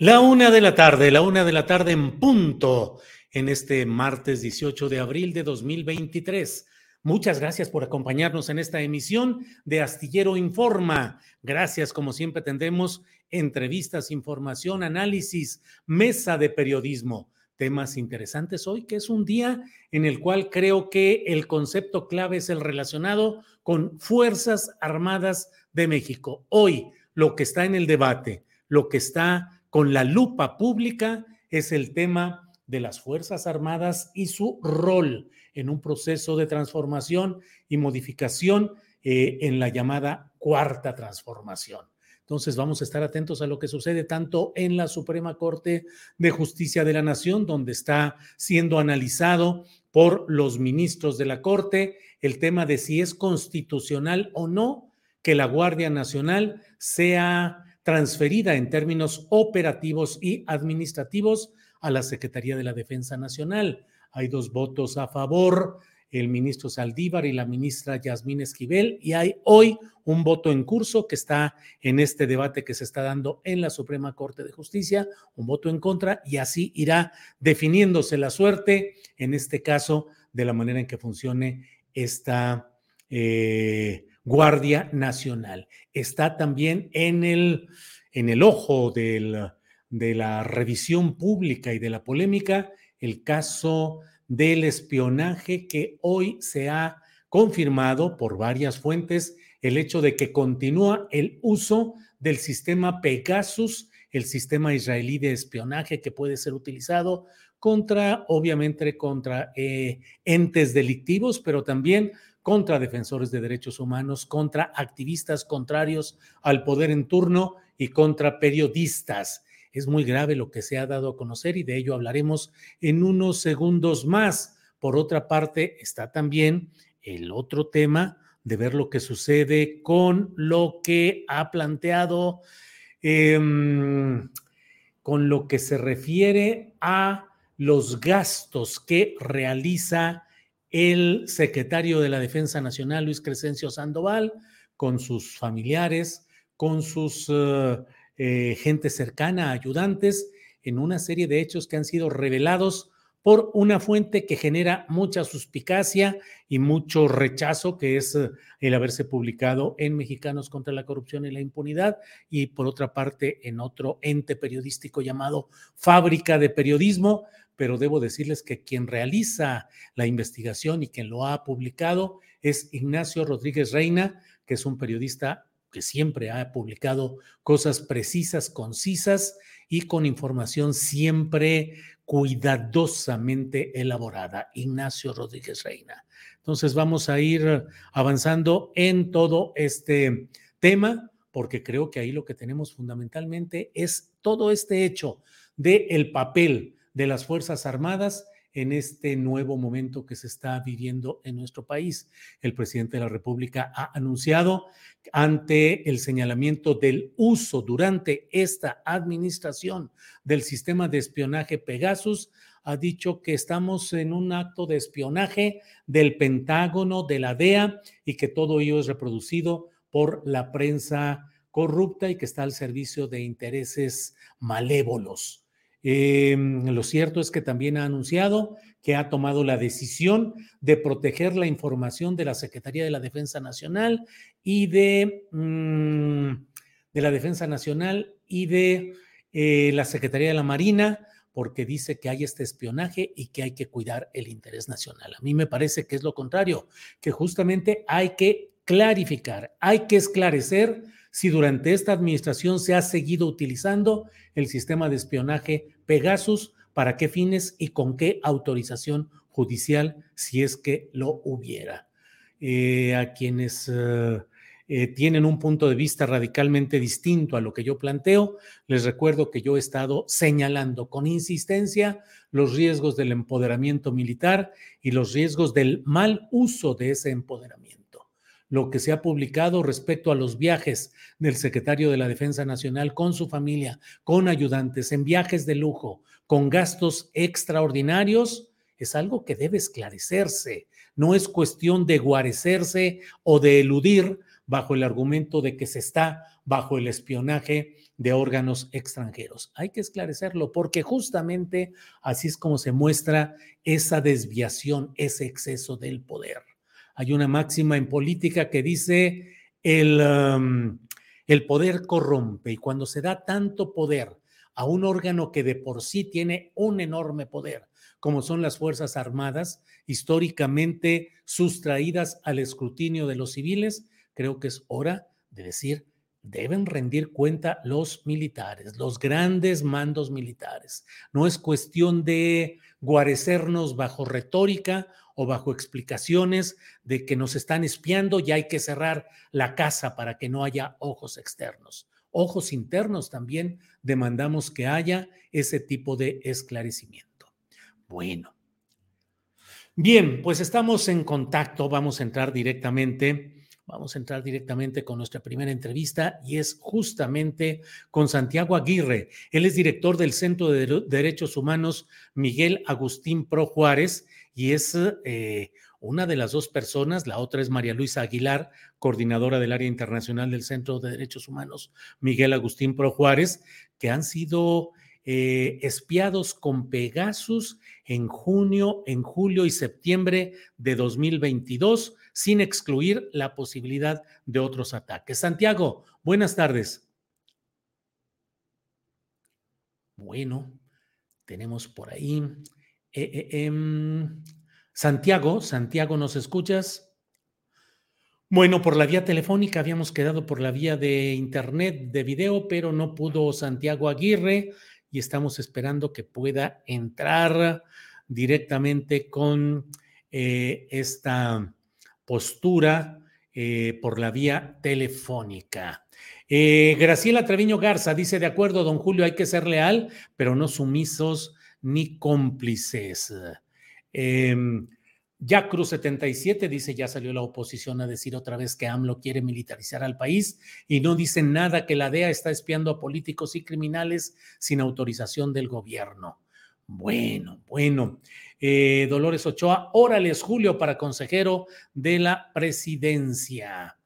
La una de la tarde, la una de la tarde en punto, en este martes 18 de abril de 2023. Muchas gracias por acompañarnos en esta emisión de Astillero Informa. Gracias, como siempre tendremos entrevistas, información, análisis, mesa de periodismo, temas interesantes hoy, que es un día en el cual creo que el concepto clave es el relacionado con Fuerzas Armadas de México. Hoy, lo que está en el debate, lo que está con la lupa pública es el tema de las Fuerzas Armadas y su rol en un proceso de transformación y modificación eh, en la llamada cuarta transformación. Entonces vamos a estar atentos a lo que sucede tanto en la Suprema Corte de Justicia de la Nación, donde está siendo analizado por los ministros de la Corte el tema de si es constitucional o no que la Guardia Nacional sea transferida en términos operativos y administrativos a la Secretaría de la Defensa Nacional. Hay dos votos a favor, el ministro Saldívar y la ministra Yasmín Esquivel, y hay hoy un voto en curso que está en este debate que se está dando en la Suprema Corte de Justicia, un voto en contra, y así irá definiéndose la suerte, en este caso, de la manera en que funcione esta eh, Guardia Nacional. Está también en el, en el ojo de la revisión pública y de la polémica el caso del espionaje que hoy se ha confirmado por varias fuentes el hecho de que continúa el uso del sistema Pegasus, el sistema israelí de espionaje que puede ser utilizado contra, obviamente, contra eh, entes delictivos, pero también contra defensores de derechos humanos, contra activistas contrarios al poder en turno y contra periodistas. Es muy grave lo que se ha dado a conocer y de ello hablaremos en unos segundos más. Por otra parte, está también el otro tema de ver lo que sucede con lo que ha planteado, em, con lo que se refiere a los gastos que realiza el secretario de la Defensa Nacional, Luis Crescencio Sandoval, con sus familiares, con sus eh, eh, gente cercana, ayudantes, en una serie de hechos que han sido revelados por una fuente que genera mucha suspicacia y mucho rechazo, que es eh, el haberse publicado en Mexicanos contra la Corrupción y la Impunidad, y por otra parte en otro ente periodístico llamado Fábrica de Periodismo, pero debo decirles que quien realiza la investigación y quien lo ha publicado es Ignacio Rodríguez Reina, que es un periodista que siempre ha publicado cosas precisas, concisas y con información siempre cuidadosamente elaborada. Ignacio Rodríguez Reina. Entonces vamos a ir avanzando en todo este tema, porque creo que ahí lo que tenemos fundamentalmente es todo este hecho del el papel de las Fuerzas Armadas en este nuevo momento que se está viviendo en nuestro país. El presidente de la República ha anunciado ante el señalamiento del uso durante esta administración del sistema de espionaje Pegasus, ha dicho que estamos en un acto de espionaje del Pentágono, de la DEA, y que todo ello es reproducido por la prensa corrupta y que está al servicio de intereses malévolos. Em, lo cierto es que también ha anunciado que ha tomado la decisión de proteger la información de la Secretaría de la Defensa Nacional y de, mm, de la Defensa Nacional y de eh, la Secretaría de la Marina, porque dice que hay este espionaje y que hay que cuidar el interés nacional. A mí me parece que es lo contrario, que justamente hay que clarificar, hay que esclarecer si durante esta administración se ha seguido utilizando el sistema de espionaje Pegasus, para qué fines y con qué autorización judicial, si es que lo hubiera. Eh, a quienes eh, eh, tienen un punto de vista radicalmente distinto a lo que yo planteo, les recuerdo que yo he estado señalando con insistencia los riesgos del empoderamiento militar y los riesgos del mal uso de ese empoderamiento lo que se ha publicado respecto a los viajes del secretario de la Defensa Nacional con su familia, con ayudantes, en viajes de lujo, con gastos extraordinarios, es algo que debe esclarecerse. No es cuestión de guarecerse o de eludir bajo el argumento de que se está bajo el espionaje de órganos extranjeros. Hay que esclarecerlo porque justamente así es como se muestra esa desviación, ese exceso del poder. Hay una máxima en política que dice el, el poder corrompe y cuando se da tanto poder a un órgano que de por sí tiene un enorme poder, como son las Fuerzas Armadas, históricamente sustraídas al escrutinio de los civiles, creo que es hora de decir, deben rendir cuenta los militares, los grandes mandos militares. No es cuestión de guarecernos bajo retórica o bajo explicaciones de que nos están espiando y hay que cerrar la casa para que no haya ojos externos. Ojos internos también demandamos que haya ese tipo de esclarecimiento. Bueno. Bien, pues estamos en contacto, vamos a entrar directamente Vamos a entrar directamente con nuestra primera entrevista y es justamente con Santiago Aguirre. Él es director del Centro de Derechos Humanos Miguel Agustín Pro Juárez y es eh, una de las dos personas, la otra es María Luisa Aguilar, coordinadora del área internacional del Centro de Derechos Humanos Miguel Agustín Pro Juárez, que han sido eh, espiados con Pegasus en junio, en julio y septiembre de 2022, sin excluir la posibilidad de otros ataques. Santiago, buenas tardes. Bueno, tenemos por ahí eh, eh, em, Santiago, Santiago, ¿nos escuchas? Bueno, por la vía telefónica habíamos quedado por la vía de internet de video, pero no pudo Santiago Aguirre y estamos esperando que pueda entrar directamente con eh, esta postura por la vía telefónica. Graciela Treviño Garza dice, de acuerdo, don Julio, hay que ser leal, pero no sumisos ni cómplices. Eh, ya Cruz 77 dice, ya salió la oposición a decir otra vez que AMLO quiere militarizar al país y no dicen nada que la DEA está espiando a políticos y criminales sin autorización del gobierno. Bueno, bueno. Eh, Dolores Ochoa, órales, Julio, para consejero de la presidencia.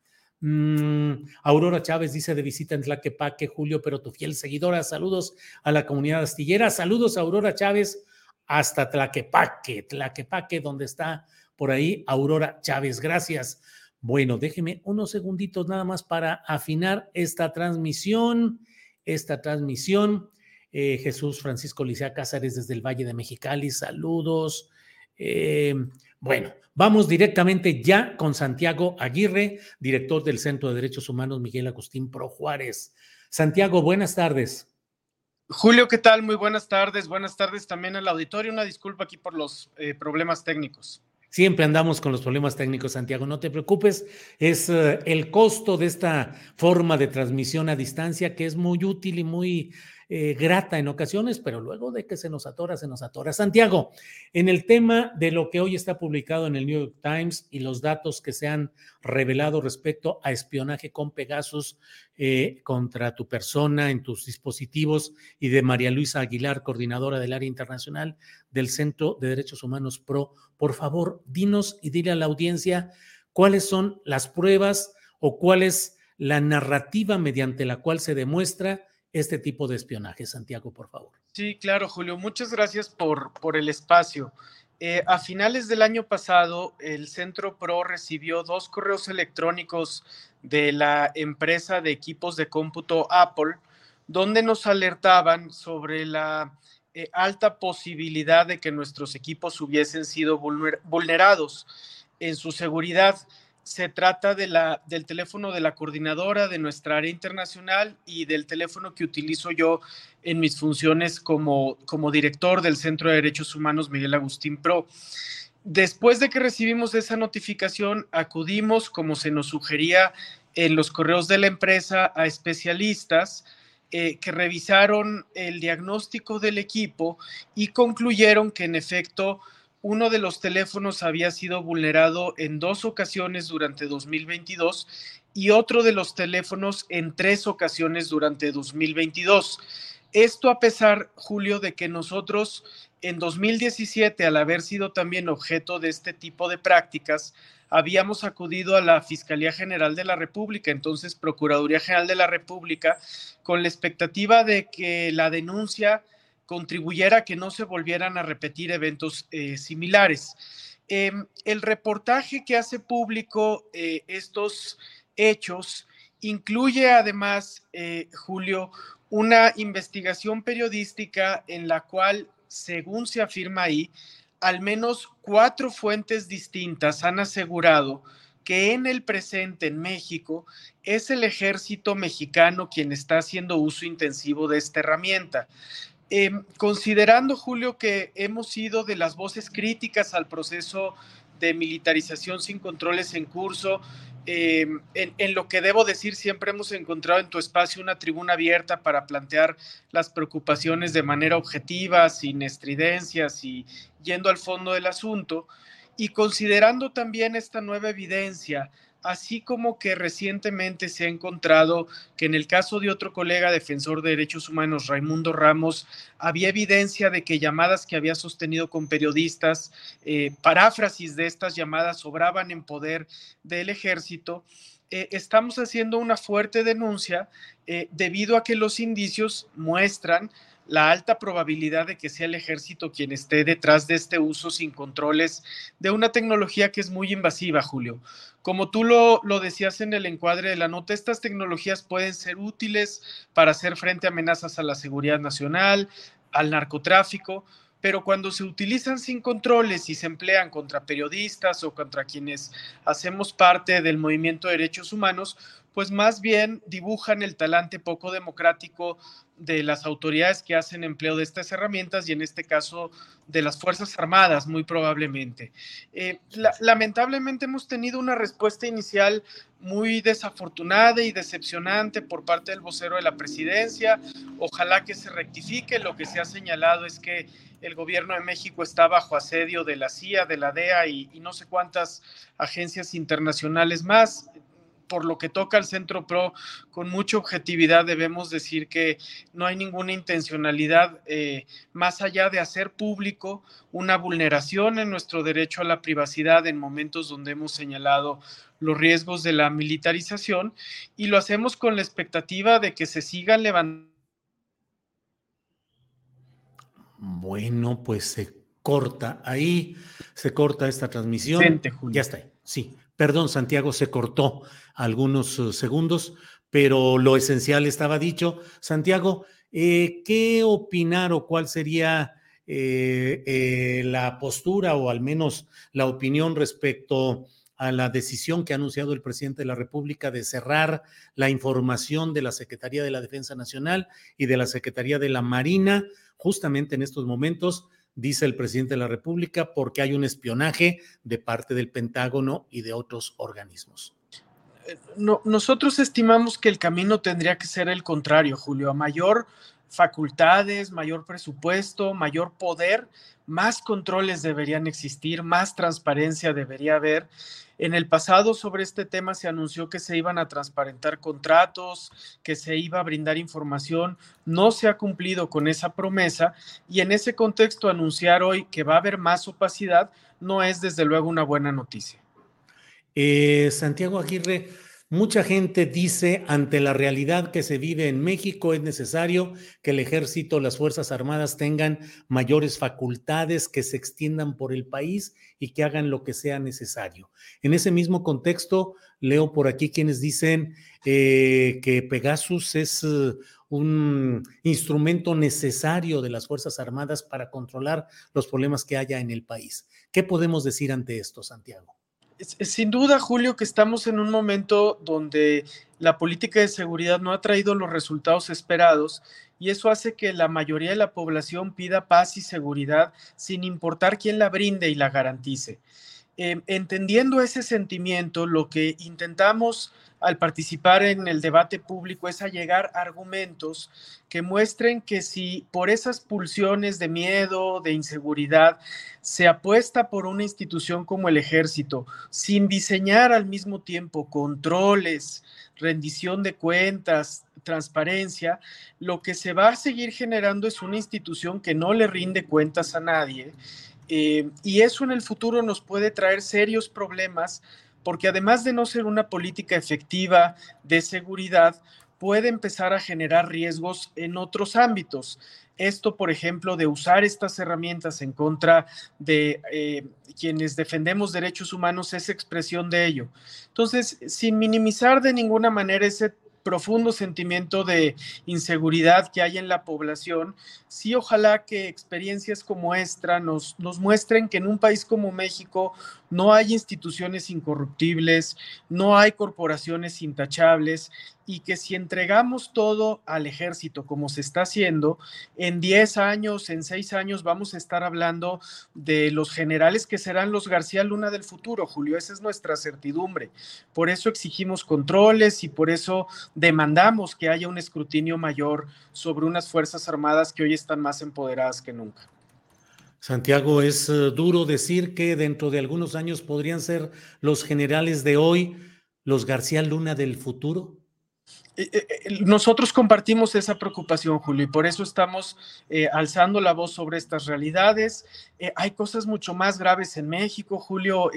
Mm, Aurora Chávez dice de visita en Tlaquepaque, Julio, pero tu fiel seguidora. Saludos a la comunidad astillera. Saludos Aurora Chávez hasta Tlaquepaque, Tlaquepaque, donde está por ahí Aurora Chávez. Gracias. Bueno, déjeme unos segunditos nada más para afinar esta transmisión. Esta transmisión. Eh, Jesús Francisco Licea Cázares desde el Valle de Mexicali. Saludos. Eh, bueno, vamos directamente ya con Santiago Aguirre, director del Centro de Derechos Humanos Miguel Agustín Pro Juárez. Santiago, buenas tardes. Julio, ¿qué tal? Muy buenas tardes. Buenas tardes también al auditorio. Una disculpa aquí por los eh, problemas técnicos. Siempre andamos con los problemas técnicos, Santiago, no te preocupes. Es eh, el costo de esta forma de transmisión a distancia que es muy útil y muy eh, grata en ocasiones, pero luego de que se nos atora, se nos atora. Santiago, en el tema de lo que hoy está publicado en el New York Times y los datos que se han revelado respecto a espionaje con Pegasus eh, contra tu persona en tus dispositivos y de María Luisa Aguilar, coordinadora del área internacional del Centro de Derechos Humanos PRO, por favor, dinos y dile a la audiencia cuáles son las pruebas o cuál es la narrativa mediante la cual se demuestra este tipo de espionaje. Santiago, por favor. Sí, claro, Julio. Muchas gracias por, por el espacio. Eh, a finales del año pasado, el Centro PRO recibió dos correos electrónicos de la empresa de equipos de cómputo Apple, donde nos alertaban sobre la eh, alta posibilidad de que nuestros equipos hubiesen sido vulnerados en su seguridad. Se trata del teléfono de la coordinadora de nuestra área internacional y del teléfono que utilizo yo en mis funciones como, como director del Centro de Derechos Humanos Miguel Agustín Pro. Después de que recibimos esa notificación, acudimos, como se nos sugería en los correos de la empresa, a especialistas eh, que revisaron el diagnóstico del equipo y concluyeron que en efecto uno de los teléfonos había sido vulnerado en dos ocasiones durante 2022 y otro de los teléfonos en tres ocasiones durante 2022. Esto a pesar, Julio, de que nosotros en 2017, al haber sido también objeto de este tipo de prácticas, habíamos acudido a la Fiscalía General de la República, entonces Procuraduría General de la República, con la expectativa de que la denuncia contribuyera a que no se volvieran a repetir eventos eh, similares. Em, el reportaje que hace público eh, estos hechos incluye además, eh, Julio, una investigación periodística en la cual, según se afirma ahí, al menos cuatro fuentes distintas han asegurado que en el presente en México es el ejército mexicano quien está haciendo uso intensivo de esta herramienta. Em, considerando, Julio, que hemos sido de las voces críticas al proceso de militarización sin controles en curso, em, en, lo que debo decir, siempre hemos encontrado en tu espacio una tribuna abierta para plantear las preocupaciones de manera objetiva, sin estridencias y yendo al fondo del asunto. Y considerando también esta nueva evidencia, así como que recientemente se ha encontrado que en el caso de otro colega defensor de derechos humanos, Raimundo Ramos, había evidencia de que llamadas que había sostenido con periodistas, eh, paráfrasis de estas llamadas sobraban en poder del ejército. Eh, estamos haciendo una fuerte denuncia eh, debido a que los indicios muestran la alta probabilidad de que sea el ejército quien esté detrás de este uso sin controles de una tecnología que es muy invasiva, Julio. Como tú lo, decías en el encuadre de la nota, estas tecnologías pueden ser útiles para hacer frente a amenazas a la seguridad nacional, al narcotráfico, pero cuando se utilizan sin controles y se emplean contra periodistas o contra quienes hacemos parte del movimiento de derechos humanos, pues más bien dibujan el talante poco democrático de las autoridades que hacen empleo de estas herramientas y en este caso de las Fuerzas Armadas, muy probablemente. Eh, lamentablemente hemos tenido una respuesta inicial muy desafortunada y decepcionante por parte del vocero de la presidencia. Ojalá que se rectifique. Lo que se ha señalado es que el gobierno de México está bajo asedio de la CIA, de la DEA y no sé cuántas agencias internacionales más por lo que toca al Centro PRO, con mucha objetividad debemos decir que no hay ninguna intencionalidad eh, más allá de hacer público una vulneración en nuestro derecho a la privacidad en momentos donde hemos señalado los riesgos de la militarización y lo hacemos con la expectativa de que se sigan levantando. Bueno, pues se corta ahí, se corta esta transmisión. Ya está, sí. Perdón, Santiago, se cortó algunos eh, segundos, pero lo esencial estaba dicho. Santiago, eh, ¿qué opinar o cuál sería eh, la postura o al menos la opinión respecto a la decisión que ha anunciado el presidente de la República de cerrar la información de la Secretaría de la Defensa Nacional y de la Secretaría de la Marina justamente en estos momentos dice el presidente de la República, porque hay un espionaje de parte del Pentágono y de otros organismos. nosotros estimamos que el camino tendría que ser el contrario, Julio, a mayor facultades, mayor presupuesto, mayor poder, más controles deberían existir, más transparencia debería haber. En el pasado sobre este tema se anunció que se iban a transparentar contratos, que se iba a brindar información. No se ha cumplido con esa promesa y en ese contexto anunciar hoy que va a haber más opacidad no es desde luego una buena noticia. Eh, Santiago Aguirre, Mucha gente dice, ante la realidad que se vive en México, es necesario que el ejército, las Fuerzas Armadas tengan mayores facultades, que se extiendan por el país y que hagan lo que sea necesario. En ese mismo contexto, leo por aquí quienes dicen eh, que Pegasus es uh, un instrumento necesario de las Fuerzas Armadas para controlar los problemas que haya en el país. ¿Qué podemos decir ante esto, Santiago? Sin duda, Julio, que estamos en un momento donde la política de seguridad no ha traído los resultados esperados y eso hace que la mayoría de la población pida paz y seguridad sin importar quién la brinde y la garantice. Em, entendiendo ese sentimiento, lo que intentamos al participar en el debate público es allegar argumentos que muestren que si por esas pulsiones de miedo, de inseguridad, se apuesta por una institución como el ejército, sin diseñar al mismo tiempo controles, rendición de cuentas, transparencia, lo que se va a seguir generando es una institución que no le rinde cuentas a nadie. Eh, y eso en el futuro nos puede traer serios problemas porque además de no ser una política efectiva de seguridad, puede empezar a generar riesgos en otros ámbitos. Esto, por ejemplo, de usar estas herramientas en contra de eh, quienes defendemos derechos humanos es expresión de ello. Entonces, sin minimizar de ninguna manera ese profundo sentimiento de inseguridad que hay en la población, sí ojalá que experiencias como esta nos, nos muestren que en un país como México no hay instituciones incorruptibles, no hay corporaciones intachables y que si entregamos todo al ejército como se está haciendo, en 10 años, en 6 años vamos a estar hablando de los generales que serán los García Luna del futuro, Julio, esa es nuestra certidumbre. Por eso exigimos controles y por eso demandamos que haya un escrutinio mayor sobre unas Fuerzas Armadas que hoy están más empoderadas que nunca. Santiago, es eh, duro decir que dentro de algunos años podrían ser los generales de hoy los García Luna del futuro. Eh, eh, nosotros compartimos esa preocupación, Julio, y por eso estamos eh, alzando la voz sobre estas realidades. hay cosas mucho más graves en México, Julio.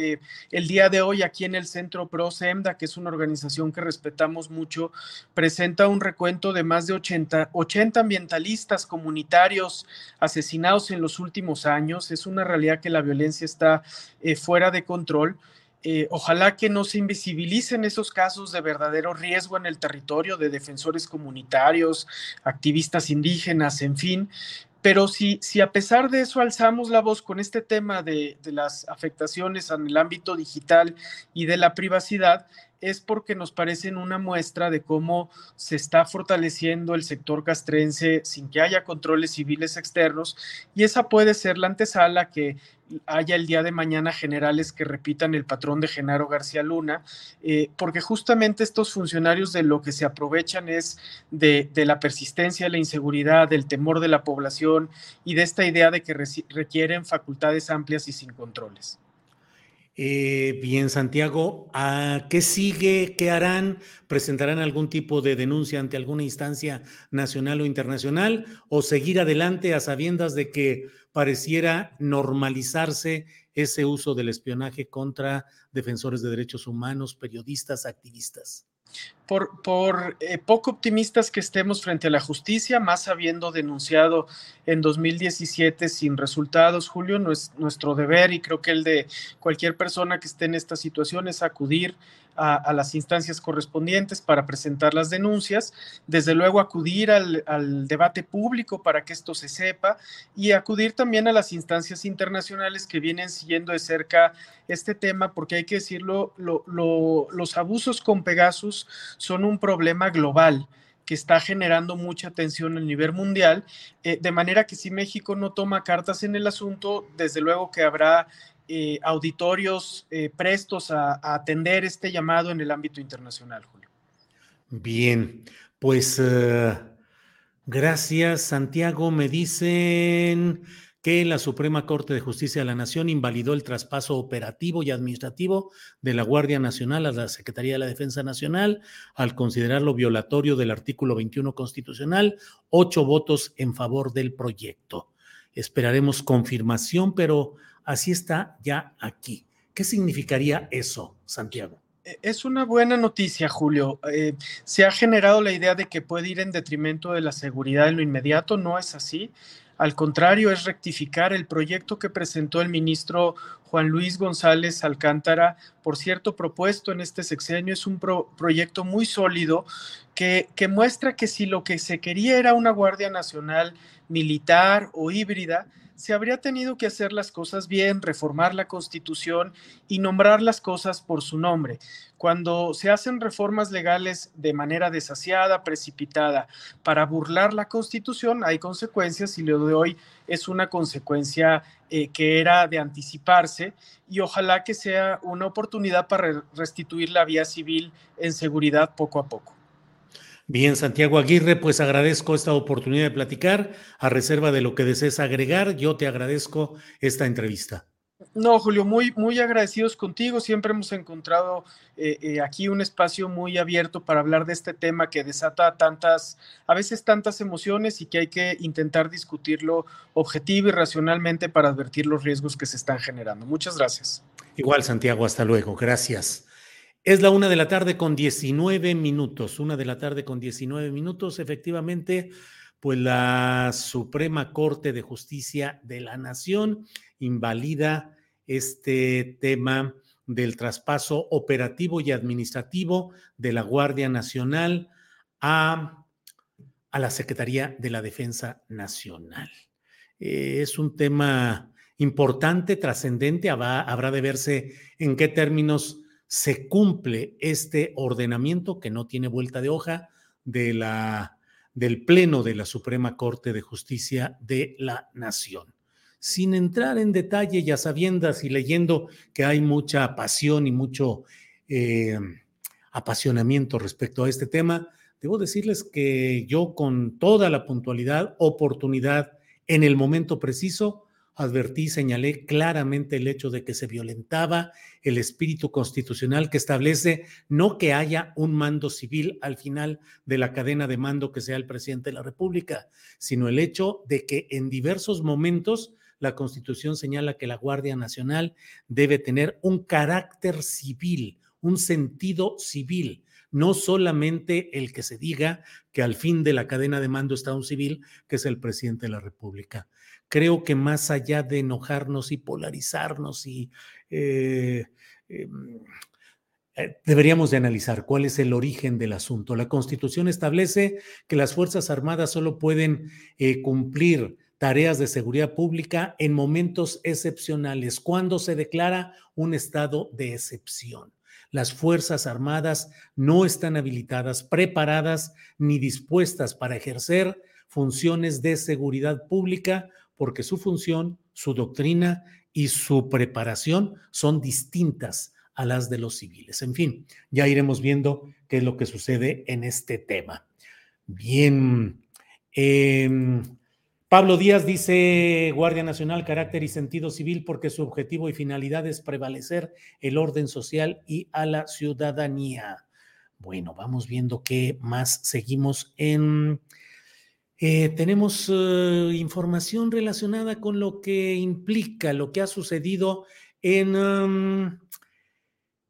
el día de hoy aquí en el Centro Pro SEMDA, que es una organización que respetamos mucho, presenta un recuento de más de 80, 80 ambientalistas comunitarios asesinados en los últimos años. Es una realidad que la violencia está fuera de control. Eh, ojalá que no se invisibilicen esos casos de verdadero riesgo en el territorio de defensores comunitarios, activistas indígenas, en fin. Pero si, si a pesar de eso alzamos la voz con este tema de, de las afectaciones en el ámbito digital y de la privacidad, es porque nos parecen una muestra de cómo se está fortaleciendo el sector castrense sin que haya controles civiles externos y esa puede ser la antesala que haya el día de mañana generales que repitan el patrón de Genaro García Luna, eh, porque justamente estos funcionarios de lo que se aprovechan es de, de, la persistencia, la inseguridad, del temor de la población y de esta idea de que requieren facultades amplias y sin controles. Eh, bien, Santiago, ¿a qué sigue? ¿Qué harán? ¿Presentarán algún tipo de denuncia ante alguna instancia nacional o internacional? ¿O seguir adelante a sabiendas de que pareciera normalizarse ese uso del espionaje contra defensores de derechos humanos, periodistas, activistas? Por, por eh, poco optimistas que estemos frente a la justicia, más habiendo denunciado en 2017 sin resultados, Julio, no es nuestro deber y creo que el de cualquier persona que esté en esta situación es acudir a, las instancias correspondientes para presentar las denuncias, desde luego acudir al, debate público para que esto se sepa y acudir también a las instancias internacionales que vienen siguiendo de cerca este tema, porque hay que decirlo, los abusos con Pegasus son un problema global que está generando mucha tensión a nivel mundial, eh, de manera que si México no toma cartas en el asunto, desde luego que habrá eh, auditorios eh, prestos a, atender este llamado en el ámbito internacional, Julio. Bien, pues Gracias, Santiago. Me dicen que la Suprema Corte de Justicia de la Nación invalidó el traspaso operativo y administrativo de la Guardia Nacional a la Secretaría de la Defensa Nacional al considerarlo violatorio del artículo 21 constitucional, ocho votos en favor del proyecto. Esperaremos confirmación, pero así está ya aquí. ¿Qué significaría eso, Santiago? E, es una buena noticia, Julio. Eh, se ha generado la idea de que puede ir en detrimento de la seguridad en lo inmediato. No es así. Al contrario, es rectificar el proyecto que presentó el ministro Juan Luis González Alcántara, por cierto, propuesto en este sexenio. Es un proyecto muy sólido que, que muestra que si lo que se quería era una Guardia Nacional militar o híbrida, se habría tenido que hacer las cosas bien, reformar la constitución y nombrar las cosas por su nombre. Cuando se hacen reformas legales de manera desasiada, precipitada, para burlar la constitución, hay consecuencias y lo de hoy es una consecuencia eh, que era de anticiparse y ojalá que sea una oportunidad para restituir la vía civil en seguridad poco a poco. Bien, Santiago Aguirre, pues agradezco esta oportunidad de platicar. A reserva de lo que desees agregar, yo te agradezco esta entrevista. No, Julio, muy, muy agradecidos contigo. Siempre hemos encontrado eh, eh, aquí un espacio muy abierto para hablar de este tema que desata tantas, a veces tantas emociones y que hay que intentar discutirlo objetivo y racionalmente para advertir los riesgos que se están generando. Muchas gracias. Igual, Santiago, hasta luego. Gracias. Es la una de la tarde con 19 minutos. Una de la tarde con 19 minutos. Efectivamente, pues la Suprema Corte de Justicia de la Nación invalida este tema del traspaso operativo y administrativo de la Guardia Nacional a, a la Secretaría de la Defensa Nacional. Eh, es un tema importante, trascendente, habrá de verse en qué términos se cumple este ordenamiento que no tiene vuelta de hoja de la, del Pleno de la Suprema Corte de Justicia de la Nación. Sin entrar en detalle, ya sabiendas y leyendo que hay mucha pasión y mucho eh, apasionamiento respecto a este tema, debo decirles que yo con toda la puntualidad, oportunidad, en el momento preciso, advertí, señalé claramente el hecho de que se violentaba el espíritu constitucional que establece no que haya un mando civil al final de la cadena de mando que sea el presidente de la República, sino el hecho de que en diversos momentos la Constitución señala que la Guardia Nacional debe tener un carácter civil, un sentido civil, no solamente el que se diga que al fin de la cadena de mando está un civil, que es el presidente de la República creo que más allá de enojarnos y polarizarnos y eh, em, eh, deberíamos de analizar cuál es el origen del asunto. La Constitución establece que las Fuerzas Armadas solo pueden eh, cumplir tareas de seguridad pública en momentos excepcionales, cuando se declara un estado de excepción. Las Fuerzas Armadas no están habilitadas, preparadas ni dispuestas para ejercer funciones de seguridad pública porque su función, su doctrina y su preparación son distintas a las de los civiles. En fin, ya iremos viendo qué es lo que sucede en este tema. Bien. Em, Pablo Díaz dice, Guardia Nacional, carácter y sentido civil, porque su objetivo y finalidad es prevalecer el orden social y a la ciudadanía. Bueno, vamos viendo qué más seguimos en eh, tenemos eh, información relacionada con lo que implica, lo que ha sucedido en,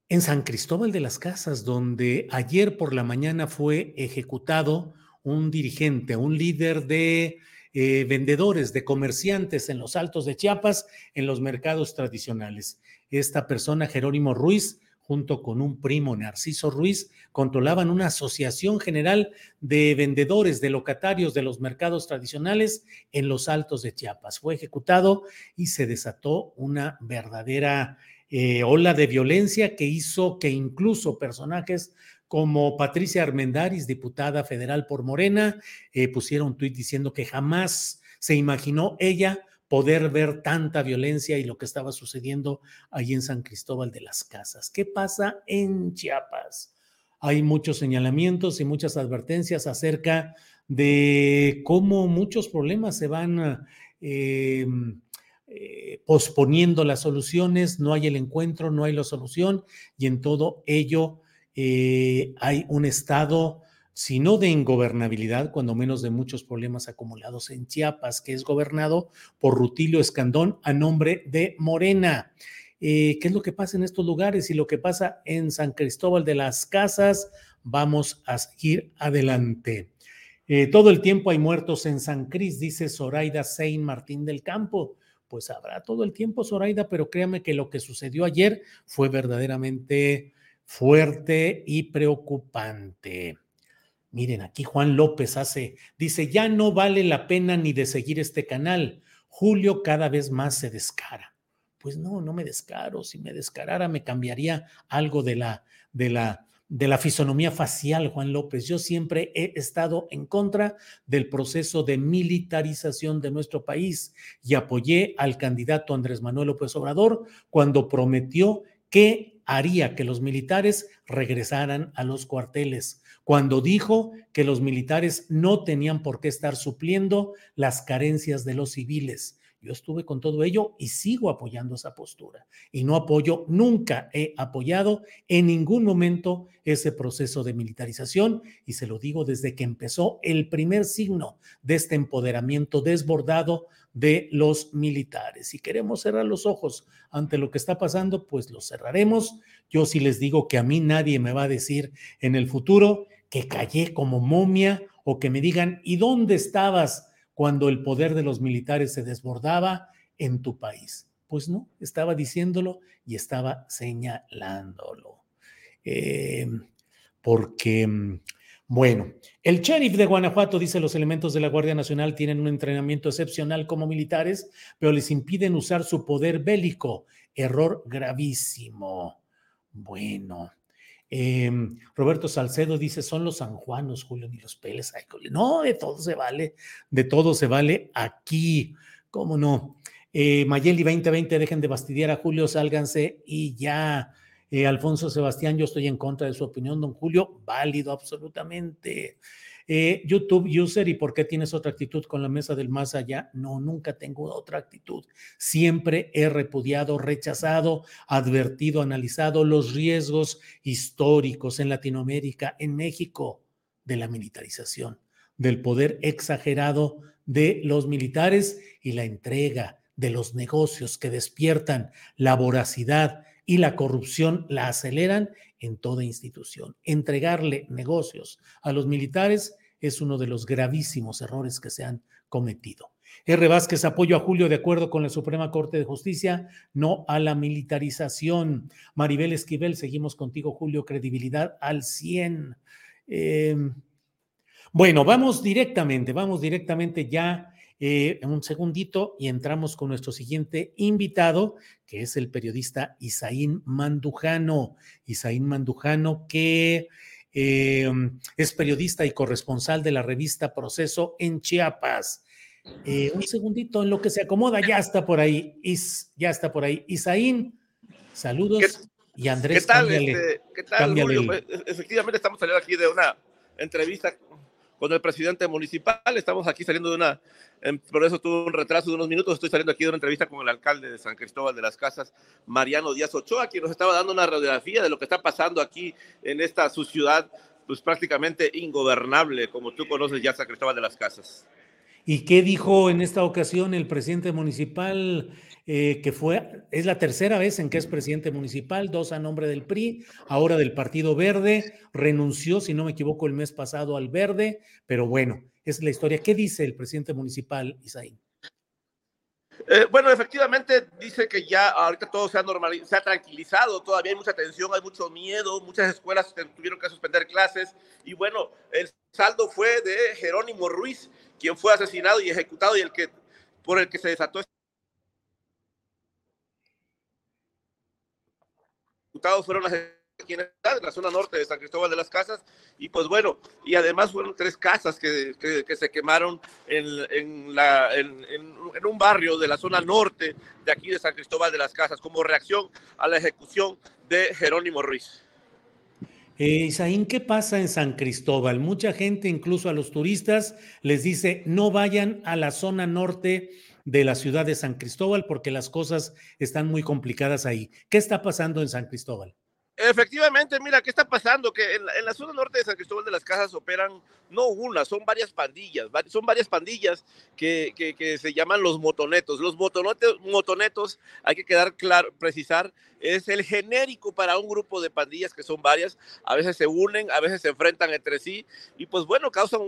en San Cristóbal de las Casas, donde ayer por la mañana fue ejecutado un dirigente, un líder de eh, vendedores, de comerciantes en los altos de Chiapas, en los mercados tradicionales. Esta persona, Jerónimo Ruiz, junto con un primo, Narciso Ruiz, controlaban una asociación general de vendedores, de locatarios de los mercados tradicionales en los altos de Chiapas. Fue ejecutado y se desató una verdadera eh, ola de violencia que hizo que incluso personajes como Patricia Armendaris, diputada federal por Morena, eh, pusiera un tuit diciendo que jamás se imaginó ella poder ver tanta violencia y lo que estaba sucediendo ahí en San Cristóbal de las Casas. ¿Qué pasa en Chiapas? Hay muchos señalamientos y muchas advertencias acerca de cómo muchos problemas se van eh, eh, posponiendo las soluciones, no hay el encuentro, no hay la solución y en todo ello eh, hay un estado, si no de ingobernabilidad, cuando menos de muchos problemas acumulados en Chiapas, que es gobernado por Rutilio Escandón a nombre de Morena. ¿Qué es lo que pasa en estos lugares y lo que pasa en San Cristóbal de las Casas? Vamos a seguir adelante. Eh, todo el tiempo hay muertos en San Cris, dice Zoraida Sein Martín del Campo. Pues habrá todo el tiempo, Zoraida, pero créame que lo que sucedió ayer fue verdaderamente fuerte y preocupante. Miren, aquí Juan López hace, dice, ya no vale la pena ni de seguir este canal. Julio cada vez más se descara. Pues no, no me descaro. Si me descarara, me cambiaría algo de la, de la de la fisonomía facial, Juan López. Yo siempre he estado en contra del proceso de militarización de nuestro país y apoyé al candidato Andrés Manuel López Obrador cuando prometió que haría que los militares regresaran a los cuarteles, cuando dijo que los militares no tenían por qué estar supliendo las carencias de los civiles yo estuve con todo ello y sigo apoyando esa postura. Y no apoyo, nunca he apoyado en ningún momento ese proceso de militarización. Y se lo digo desde que empezó el primer signo de este empoderamiento desbordado de los militares. Si queremos cerrar los ojos ante lo que está pasando, pues los cerraremos. Yo sí les digo que a mí nadie me va a decir en el futuro que callé como momia o que me digan, ¿y dónde estabas? cuando el poder de los militares se desbordaba en tu país. Pues no, estaba diciéndolo y estaba señalándolo. Em, porque, bueno, el sheriff de Guanajuato dice los elementos de la Guardia Nacional tienen un entrenamiento excepcional como militares, pero les impiden usar su poder bélico. Error gravísimo. Bueno, Em, Roberto Salcedo dice, son los sanjuanos, Julio, ni los peles. no, de todo se vale, de todo se vale aquí. ¿Cómo no? Eh, Mayeli 2020, dejen de bastidiar a Julio, sálganse y ya. Eh, Alfonso Sebastián, yo estoy en contra de su opinión, don Julio, válido absolutamente. Eh, YouTube user, ¿y por qué tienes otra actitud con la mesa del más allá? No, nunca tengo otra actitud. Siempre he repudiado, rechazado, advertido, analizado los riesgos históricos en Latinoamérica, en México, de la militarización, del poder exagerado de los militares y la entrega de los negocios que despiertan la voracidad y la corrupción la aceleran en toda institución. Entregarle negocios a los militares es uno de los gravísimos errores que se han cometido. R. Vázquez, apoyo a Julio de acuerdo con la Suprema Corte de Justicia, no a la militarización. Maribel Esquivel, seguimos contigo, Julio, credibilidad al 100. Em, bueno, vamos directamente, vamos directamente ya eh, un segundito y entramos con nuestro siguiente invitado, que es el periodista Isaín Mandujano. Isaín Mandujano, que eh, es periodista y corresponsal de la revista Proceso en Chiapas. Eh, un segundito, en lo que se acomoda, ya está por ahí. Is, ya está por ahí. Isaín, saludos. y Andrés, ¿qué tal? Este, ¿qué tal pues, efectivamente, estamos saliendo aquí de una entrevista con el presidente municipal. Estamos aquí saliendo de una, por eso tuve un retraso de unos minutos. Estoy saliendo aquí de una entrevista con el alcalde de San Cristóbal de las Casas, Mariano Díaz Ochoa, quien nos estaba dando una radiografía de lo que está pasando aquí en esta su ciudad, pues prácticamente ingobernable, como tú conoces ya San Cristóbal de las Casas. ¿Y qué dijo en esta ocasión el presidente municipal, eh, que fue, es la tercera vez en que es presidente municipal, dos a nombre del PRI, ahora del Partido Verde, renunció, si no me equivoco, el mes pasado al Verde, pero bueno, es la historia. ¿Qué dice el presidente municipal, Isaín? Eh, bueno, efectivamente dice que ya ahorita todo se ha normalizado, se ha tranquilizado, todavía hay mucha tensión, hay mucho miedo, muchas escuelas tuvieron que suspender clases y bueno, el saldo fue de Jerónimo Ruiz, quien fue asesinado y ejecutado y el que por el que se desató fueron las en la zona norte de San Cristóbal de las Casas, y pues bueno, y además fueron tres casas que, que, se quemaron en, en, la, en, un barrio de la zona norte de aquí de San Cristóbal de las Casas, como reacción a la ejecución de Jerónimo Ruiz. Eh, Isaín, ¿qué pasa en San Cristóbal? Mucha gente, incluso a los turistas, les dice no vayan a la zona norte de la ciudad de San Cristóbal porque las cosas están muy complicadas ahí. ¿Qué está pasando en San Cristóbal? Efectivamente, mira, ¿qué está pasando? Que en la, zona norte de San Cristóbal de las Casas operan no una, son varias pandillas, son varias pandillas que, que, se llaman los motonetos. Los motonetos, motonetos, hay que quedar claro, precisar, es el genérico para un grupo de pandillas que son varias, a veces se unen, a veces se enfrentan entre sí y pues bueno, causan,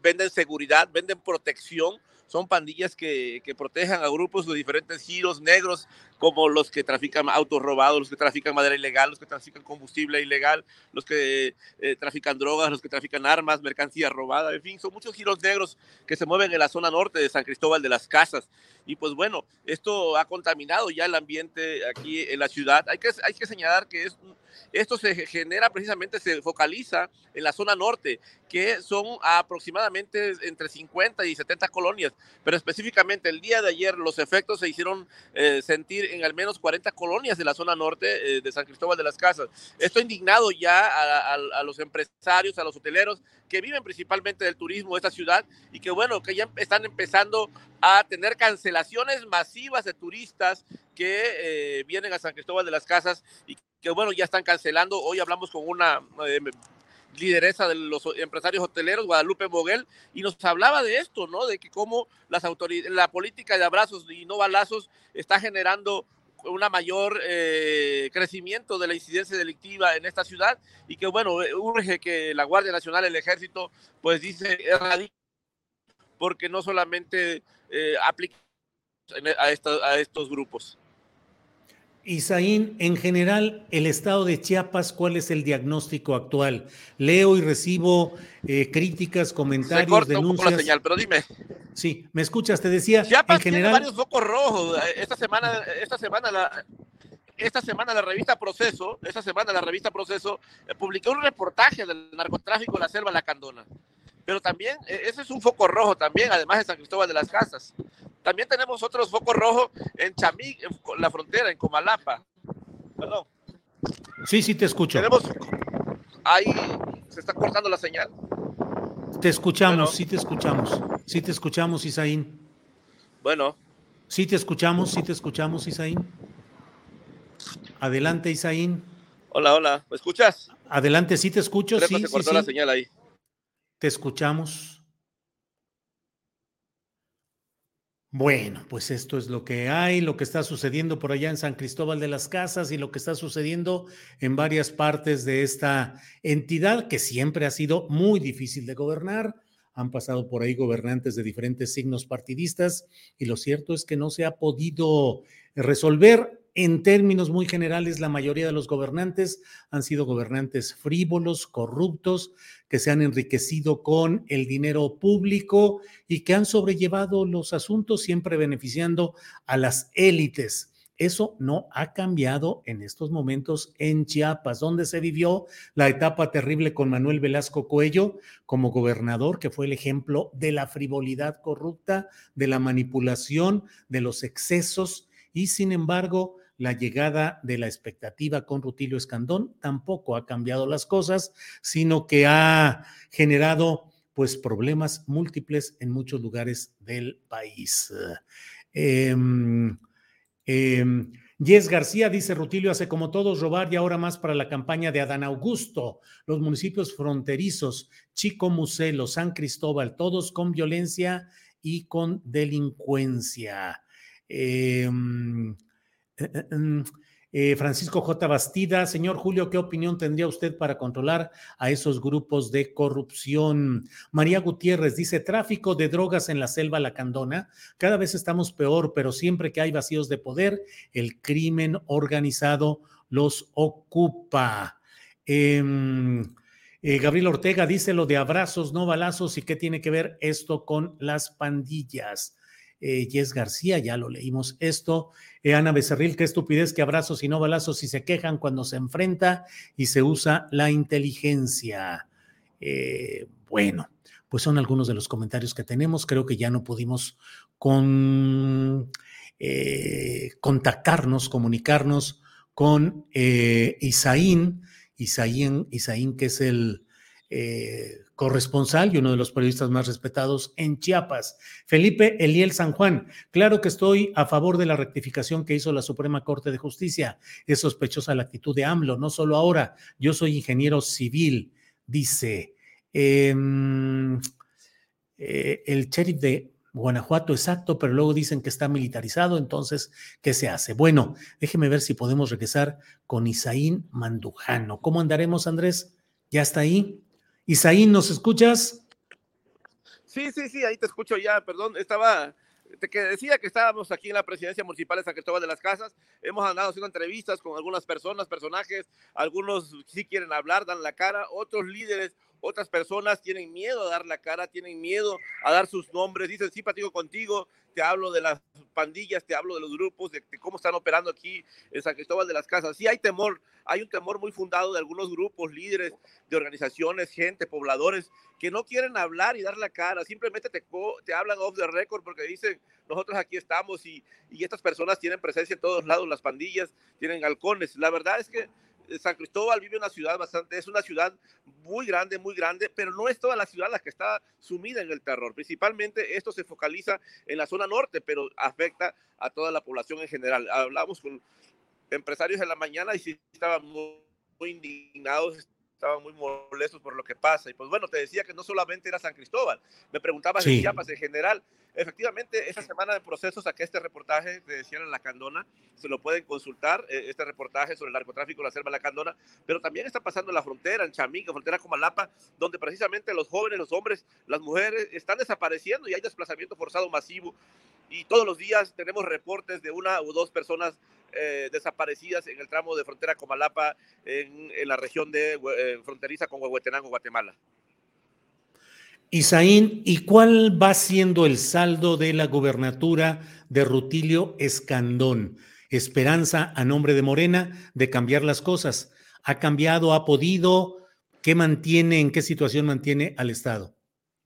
venden seguridad, venden protección son pandillas que, que protejan a grupos de diferentes giros negros, como los que trafican autos robados, los que trafican madera ilegal, los que trafican combustible ilegal, los que eh, trafican drogas, los que trafican armas, mercancía robada, en fin, son muchos giros negros que se mueven en la zona norte de San Cristóbal de las Casas. Y pues bueno, esto ha contaminado ya el ambiente aquí en la ciudad. Hay que, hay que señalar que es esto se genera precisamente, se focaliza en la zona norte, que son aproximadamente entre 50 y 70 colonias, pero específicamente el día de ayer los efectos se hicieron eh, sentir en al menos 40 colonias de la zona norte eh, de San Cristóbal de las Casas. Esto ha indignado ya a, los empresarios, a los hoteleros que viven principalmente del turismo de esta ciudad y que bueno, que ya están empezando a tener cancelaciones masivas de turistas que eh, vienen a San Cristóbal de las Casas y que bueno, ya están cancelando. Hoy hablamos con una eh, lideresa de los empresarios hoteleros, Guadalupe Boguel, y nos hablaba de esto, ¿no? De que cómo las la política de abrazos y no balazos está generando una mayor eh, crecimiento de la incidencia delictiva en esta ciudad y que bueno, urge que la Guardia Nacional, el Ejército, pues dice porque no solamente eh, aplica a, a estos grupos. Isaín, en general, el estado de Chiapas, ¿cuál es el diagnóstico actual? Leo y recibo eh, críticas, comentarios, Se corta denuncias. Un poco la señal, pero dime. Sí, me escuchas, te decía. Chiapas en general... tiene varios focos rojos. Esta semana, esta semana la, esta semana la revista Proceso, esta semana la revista Proceso eh, publicó un reportaje del narcotráfico en la selva Lacandona. Pero también, eh, ese es un foco rojo también, además de San Cristóbal de las Casas. También tenemos otros focos rojos en Chamí, en la frontera, en Comalapa. Perdón. Sí, sí, te escucho. Tenemos. Ahí se está cortando la señal. Te escuchamos, sí te escuchamos. Sí te escuchamos, Isaín. Bueno. Sí te escuchamos, sí te escuchamos, Isaín. Adelante, Isaín. Hola, hola. ¿Me escuchas? Adelante, sí te escucho. sí, se cortó la señal ahí. Te escuchamos. Bueno, pues esto es lo que hay, lo que está sucediendo por allá en San Cristóbal de las Casas y lo que está sucediendo en varias partes de esta entidad que siempre ha sido muy difícil de gobernar. Han pasado por ahí gobernantes de diferentes signos partidistas y lo cierto es que no se ha podido resolver en términos muy generales, la mayoría de los gobernantes han sido gobernantes frívolos, corruptos, que se han enriquecido con el dinero público y que han sobrellevado los asuntos siempre beneficiando a las élites. Eso no ha cambiado en estos momentos en Chiapas, donde se vivió la etapa terrible con Manuel Velasco Cuello como gobernador, que fue el ejemplo de la frivolidad corrupta, de la manipulación, de los excesos, y sin embargo, la llegada de la expectativa con Rutilio Escandón tampoco ha cambiado las cosas, sino que ha generado pues problemas múltiples en muchos lugares del país. Eh, Yes García dice Rutilio hace como todos robar y ahora más para la campaña de Adán Augusto. Los municipios fronterizos, Chico Muselo, San Cristóbal, todos con violencia y con delincuencia. Eh, eh, eh, em, eh, Francisco J. Bastida, señor Julio, ¿qué opinión tendría usted para controlar a esos grupos de corrupción? María Gutiérrez dice, tráfico de drogas en la selva lacandona. Cada vez estamos peor, pero siempre que hay vacíos de poder, el crimen organizado los ocupa. Em, Gabriel Ortega dice lo de abrazos, no balazos, y qué tiene que ver esto con las pandillas. Eh, García, ya lo leímos esto. Eh, Ana Becerril, qué estupidez que abrazos y no balazos y se quejan cuando se enfrenta y se usa la inteligencia. Eh, bueno, pues son algunos de los comentarios que tenemos. Creo que ya no pudimos con, contactarnos, comunicarnos con Isaín Isaín, Isaín que es el eh, corresponsal y uno de los periodistas más respetados en Chiapas. Felipe Eliel San Juan, claro que estoy a favor de la rectificación que hizo la Suprema Corte de Justicia. Es sospechosa la actitud de AMLO, no solo ahora. Yo soy ingeniero civil, dice. Em, eh, el sheriff de Guanajuato, exacto, pero luego dicen que está militarizado, entonces, ¿qué se hace? Bueno, déjeme ver si podemos regresar con Isaín Mandujano. ¿Cómo andaremos, Andrés? ¿Ya está ahí? Isaín, ¿nos escuchas? Sí, sí, sí, ahí te escucho ya, perdón, estaba, que decía que estábamos aquí en la presidencia municipal de San Cristóbal de las Casas, hemos andado haciendo entrevistas con algunas personas, personajes, algunos sí quieren hablar, dan la cara, otros líderes otras personas tienen miedo a dar la cara, tienen miedo a dar sus nombres, dicen, sí, platico contigo, te hablo de las pandillas, te hablo de los grupos, de, cómo están operando aquí en San Cristóbal de las Casas. Sí hay temor, hay un temor muy fundado de algunos grupos, líderes de organizaciones, gente, pobladores, que no quieren hablar y dar la cara, simplemente te, te hablan off the record porque dicen, nosotros aquí estamos y, y estas personas tienen presencia en todos lados, las pandillas, tienen halcones. La verdad es que San Cristóbal vive una ciudad bastante, es una ciudad muy grande, muy grande, pero no es toda la ciudad la que está sumida en el terror. Principalmente esto se focaliza en la zona norte, pero afecta a toda la población en general. Hablamos con empresarios en la mañana y sí estaban muy, indignados, estaban muy molestos por lo que pasa. Y pues bueno, te decía que no solamente era San Cristóbal, me preguntabas de Chiapas en general. Efectivamente, esta semana de procesos saqué este reportaje, decía en La Candona, se lo pueden consultar, eh, este reportaje sobre el narcotráfico en la selva de La Candona, pero también está pasando en la frontera, en Chaminga, frontera con Malapa, donde precisamente los jóvenes, los hombres, las mujeres están desapareciendo y hay desplazamiento forzado masivo. Y todos los días tenemos reportes de una o dos personas eh, desaparecidas en el tramo de frontera con Malapa, en, en la región de eh, fronteriza con Huehuetenango, Guatemala. Isaín, ¿y cuál va siendo el saldo de la gubernatura de Rutilio Escandón? Esperanza a nombre de Morena de cambiar las cosas. ¿Ha cambiado? ¿Ha podido? ¿Qué mantiene? ¿En qué situación mantiene al Estado?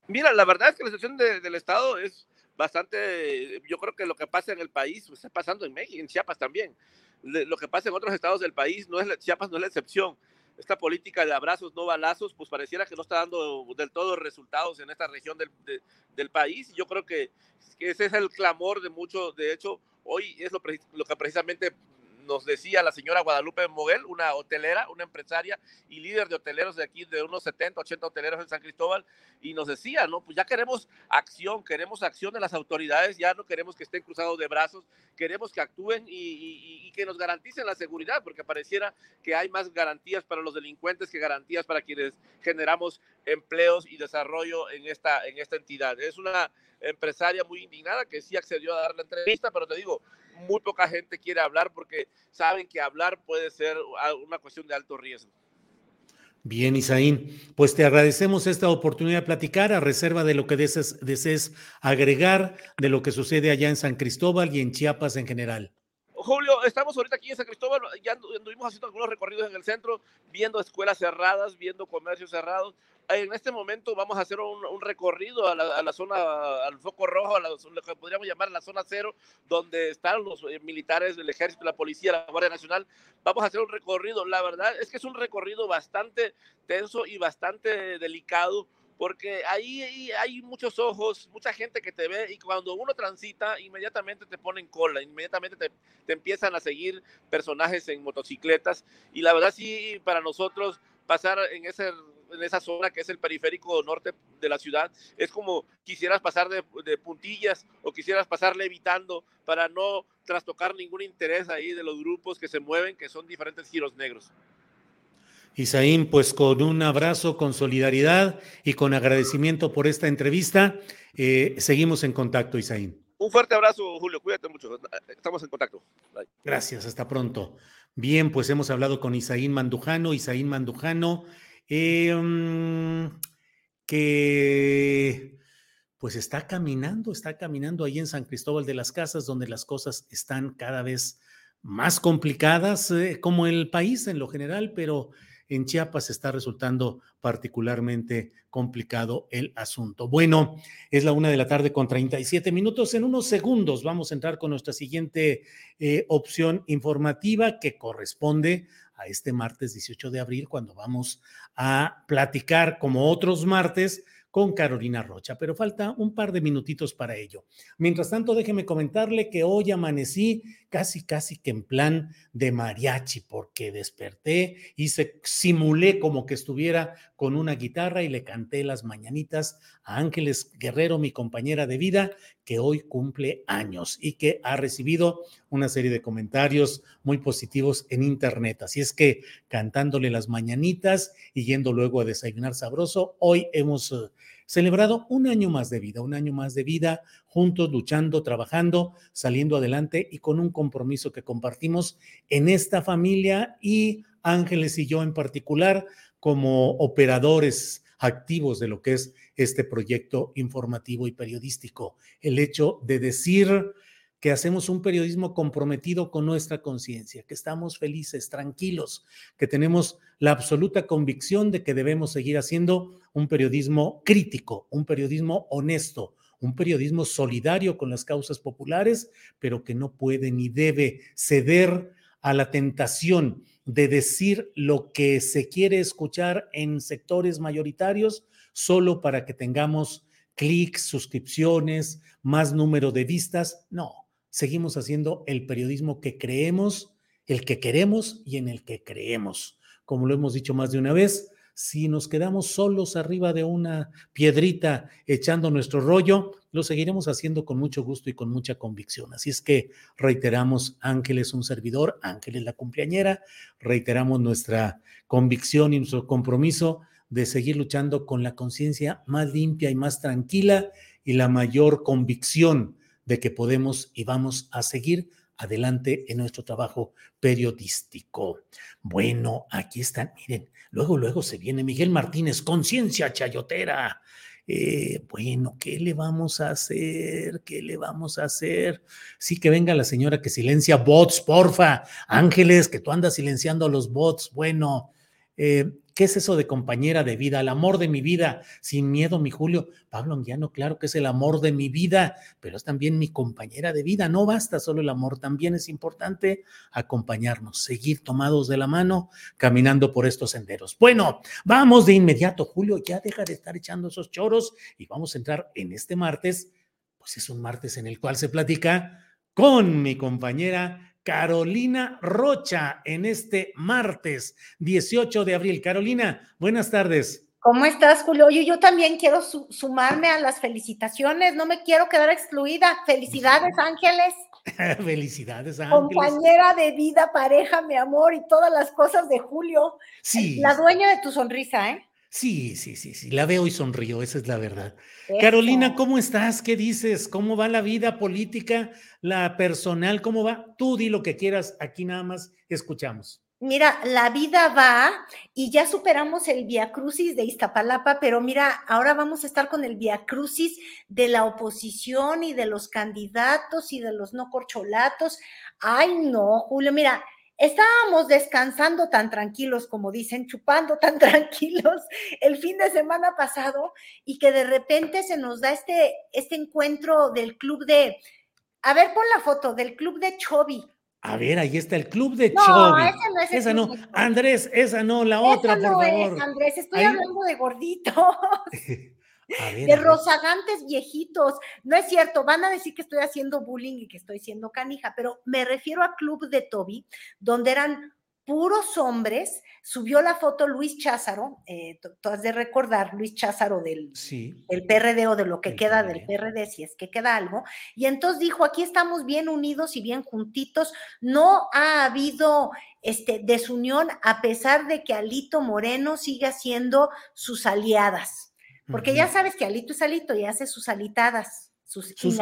Mira, la verdad es que la situación del Estado es bastante, yo creo que lo que pasa en el país pues, está pasando en México, en Chiapas también. Lo que pasa en otros estados del país, no es, Chiapas no es la excepción esta política de abrazos, no balazos, pues pareciera que no está dando del todo resultados en esta región del, del país. Yo creo que, que, ese es el clamor de muchos. De hecho, hoy es lo, lo que precisamente nos decía la señora Guadalupe Moguel, una hotelera, una empresaria y líder de hoteleros de aquí, de unos 70, 80 hoteleros en San Cristóbal, y nos decía, ¿no? Pues ya queremos acción, queremos acción de las autoridades, ya no queremos que estén cruzados de brazos, queremos que actúen y, y que nos garanticen la seguridad, porque pareciera que hay más garantías para los delincuentes que garantías para quienes generamos empleos y desarrollo en esta, en esta entidad. Es una empresaria muy indignada que sí accedió a dar la entrevista, pero te digo, muy poca gente quiere hablar porque saben que hablar puede ser una cuestión de alto riesgo. Bien, Isaín, pues te agradecemos esta oportunidad de platicar a reserva de lo que desees, desees agregar de lo que sucede allá en San Cristóbal y en Chiapas en general. Julio, estamos ahorita aquí en San Cristóbal, ya anduvimos haciendo algunos recorridos en el centro, viendo escuelas cerradas, viendo comercios cerrados. En este momento vamos a hacer un, recorrido a la, zona, al foco rojo, a lo que podríamos llamar la zona cero, donde están los eh, militares del ejército, la policía, la Guardia Nacional. Vamos a hacer un recorrido. La verdad es que es un recorrido bastante tenso y bastante delicado porque ahí hay muchos ojos, mucha gente que te ve y cuando uno transita, inmediatamente te ponen cola, inmediatamente te, empiezan a seguir personajes en motocicletas y la verdad sí, para nosotros pasar en, ese, en esa zona que es el periférico norte de la ciudad, es como quisieras pasar de, de puntillas o quisieras pasarle evitando para no trastocar ningún interés ahí de los grupos que se mueven, que son diferentes giros negros. Isaín, pues con un abrazo, con solidaridad y con agradecimiento por esta entrevista. Eh, seguimos en contacto, Isaín. Un fuerte abrazo, Julio. Cuídate mucho. Estamos en contacto. Gracias, hasta pronto. Bien, pues hemos hablado con Isaín Mandujano. Isaín Mandujano, eh, mm, que pues está caminando, está caminando ahí en San Cristóbal de las Casas, donde las cosas están cada vez más complicadas, eh, como el país en lo general, pero en Chiapas está resultando particularmente complicado el asunto. Bueno, es la una de la tarde con 37 minutos. En unos segundos vamos a entrar con nuestra siguiente eh, opción informativa que corresponde a este martes 18 de abril, cuando vamos a platicar como otros martes con Carolina Rocha, pero falta un par de minutitos para ello. Mientras tanto, déjeme comentarle que hoy amanecí casi, casi que en plan de mariachi, porque desperté y se simulé como que estuviera con una guitarra y le canté las mañanitas a Ángeles Guerrero, mi compañera de vida, que hoy cumple años y que ha recibido una serie de comentarios muy positivos en internet. Así es que cantándole las mañanitas y yendo luego a desayunar sabroso, hoy hemos eh, celebrado un año más de vida, un año más de vida juntos, luchando, trabajando, saliendo adelante y con un compromiso que compartimos en esta familia y Ángeles y yo en particular como operadores activos de lo que es este proyecto informativo y periodístico. El hecho de decir que hacemos un periodismo comprometido con nuestra conciencia, que estamos felices, tranquilos, que tenemos la absoluta convicción de que debemos seguir haciendo un periodismo crítico, un periodismo honesto, un periodismo solidario con las causas populares, pero que no puede ni debe ceder a la tentación de decir lo que se quiere escuchar en sectores mayoritarios solo para que tengamos clics, suscripciones, más número de vistas. No, seguimos haciendo el periodismo que creemos, el que queremos y en el que creemos. Como lo hemos dicho más de una vez, si nos quedamos solos arriba de una piedrita echando nuestro rollo, lo seguiremos haciendo con mucho gusto y con mucha convicción. Así es que reiteramos, Ángel es un servidor, Ángel es la cumpleañera, reiteramos nuestra convicción y nuestro compromiso de seguir luchando con la conciencia más limpia y más tranquila y la mayor convicción de que podemos y vamos a seguir adelante en nuestro trabajo periodístico. Bueno, aquí están, miren, luego, luego se viene Miguel Martínez, conciencia chayotera. Eh, bueno, ¿qué le vamos a hacer? ¿Qué le vamos a hacer? Sí, que venga la señora que silencia bots, porfa. Ángeles, que tú andas silenciando a los bots. Bueno, eh, ¿Qué es eso de compañera de vida? El amor de mi vida, sin miedo, mi Julio. Pablo Anguiano, claro que es el amor de mi vida, pero es también mi compañera de vida. No basta solo el amor, también es importante acompañarnos, seguir tomados de la mano, caminando por estos senderos. Bueno, vamos de inmediato, Julio, ya deja de estar echando esos choros y vamos a entrar en este martes, pues es un martes en el cual se platica con mi compañera Carolina Rocha en este martes 18 de abril. Carolina, buenas tardes. ¿Cómo estás, Julio? Yo, yo también quiero sumarme a las felicitaciones, no me quiero quedar excluida. Felicidades, Ángeles. Felicidades, Ángeles. Compañera de vida, pareja, mi amor y todas las cosas de Julio. Sí. La dueña de tu sonrisa, ¿eh? Sí, sí, sí, sí, la veo y sonrío, esa es la verdad. Carolina, ¿cómo estás? ¿Qué dices? ¿Cómo va la vida política, la personal? ¿Cómo va? Tú di lo que quieras, aquí nada más escuchamos. Mira, la vida va y ya superamos el Via Crucis de Iztapalapa, pero mira, ahora vamos a estar con el Via Crucis de la oposición y de los candidatos y de los no corcholatos. Ay, no, Julio, mira, Estábamos descansando tan tranquilos, como dicen, chupando tan tranquilos el fin de semana pasado y que de repente se nos da este, este encuentro del club de, a ver, pon la foto del club de Chobi. A ver, ahí está el club de no, Chobi. Ese no es el esa no, Andrés, esa no, la otra, por favor. Es, Andrés, estoy hablando de gorditos. de rozagantes viejitos. No es cierto, van a decir que estoy haciendo bullying y que estoy siendo canija, pero me refiero a Club de Toby, donde eran puros hombres. Subió la foto Luis Cházaro, eh, tú has de recordar, Luis Cházaro del, PRD o de lo que queda del PRD, si es que queda algo. Y entonces dijo, aquí estamos bien unidos y bien juntitos. No ha habido este, desunión a pesar de que Alito Moreno sigue haciendo sus aliadas. Porque ya sabes que Alito es Alito y hace sus alitadas, sus, sus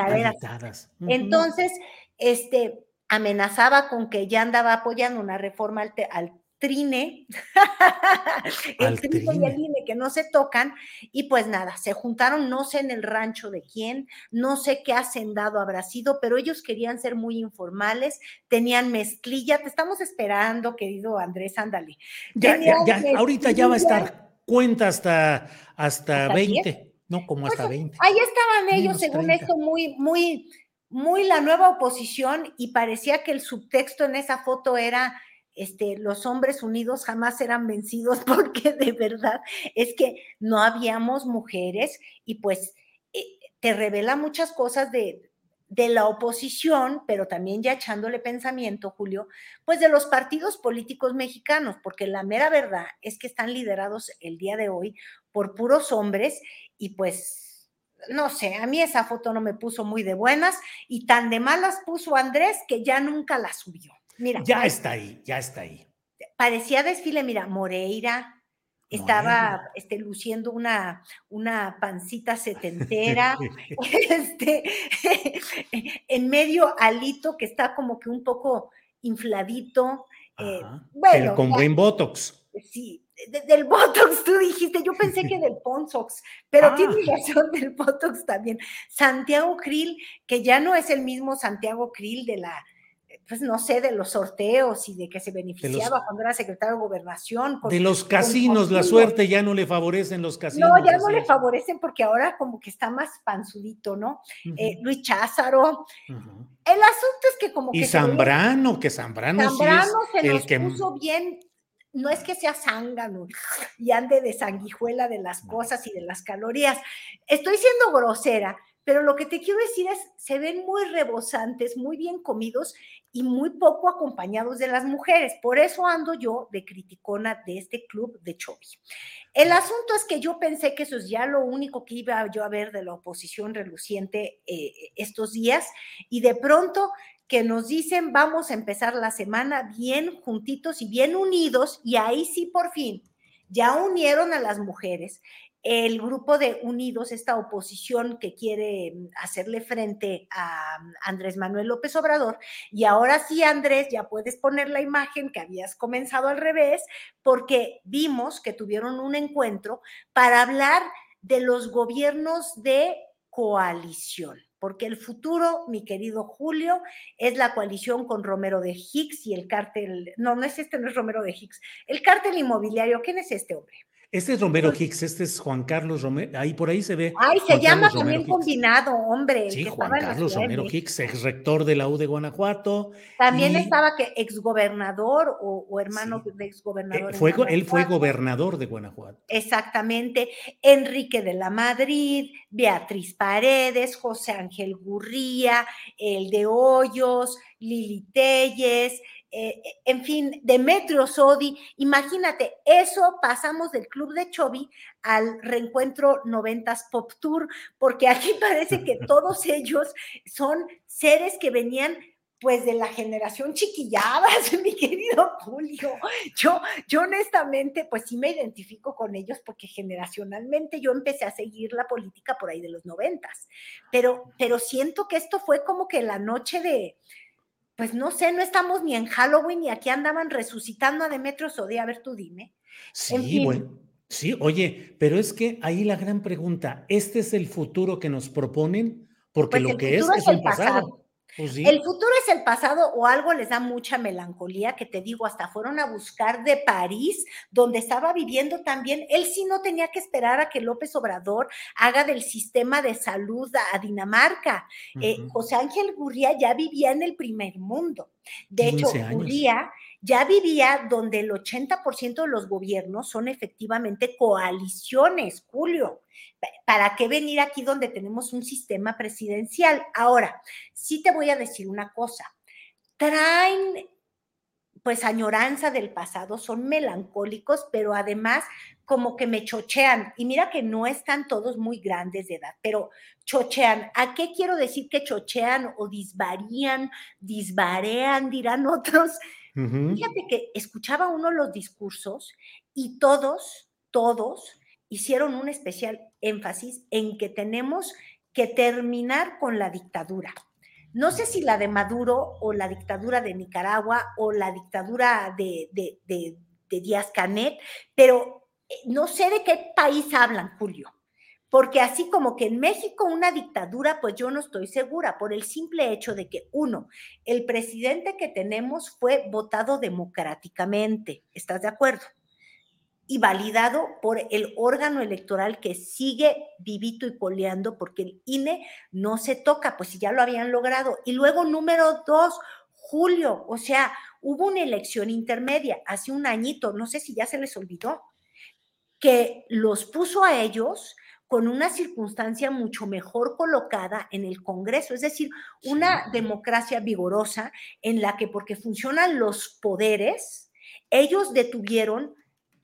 Entonces, este, amenazaba con que ya andaba apoyando una reforma al, trine, el trine, y el INE que no se tocan, y pues nada, se juntaron, no sé en el rancho de quién, no sé qué hacendado habrá sido, pero ellos querían ser muy informales, tenían mezclilla, te estamos esperando, querido Andrés, ándale. Ya, ya, ahorita ya va a estar cuenta hasta, hasta, 20, no, como hasta 20. Ahí estaban ellos, según esto, muy, muy, muy la nueva oposición y parecía que el subtexto en esa foto era este, los hombres unidos jamás serán vencidos porque de verdad es que no habíamos mujeres y pues eh, te revela muchas cosas de, de la oposición, pero también ya echándole pensamiento, Julio, pues de los partidos políticos mexicanos, porque la mera verdad es que están liderados el día de hoy por puros hombres y pues no sé, a mí esa foto no me puso muy de buenas y tan de malas puso Andrés que ya nunca la subió. Mira. Ya está ahí, ya está ahí. Parecía desfile, mira, Moreira, estaba este, luciendo una, una pancita setentera, este, en medio alito que está como que un poco infladito. Eh, bueno, con buen botox. Sí, del Botox, tú dijiste, yo pensé que del Ponsox, pero ah. tiene razón del Botox también. Santiago Krill, que ya no es el mismo Santiago Krill de la, pues no sé, de los sorteos y de que se beneficiaba cuando era secretario de gobernación. de los casinos, la suerte ya no le favorecen los casinos. No, ya no le favorecen porque ahora como que está más panzudito, ¿no? Eh, Luis Cházaro. El asunto es que como y que... Zambrano, que Zambrano, Zambrano sí es se el que... puso bien no es que sea zángano y ande de sanguijuela de las cosas y de las calorías. Estoy siendo grosera, pero lo que te quiero decir es, se ven muy rebosantes, muy bien comidos y muy poco acompañados de las mujeres. Por eso ando yo de criticona de este club de Chovi. El asunto es que yo pensé que eso es ya lo único que iba yo a ver de la oposición reluciente eh, estos días y de pronto que nos dicen vamos a empezar la semana bien juntitos y bien unidos y ahí sí por fin ya unieron a las mujeres. El grupo de Unidos, esta oposición que quiere mm, hacerle frente a mm, Andrés Manuel López Obrador. Y ahora sí, Andrés, ya puedes poner la imagen que habías comenzado al revés, porque vimos que tuvieron un encuentro para hablar de los gobiernos de coalición porque el futuro, mi querido Julio, es la coalición con Romero de Hicks y el cártel, no, no es este, no es Romero de Hicks, el cártel inmobiliario, ¿quién es este hombre? Este es Romero Hicks, este es Juan Carlos Romero, ahí por ahí se ve. Ay, se llama también combinado, hombre. Sí, Juan Carlos Romero Hicks, ex rector de la U de Guanajuato. También estaba que exgobernador o, o hermano de exgobernador. Eh, fue, él fue gobernador de Guanajuato. Exactamente. Enrique de la Madrid, Beatriz Paredes, José Ángel Gurría, el de Hoyos, Lili Telles, eh, eh, en fin, Demetrio Sodi, imagínate, eso pasamos del club de Chovy al reencuentro 90 Pop Tour, porque aquí parece que todos ellos son seres que venían pues de la generación chiquilladas, mi querido Julio. Yo, yo honestamente, pues sí me identifico con ellos porque generacionalmente yo empecé a seguir la política por ahí de los noventas, pero, pero siento que esto fue como que la noche de, pues no sé, no estamos ni en Halloween y aquí andaban resucitando a Demetrio Sodi, a ver tú dime. Sí, bueno, sí, oye, pero es que ahí la gran pregunta, ¿este es el futuro que nos proponen? Porque pues lo que es es el pasado. Pues el futuro es el pasado o algo les da mucha melancolía, que te digo, hasta fueron a buscar de París, donde estaba viviendo también. Él sí no tenía que esperar a que López Obrador haga del sistema de salud a, Dinamarca. Eh, José Ángel Gurría ya vivía en el primer mundo. De hecho, Gurría ya vivía donde el 80% de los gobiernos son efectivamente coaliciones, Julio. ¿Para qué venir aquí donde tenemos un sistema presidencial? Ahora, sí te voy a decir una cosa. Traen pues añoranza del pasado, son melancólicos, pero además como que me chochean. Y mira que no están todos muy grandes de edad, pero chochean. ¿A qué quiero decir que chochean o disvarían, disvarean, dirán otros? Fíjate que escuchaba uno los discursos y todos, todos hicieron un especial énfasis en que tenemos que terminar con la dictadura. No sé si la de Maduro o la dictadura de Nicaragua o la dictadura de, de, de, de Díaz Canet, pero eh, no sé de qué país hablan, Julio porque así como que en México una dictadura, pues yo no estoy segura por el simple hecho de que, uno, el presidente que tenemos fue votado democráticamente, ¿estás de acuerdo? Y validado por el órgano electoral que sigue vivito y coleando porque el INE no se toca, pues si ya lo habían logrado. Y luego, número dos, Julio, o sea, hubo una elección intermedia hace un añito, no sé si ya se les olvidó, que los puso a ellos con una circunstancia mucho mejor colocada en el Congreso, es decir, una democracia vigorosa en la que porque funcionan los poderes, ellos detuvieron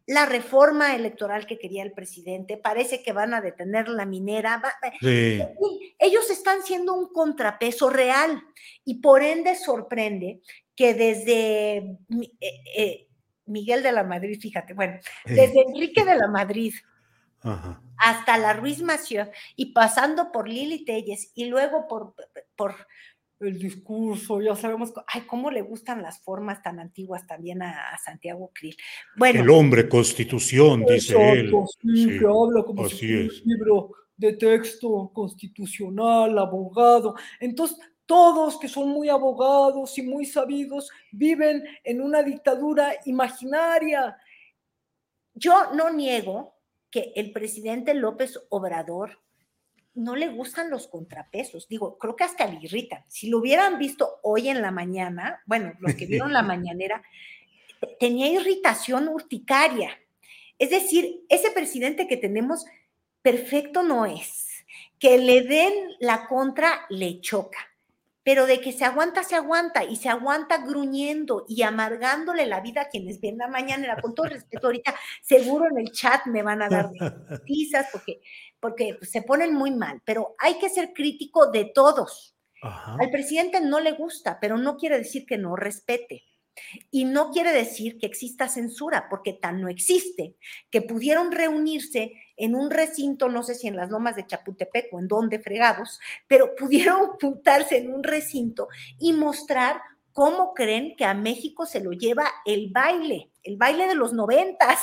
la reforma electoral que quería el presidente, parece que van a detener la minera. Ellos están siendo un contrapeso real y por ende sorprende que desde eh, eh, Miguel de la Madrid, fíjate, bueno, desde Enrique de la Madrid hasta la Ruiz Massieu y pasando por Lili Telles y luego por, por el discurso, ya sabemos, ay, cómo le gustan las formas tan antiguas también a, Santiago Krill. Bueno, el hombre constitución, dice él. Sí, que habla como si un libro de texto constitucional, abogado. Entonces, todos que son muy abogados y muy sabidos viven en una dictadura imaginaria. Yo no niego que el presidente López Obrador no le gustan los contrapesos. Digo, creo que hasta le irritan. Si lo hubieran visto hoy en la mañana, bueno, los que vieron la mañanera, tenía irritación urticaria. Es decir, ese presidente que tenemos, perfecto no es. Que le den la contra, le choca. Pero de que se aguanta, se aguanta y se aguanta gruñendo y amargándole la vida a quienes ven la mañanera. Con todo respeto, ahorita seguro en el chat me van a dar pisas porque porque se ponen muy mal, pero hay que ser crítico de todos. Al presidente no le gusta, pero no quiere decir que no respete. Y no quiere decir que exista censura, porque tan no existe, que pudieron reunirse en un recinto, no sé si en las lomas de Chapultepec o en donde fregados, pero pudieron juntarse en un recinto y mostrar cómo creen que a México se lo lleva el baile, el baile de los noventas.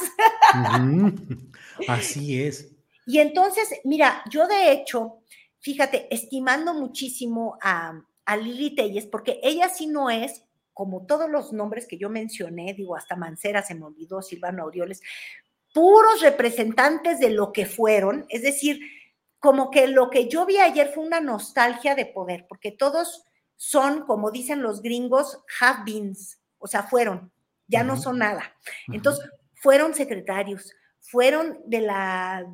Así es. Y entonces, mira, yo de hecho, fíjate, estimando muchísimo a, a Lili Telles, porque ella sí no es, como todos los nombres que yo mencioné, digo, hasta Mancera se me olvidó, Silvano Aureoles, puros representantes de lo que fueron, es decir, como que lo que yo vi ayer fue una nostalgia de poder, porque todos son, como dicen los gringos, have beens, o sea, fueron, ya no son nada. Entonces, fueron secretarios, fueron de la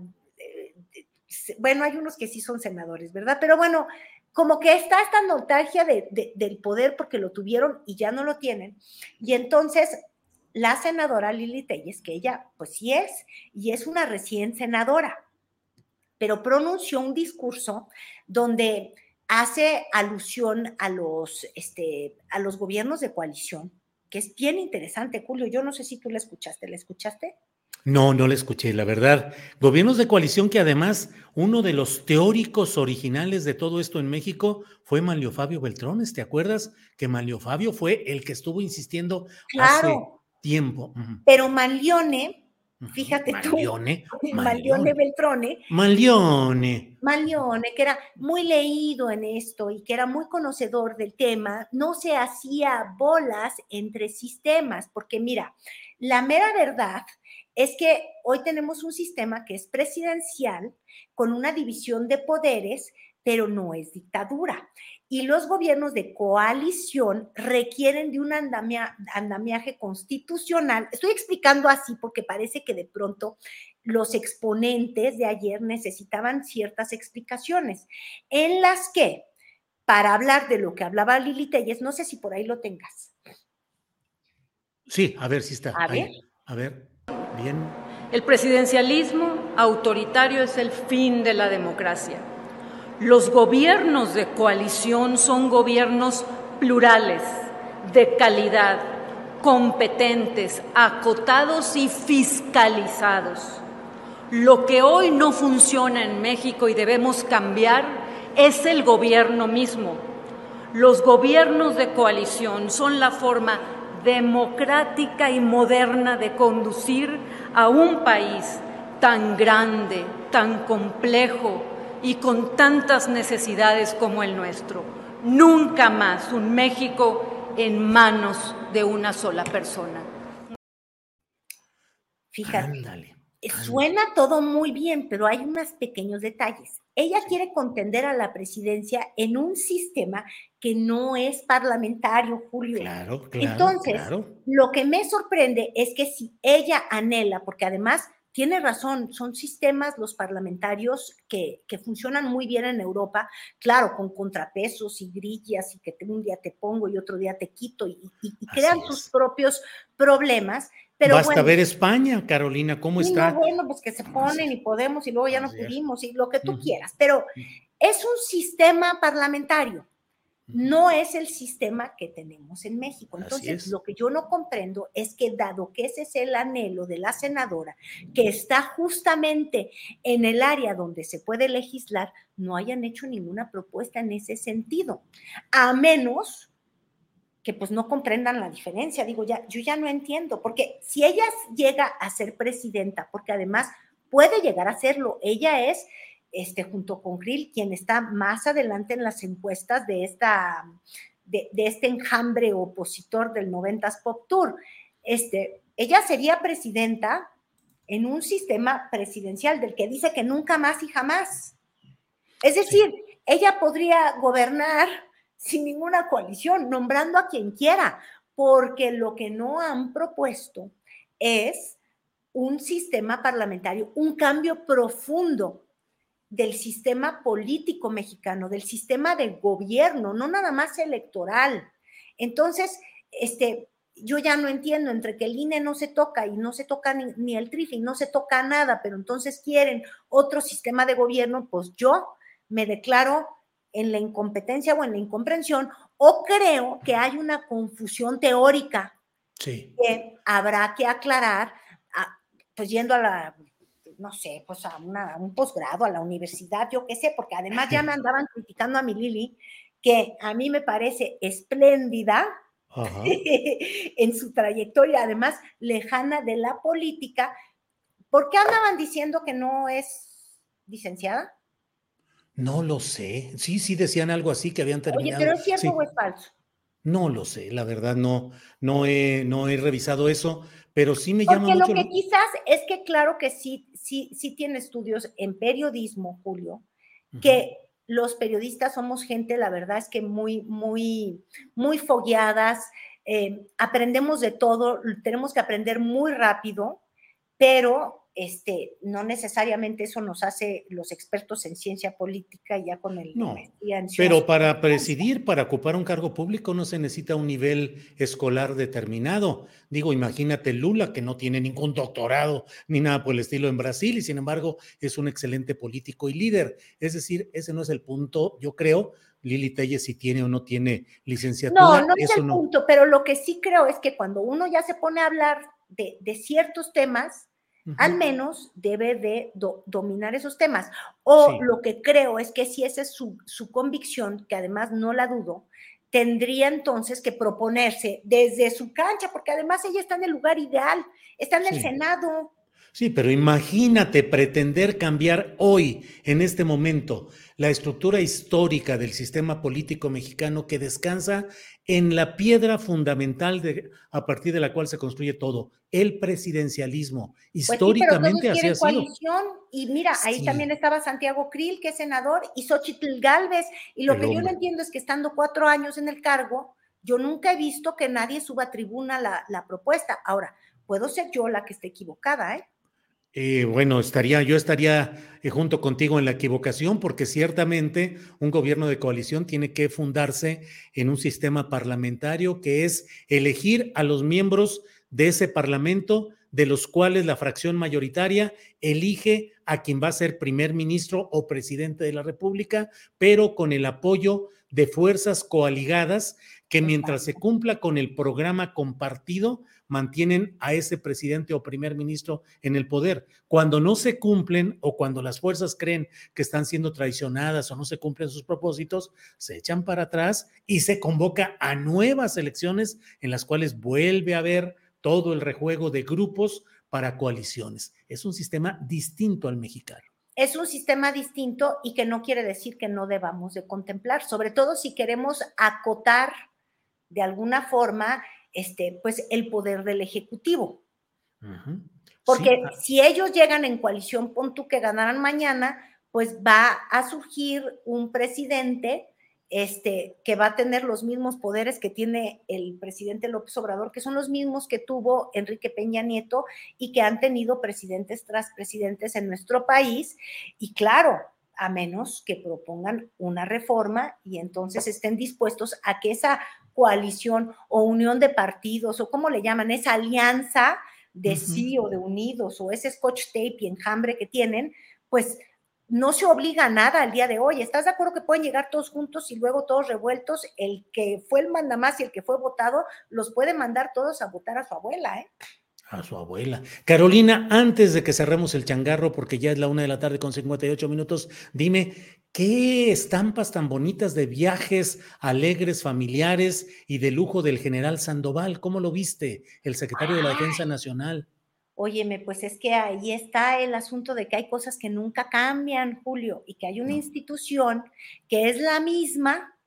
bueno, hay unos que sí son senadores, ¿verdad? Pero bueno, como que está esta nostalgia del poder porque lo tuvieron y ya no lo tienen. Y entonces la senadora Lili Telles, que ella pues sí es, y es una recién senadora, pero pronunció un discurso donde hace alusión a los, este, a los gobiernos de coalición, que es bien interesante, Julio. Yo no sé si tú la escuchaste, ¿la escuchaste? No, no le escuché, la verdad. Gobiernos de coalición que además uno de los teóricos originales de todo esto en México fue Manlio Fabio Beltrones. ¿Te acuerdas que Manlio Fabio fue el que estuvo insistiendo hace tiempo? Pero Manlione, fíjate tú. Manlione Beltrone. Manlione. Manlione, que era muy leído en esto y que era muy conocedor del tema, no se hacía bolas entre sistemas, porque mira, la mera verdad es que hoy tenemos un sistema que es presidencial con una división de poderes, pero no es dictadura. Y los gobiernos de coalición requieren de un andamiaje constitucional. Estoy explicando así porque parece que de pronto los exponentes de ayer necesitaban ciertas explicaciones en las que, para hablar de lo que hablaba Lili Telles, no sé si por ahí lo tengas. Sí, a ver si está. A ver. A ver. El presidencialismo autoritario es el fin de la democracia. Los gobiernos de coalición son gobiernos plurales, de calidad, competentes, acotados y fiscalizados. Lo que hoy no funciona en México y debemos cambiar es el gobierno mismo. Los gobiernos de coalición son la forma democrática y moderna de conducir a un país tan grande, tan complejo y con tantas necesidades como el nuestro. Nunca más un México en manos de una sola persona. Fíjate. Suena todo muy bien, pero hay unos pequeños detalles. Ella quiere contender a la presidencia en un sistema que no es parlamentario, Julio. Claro, claro. Entonces, lo que me sorprende es que si ella anhela, porque además tiene razón, son sistemas los parlamentarios que, funcionan muy bien en Europa, claro, con contrapesos y grillas y que un día te pongo y otro día te quito y, crean sus propios problemas, Basta ver España, Carolina, ¿cómo está? bueno, pues que se ponen y podemos y luego ya no pudimos y lo que tú quieras, pero es un sistema parlamentario, no es el sistema que tenemos en México. Entonces, lo que yo no comprendo es que dado que ese es el anhelo de la senadora, que está justamente en el área donde se puede legislar, no hayan hecho ninguna propuesta en ese sentido, a menos que pues no comprendan la diferencia. Digo, ya, yo ya no entiendo, porque si ella llega a ser presidenta, porque además puede llegar a serlo, ella es, este, junto con Grill, quien está más adelante en las encuestas de, esta, de, este enjambre opositor del 90s Pop Tour. Este, ella sería presidenta en un sistema presidencial del que dice que nunca más y jamás. Es decir, ella podría gobernar sin ninguna coalición, nombrando a quien quiera, porque lo que no han propuesto es un sistema parlamentario, un cambio profundo del sistema político mexicano, del sistema de gobierno, no nada más electoral. Entonces, este, yo ya no entiendo entre que el INE no se toca y no se toca ni, el TRIFE y no se toca nada, pero entonces quieren otro sistema de gobierno, pues yo me declaro en la incompetencia o en la incomprensión, o creo que hay una confusión teórica que habrá que aclarar, pues yendo a la, no sé, pues a, un posgrado, a la universidad, yo qué sé, porque además ya me andaban criticando a mi Lili, que a mí me parece espléndida en su trayectoria, además lejana de la política, ¿por qué andaban diciendo que no es licenciada? No lo sé. Sí, sí decían algo así que habían terminado. Oye, pero es cierto o es falso. No lo sé, la verdad no, no he, no he revisado eso, pero sí me llama mucho. Porque lo que quizás es que claro que sí, sí, sí tiene estudios en periodismo, Julio, que los periodistas somos gente, la verdad es que muy, muy, muy fogueadas, eh, aprendemos de todo, tenemos que aprender muy rápido, pero este, no necesariamente eso nos hace los expertos en ciencia política ya con el... No, pero para presidir, para ocupar un cargo público no se necesita un nivel escolar determinado. Digo, imagínate Lula, que no tiene ningún doctorado ni nada por el estilo en Brasil y sin embargo es un excelente político y líder. Es decir, ese no es el punto, yo creo, Lili Telle si tiene o no tiene licenciatura. No, no es el punto, pero lo que sí creo es que cuando uno ya se pone a hablar de, de ciertos temas, al menos debe de dominar esos temas. O lo que creo es que si esa es su, convicción, que además no la dudo, tendría entonces que proponerse desde su cancha, porque además ella está en el lugar ideal, está en el Senado. Sí, pero imagínate pretender cambiar hoy, en este momento, la estructura histórica del sistema político mexicano que descansa en la piedra fundamental de, a partir de la cual se construye todo, el presidencialismo. Pues Históricamente así ha sido. Y mira, ahí también estaba Santiago Krill, que es senador, y Xochitl Galvez. Y lo que yo no entiendo es que estando cuatro años en el cargo, yo nunca he visto que nadie suba a tribuna la, la propuesta. Ahora, puedo ser yo la que esté equivocada, ¿eh? Eh, bueno, estaría, yo estaría eh, junto contigo en la equivocación, porque ciertamente un gobierno de coalición tiene que fundarse en un sistema parlamentario que es elegir a los miembros de ese parlamento, de los cuales la fracción mayoritaria elige a quien va a ser primer ministro o presidente de la República, pero con el apoyo de fuerzas coaligadas que mientras se cumpla con el programa compartido, mantienen a ese presidente o primer ministro en el poder. Cuando no se cumplen o cuando las fuerzas creen que están siendo traicionadas o no se cumplen sus propósitos, se echan para atrás y se convoca a nuevas elecciones en las cuales vuelve a haber todo el rejuego de grupos para coaliciones. Es un sistema distinto al mexicano es un sistema distinto y que no quiere decir que no debamos de contemplar, sobre todo si queremos acotar de alguna forma este, pues el poder del Ejecutivo. Porque si ellos llegan en coalición, pon tú que ganaran mañana, pues va a surgir un presidente este, que va a tener los mismos poderes que tiene el presidente López Obrador, que son los mismos que tuvo Enrique Peña Nieto y que han tenido presidentes tras presidentes en nuestro país. Y claro, a menos que propongan una reforma y entonces estén dispuestos a que esa coalición o unión de partidos o como le llaman, esa alianza de sí o de unidos o ese scotch tape y enjambre que tienen, pues no se obliga a nada al día de hoy. ¿Estás de acuerdo que pueden llegar todos juntos y luego todos revueltos? El que fue el mandamás y el que fue votado los puede mandar todos a votar a su abuela, ¿eh? A su abuela. Carolina, antes de que cerremos el changarro, porque ya es la una de la tarde con 58 minutos, dime, ¿qué estampas tan bonitas de viajes alegres, familiares y de lujo del general Sandoval? ¿Cómo lo viste, el secretario de la Defensa Nacional? Óyeme, pues es que ahí está el asunto de que hay cosas que nunca cambian, Julio, y que hay una institución que es la misma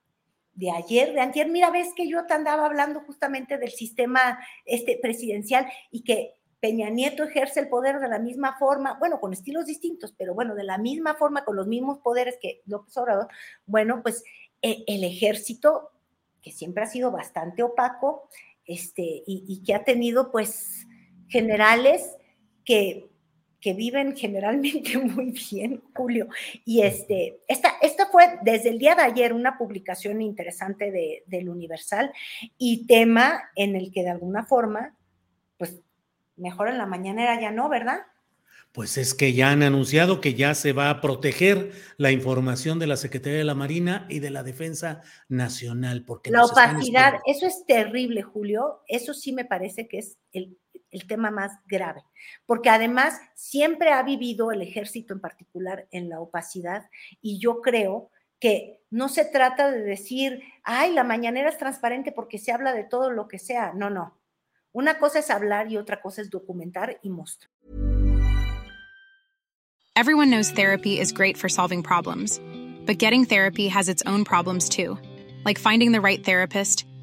de ayer, de antier. Mira, ves que yo te andaba hablando justamente del sistema este, presidencial y que Peña Nieto ejerce el poder de la misma forma, bueno, con estilos distintos, pero bueno, de la misma forma, con los mismos poderes que López Obrador. Bueno, pues e, el ejército, que siempre ha sido bastante opaco, este, y, y que ha tenido pues generales que, que viven generalmente muy bien, Julio. Y este, esta, esta fue desde el día de ayer una publicación interesante de, del Universal y tema en el que de alguna forma, pues mejor en la mañanera ya no, ¿verdad? Pues es que ya han anunciado que ya se va a proteger la información de la Secretaría de la Marina y de la Defensa Nacional. Porque la opacidad, eso es terrible, Julio. Eso sí me parece que es el el tema más grave, porque además siempre ha vivido el ejército en particular en la opacidad y yo creo que no se trata de decir, ay, la mañanera es transparente porque se habla de todo lo que sea. No, no. Una cosa es hablar y otra cosa es documentar y mostrar. Everyone knows therapy is great for solving problems, but getting therapy has its own problems too, like finding the right therapist,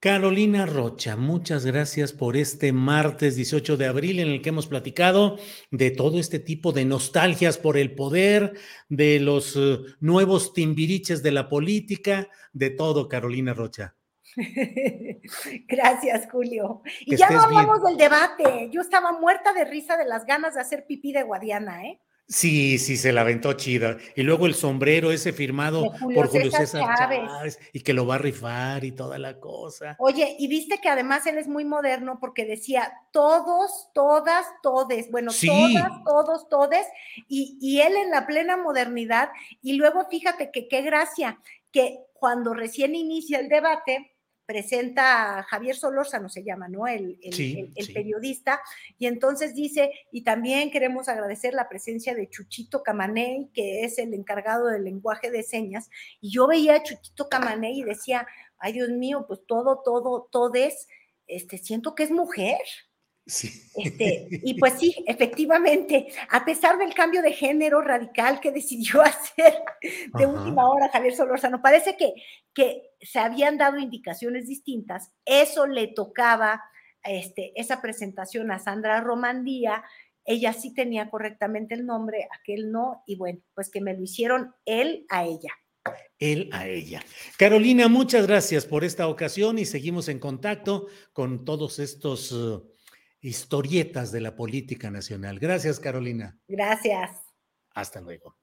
Carolina Rocha, muchas gracias por este martes 18 de abril en el que hemos platicado de todo este tipo de nostalgias por el poder, de los uh, nuevos timbiriches de la política, de todo, Carolina Rocha. Gracias, Julio. Y ya no hablamos del debate. Yo estaba muerta de risa de las ganas de hacer pipí de Guadiana, ¿eh? Sí, sí, se la aventó chida. Y luego el sombrero ese firmado por Julio César, Chávez. y que lo va a rifar y toda la cosa. Oye, y viste que además él es muy moderno porque decía todos, todas, todes, bueno, todas, todos, todes, y, y él en la plena modernidad. Y luego fíjate que qué gracia, que cuando recién inicia el debate, presenta a Javier Solórzano, se llama, ¿no? El, el, periodista, y entonces dice, y también queremos agradecer la presencia de Chuchito Camaney, que es el encargado del lenguaje de señas, y yo veía a Chuchito Camaney y decía, ay Dios mío, pues todo, todo, todo es, este, siento que es mujer, este, y pues sí, efectivamente, a pesar del cambio de género radical que decidió hacer de última hora Javier Solórzano, parece que, que se habían dado indicaciones distintas. Eso le tocaba este, esa presentación a Sandra Romandía. Ella sí tenía correctamente el nombre, aquel no, y bueno, pues que me lo hicieron él a ella. Él a ella. Carolina, muchas gracias por esta ocasión y seguimos en contacto con todos estos... Uh, historietas de la política nacional. Gracias, Carolina. Gracias. Hasta luego.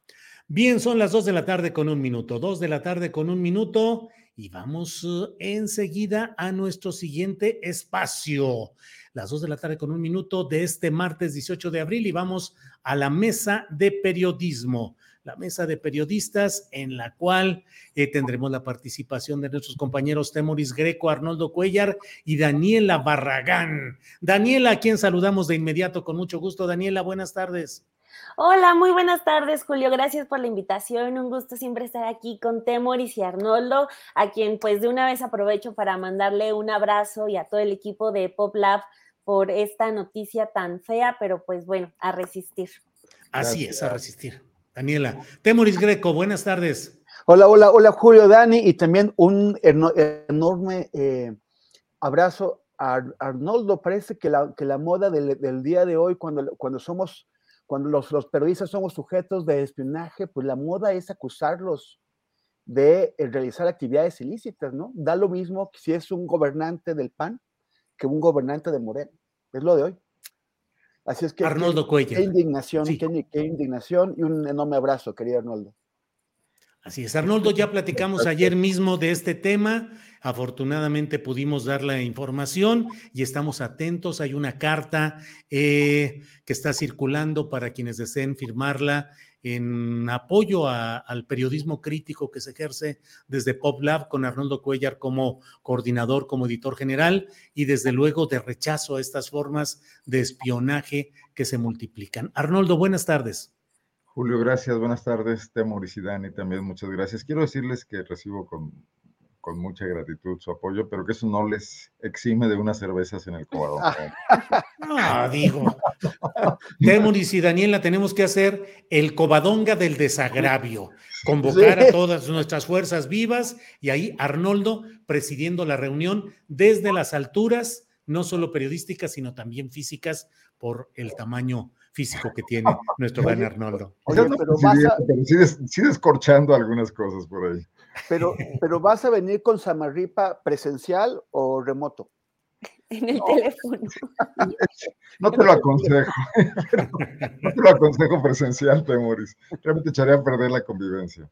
Bien, son las dos de la tarde con un minuto, dos de la tarde con un minuto y vamos uh, enseguida a nuestro siguiente espacio. Las dos de la tarde con un minuto de este martes 18 de abril y vamos a la mesa de periodismo la mesa de periodistas en la cual eh, tendremos la participación de nuestros compañeros Temoris Greco, Arnoldo Cuellar y Daniela Barragán. Daniela, a quien saludamos de inmediato con mucho gusto. Daniela, buenas tardes. Hola, muy buenas tardes, Julio. Gracias por la invitación. Un gusto siempre estar aquí con Temoris y Arnoldo, a quien pues de una vez aprovecho para mandarle un abrazo y a todo el equipo de Pop Lab por esta noticia tan fea, pero pues bueno, a resistir. Así es, a resistir. Daniela. Temoris Greco, buenas tardes. Hola, hola, hola Julio, Dani, y también un enorme eh, abrazo a Arnoldo. Parece que la, que la moda del, día de hoy, cuando, cuando somos, cuando los, los, periodistas somos sujetos de espionaje, pues la moda es acusarlos de eh, realizar actividades ilícitas, ¿no? Da lo mismo si es un gobernante del PAN que un gobernante de Moreno. Es lo de hoy. Así es que. Arnoldo Qué indignación, qué, indignación y un enorme abrazo, querido Arnoldo. Así es, Arnoldo, ya platicamos ayer mismo de este tema. Afortunadamente pudimos dar la información y estamos atentos. Hay una carta eh, que está circulando para quienes deseen firmarla en apoyo al periodismo crítico que se ejerce desde PopLab con Arnoldo Cuellar como coordinador, como editor general y desde luego de rechazo a estas formas de espionaje que se multiplican. Arnoldo, buenas tardes. Julio, gracias. Buenas tardes. Temor y también muchas gracias. Quiero decirles que recibo con con mucha gratitud su apoyo, pero que eso no les exime de unas cervezas en el cobadón. Ah, digo. Temuris y Daniela, tenemos que hacer el cobadonga del desagravio, convocar a todas nuestras fuerzas vivas y ahí Arnoldo presidiendo la reunión desde las alturas, no solo periodísticas, sino también físicas, por el tamaño físico que tiene nuestro gran Arnoldo. pero, sí, descorchando algunas cosas por ahí. Pero, pero ¿vas a venir con Samarripa presencial o remoto? En el teléfono. No te lo aconsejo. No te lo aconsejo presencial, Temoris. Realmente echaría a perder la convivencia.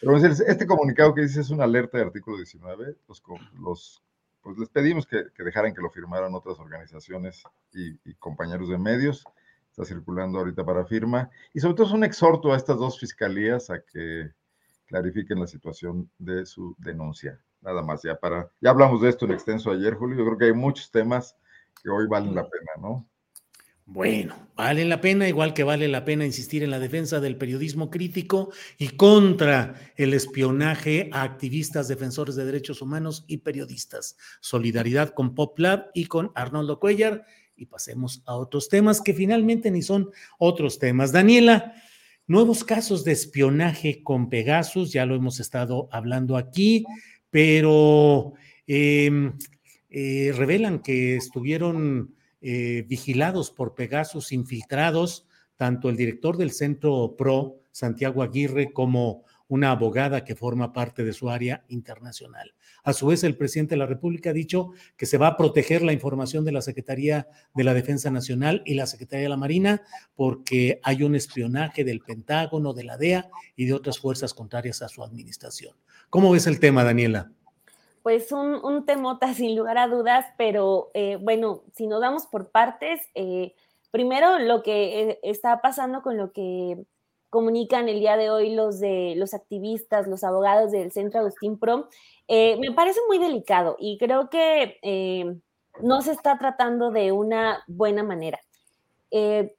Pero este comunicado que dice es una alerta de artículo 19. Los, los pues les pedimos que, dejaran que lo firmaran otras organizaciones y, y compañeros de medios está circulando ahorita para firma. Y sobre todo es un exhorto a estas dos fiscalías a que clarifiquen la situación de su denuncia. Nada más, ya para, ya hablamos de esto en extenso ayer, Julio. Yo creo que hay muchos temas que hoy valen la pena, ¿no? Bueno, vale la pena, igual que vale la pena insistir en la defensa del periodismo crítico y contra el espionaje a activistas, defensores de derechos humanos y periodistas. Solidaridad con PopLab y con Arnoldo Cuellar. Y pasemos a otros temas que finalmente ni son otros temas. Daniela, Nuevos casos de espionaje con Pegasus, ya lo hemos estado hablando aquí, pero em, eh, revelan que estuvieron eh, vigilados por Pegasus, infiltrados, tanto el director del Centro PRO, Santiago Aguirre, como una abogada que forma parte de su área internacional. A su vez, el presidente de la República ha dicho que se va a proteger la información de la Secretaría de la Defensa Nacional y la Secretaría de la Marina porque hay un espionaje del Pentágono, de la DEA y de otras fuerzas contrarias a su administración. ¿Cómo ves el tema, Daniela? Pues un, temota sin lugar a dudas, pero eh, bueno, si nos damos por partes, eh, primero lo que eh, está pasando con lo que comunican el día de hoy los de los activistas, los abogados del Centro Agustín Pro, eh, me parece muy delicado y creo que eh, no se está tratando de una buena manera. Eh,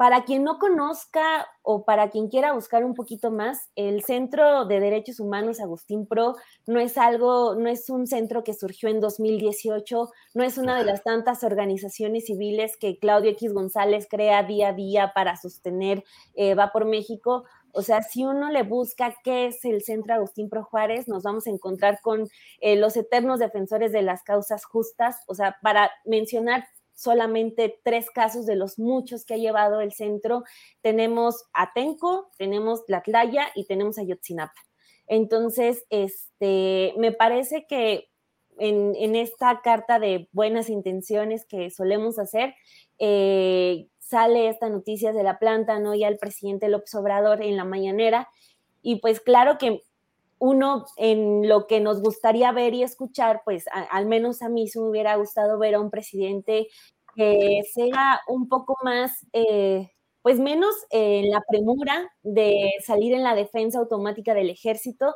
para quien no conozca o para quien quiera buscar un poquito más, el Centro de Derechos Humanos Agustín Pro no es algo, no es un centro que surgió en 2018, no es una de las tantas organizaciones civiles que Claudio X González crea día a día para sostener eh, Va por México. O sea, si uno le busca qué es el Centro Agustín Pro Juárez, nos vamos a encontrar con eh, los eternos defensores de las causas justas. O sea, para mencionar solamente tres casos de los muchos que ha llevado el centro. Tenemos a Tenco, tenemos la Tlaya y tenemos a Yotzinapa. Entonces, este, me parece que en, esta carta de buenas intenciones que solemos hacer, eh, sale esta noticia de la planta, ¿no? Ya el presidente López Obrador en la mañanera Y pues claro que uno en lo que nos gustaría ver y escuchar, pues al menos a mí se me hubiera gustado ver a un presidente que sea un poco más, eh, pues menos en la premura de salir en la defensa automática del ejército.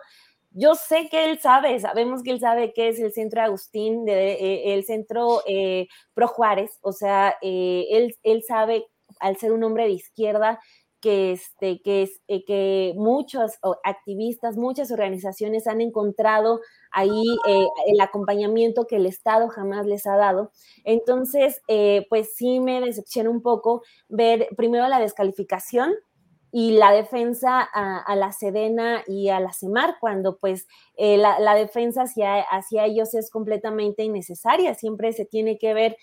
Yo sé que él sabe, sabemos que él sabe que es el centro de Agustín, de, eh, el centro eh, Pro Juárez, o sea, él, él sabe, al ser un hombre de izquierda, que, este, que, eh, que muchos activistas, muchas organizaciones han encontrado ahí eh, el acompañamiento que el Estado jamás les ha dado. Entonces, eh, pues sí me decepciona un poco ver primero la descalificación y la defensa a, la Sedena y a la CEMAR, cuando pues la, defensa hacia, hacia, ellos es completamente innecesaria, siempre se tiene que ver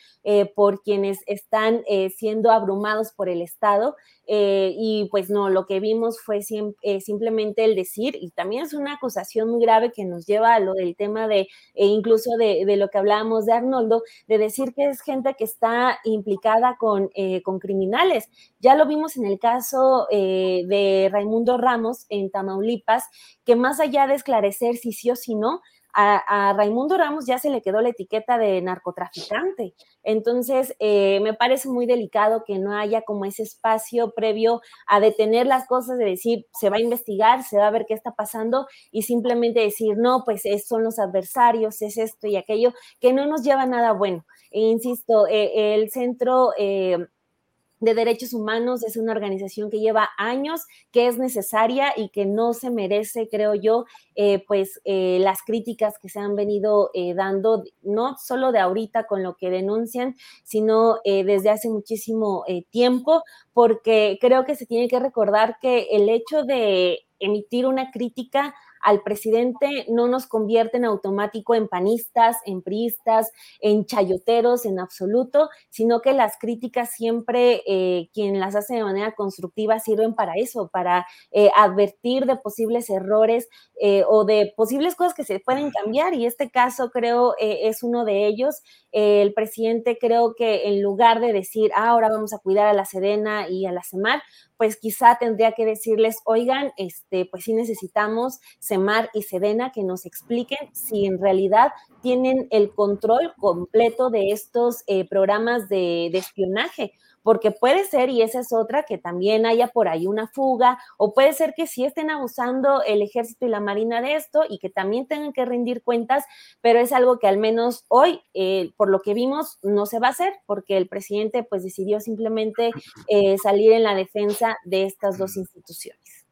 por quienes están siendo abrumados por el Estado eh, y pues no, lo que vimos fue eh, simplemente el decir, y también es una acusación muy grave que nos lleva a lo del tema de, e incluso de, lo que hablábamos de Arnoldo, de decir que es gente que está implicada con, eh, con criminales. Ya lo vimos en el caso de Raimundo Ramos en Tamaulipas, que más allá de esclarecer si sí o si no, a, Raimundo Ramos ya se le quedó la etiqueta de narcotraficante. Entonces, eh, me parece muy delicado que no haya como ese espacio previo a detener las cosas, de decir, se va a investigar, se va a ver qué está pasando y simplemente decir, no, pues son los adversarios, es esto y aquello, que no nos lleva a nada bueno. E insisto, eh, el centro... Eh, de Derechos Humanos es una organización que lleva años, que es necesaria y que no se merece, creo yo, eh, pues eh, las críticas que se han venido eh, dando, no solo de ahorita con lo que denuncian, sino desde hace muchísimo tiempo, porque creo que se tiene que recordar que el hecho de emitir una crítica al presidente no nos convierte en automático en panistas, en priistas, en chayoteros, en absoluto, sino que las críticas siempre, eh, quien las hace de manera constructiva, sirven para eso, para eh, advertir de posibles errores eh, o de posibles cosas que se pueden cambiar. Y este caso creo es uno de ellos. el presidente creo que en lugar de decir, ah, ahora vamos a cuidar a la Sedena y a la CEMAR, pues quizá tendría que decirles, oigan, este, pues sí necesitamos Semar y Sedena que nos expliquen si en realidad tienen el control completo de estos eh, programas de, de espionaje porque puede ser, y esa es otra, que también haya por ahí una fuga, o puede ser que sí estén abusando el ejército y la marina de esto y que también tengan que rendir cuentas, pero es algo que al menos hoy, eh, por lo que vimos, no se va a hacer, porque el presidente pues decidió simplemente eh, salir en la defensa de estas dos instituciones.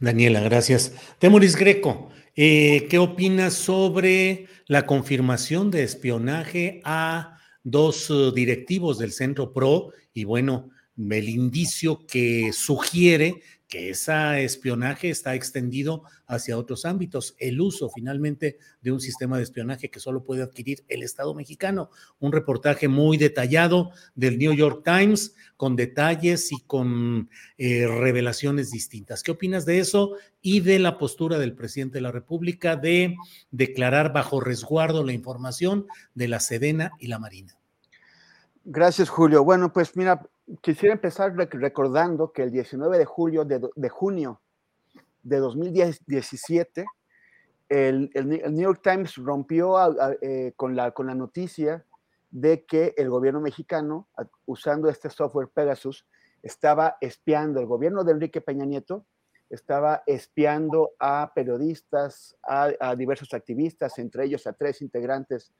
Daniela, gracias. Temoris Greco, eh, ¿qué opinas sobre la confirmación de espionaje a dos directivos del Centro PRO y bueno, el indicio que sugiere que ese espionaje está extendido hacia otros ámbitos. El uso finalmente de un sistema de espionaje que solo puede adquirir el Estado mexicano. Un reportaje muy detallado del New York Times con detalles y con eh, revelaciones distintas. ¿Qué opinas de eso y de la postura del presidente de la República de declarar bajo resguardo la información de la Sedena y la Marina? Gracias, Julio. Bueno, pues mira, quisiera empezar recordando que el 19 de julio de, junio de 2017, el, New York Times rompió eh, con, la, con la noticia de que el gobierno mexicano, usando este software Pegasus, estaba espiando, el gobierno de Enrique Peña Nieto estaba espiando a periodistas, a diversos activistas, entre ellos a tres integrantes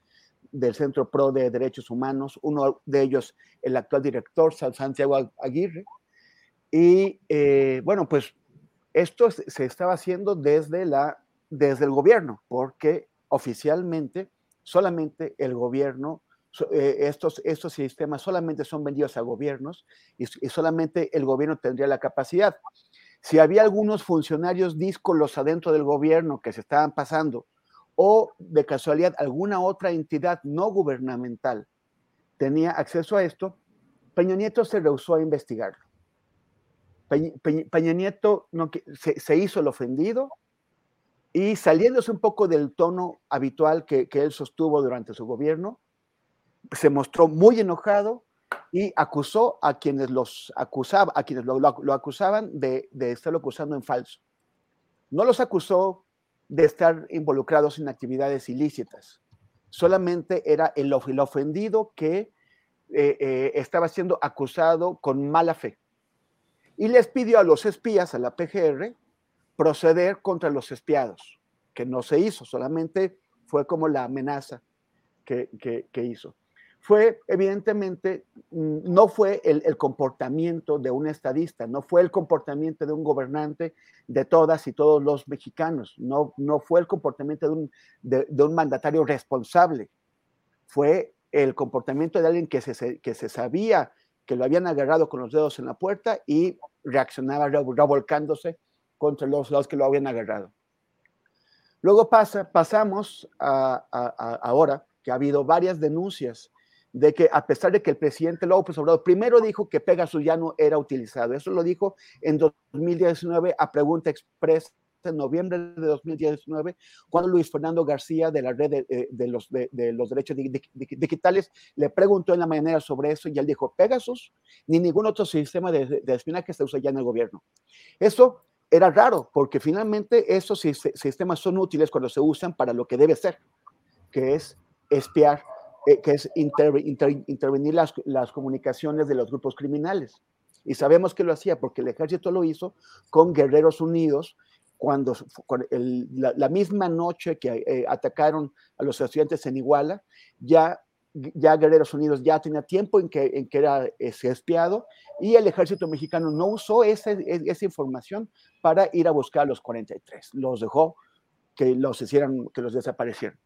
del Centro PRO de Derechos Humanos, uno de ellos el actual director, Santiago Aguirre. Y eh, bueno, pues esto se estaba haciendo desde, la, desde el gobierno, porque oficialmente solamente el gobierno, eh, estos, estos sistemas solamente son vendidos a gobiernos y, y, solamente el gobierno tendría la capacidad. Si había algunos funcionarios díscolos adentro del gobierno que se estaban pasando o de casualidad alguna otra entidad no gubernamental tenía acceso a esto, Peña Nieto se rehusó a investigarlo. Peña, Nieto se, hizo el ofendido y saliéndose un poco del tono habitual que, él sostuvo durante su gobierno, se mostró muy enojado y acusó a quienes los acusaba, a quienes lo, acusaban de, de estarlo acusando en falso. no los acusó de estar involucrados en actividades ilícitas. Solamente era el, ofendido que eh, eh, estaba siendo acusado con mala fe. Y les pidió a los espías, a la PGR, proceder contra los espiados, que no se hizo, solamente fue como la amenaza que, que hizo fue evidentemente, mm, no fue el, comportamiento de un estadista, no fue el comportamiento de un gobernante de todas y todos los mexicanos, no, no fue el comportamiento de un, de, un mandatario responsable, fue el comportamiento de alguien que se, que se sabía que lo habían agarrado con los dedos en la puerta y reaccionaba revolcándose contra los, los que lo habían agarrado. Luego pasa, pasamos ahora que ha habido varias denuncias de que a pesar de que el presidente López Obrador primero dijo que Pegasus ya no era utilizado, eso lo dijo en 2019 a pregunta expresa en noviembre de 2019, cuando Luis Fernando García de la red de, eh, los, los, derechos digitales le preguntó en la mañana sobre eso y él dijo, Pegasus ni ningún otro sistema de, espionaje se usa ya en el gobierno. Eso era raro, porque finalmente esos sistemas son útiles cuando se usan para lo que debe ser, que es espiar eh, que es intervenir las, comunicaciones de los grupos criminales. Y sabemos que lo hacía porque el ejército lo hizo con Guerreros Unidos, cuando la, misma noche que eh, atacaron a los estudiantes en Iguala, ya, Guerreros Unidos ya tenía tiempo en que, era ese espiado y el ejército mexicano no usó esa, esa información para ir a buscar a los 43, los dejó que los hicieran, que los desaparecieran.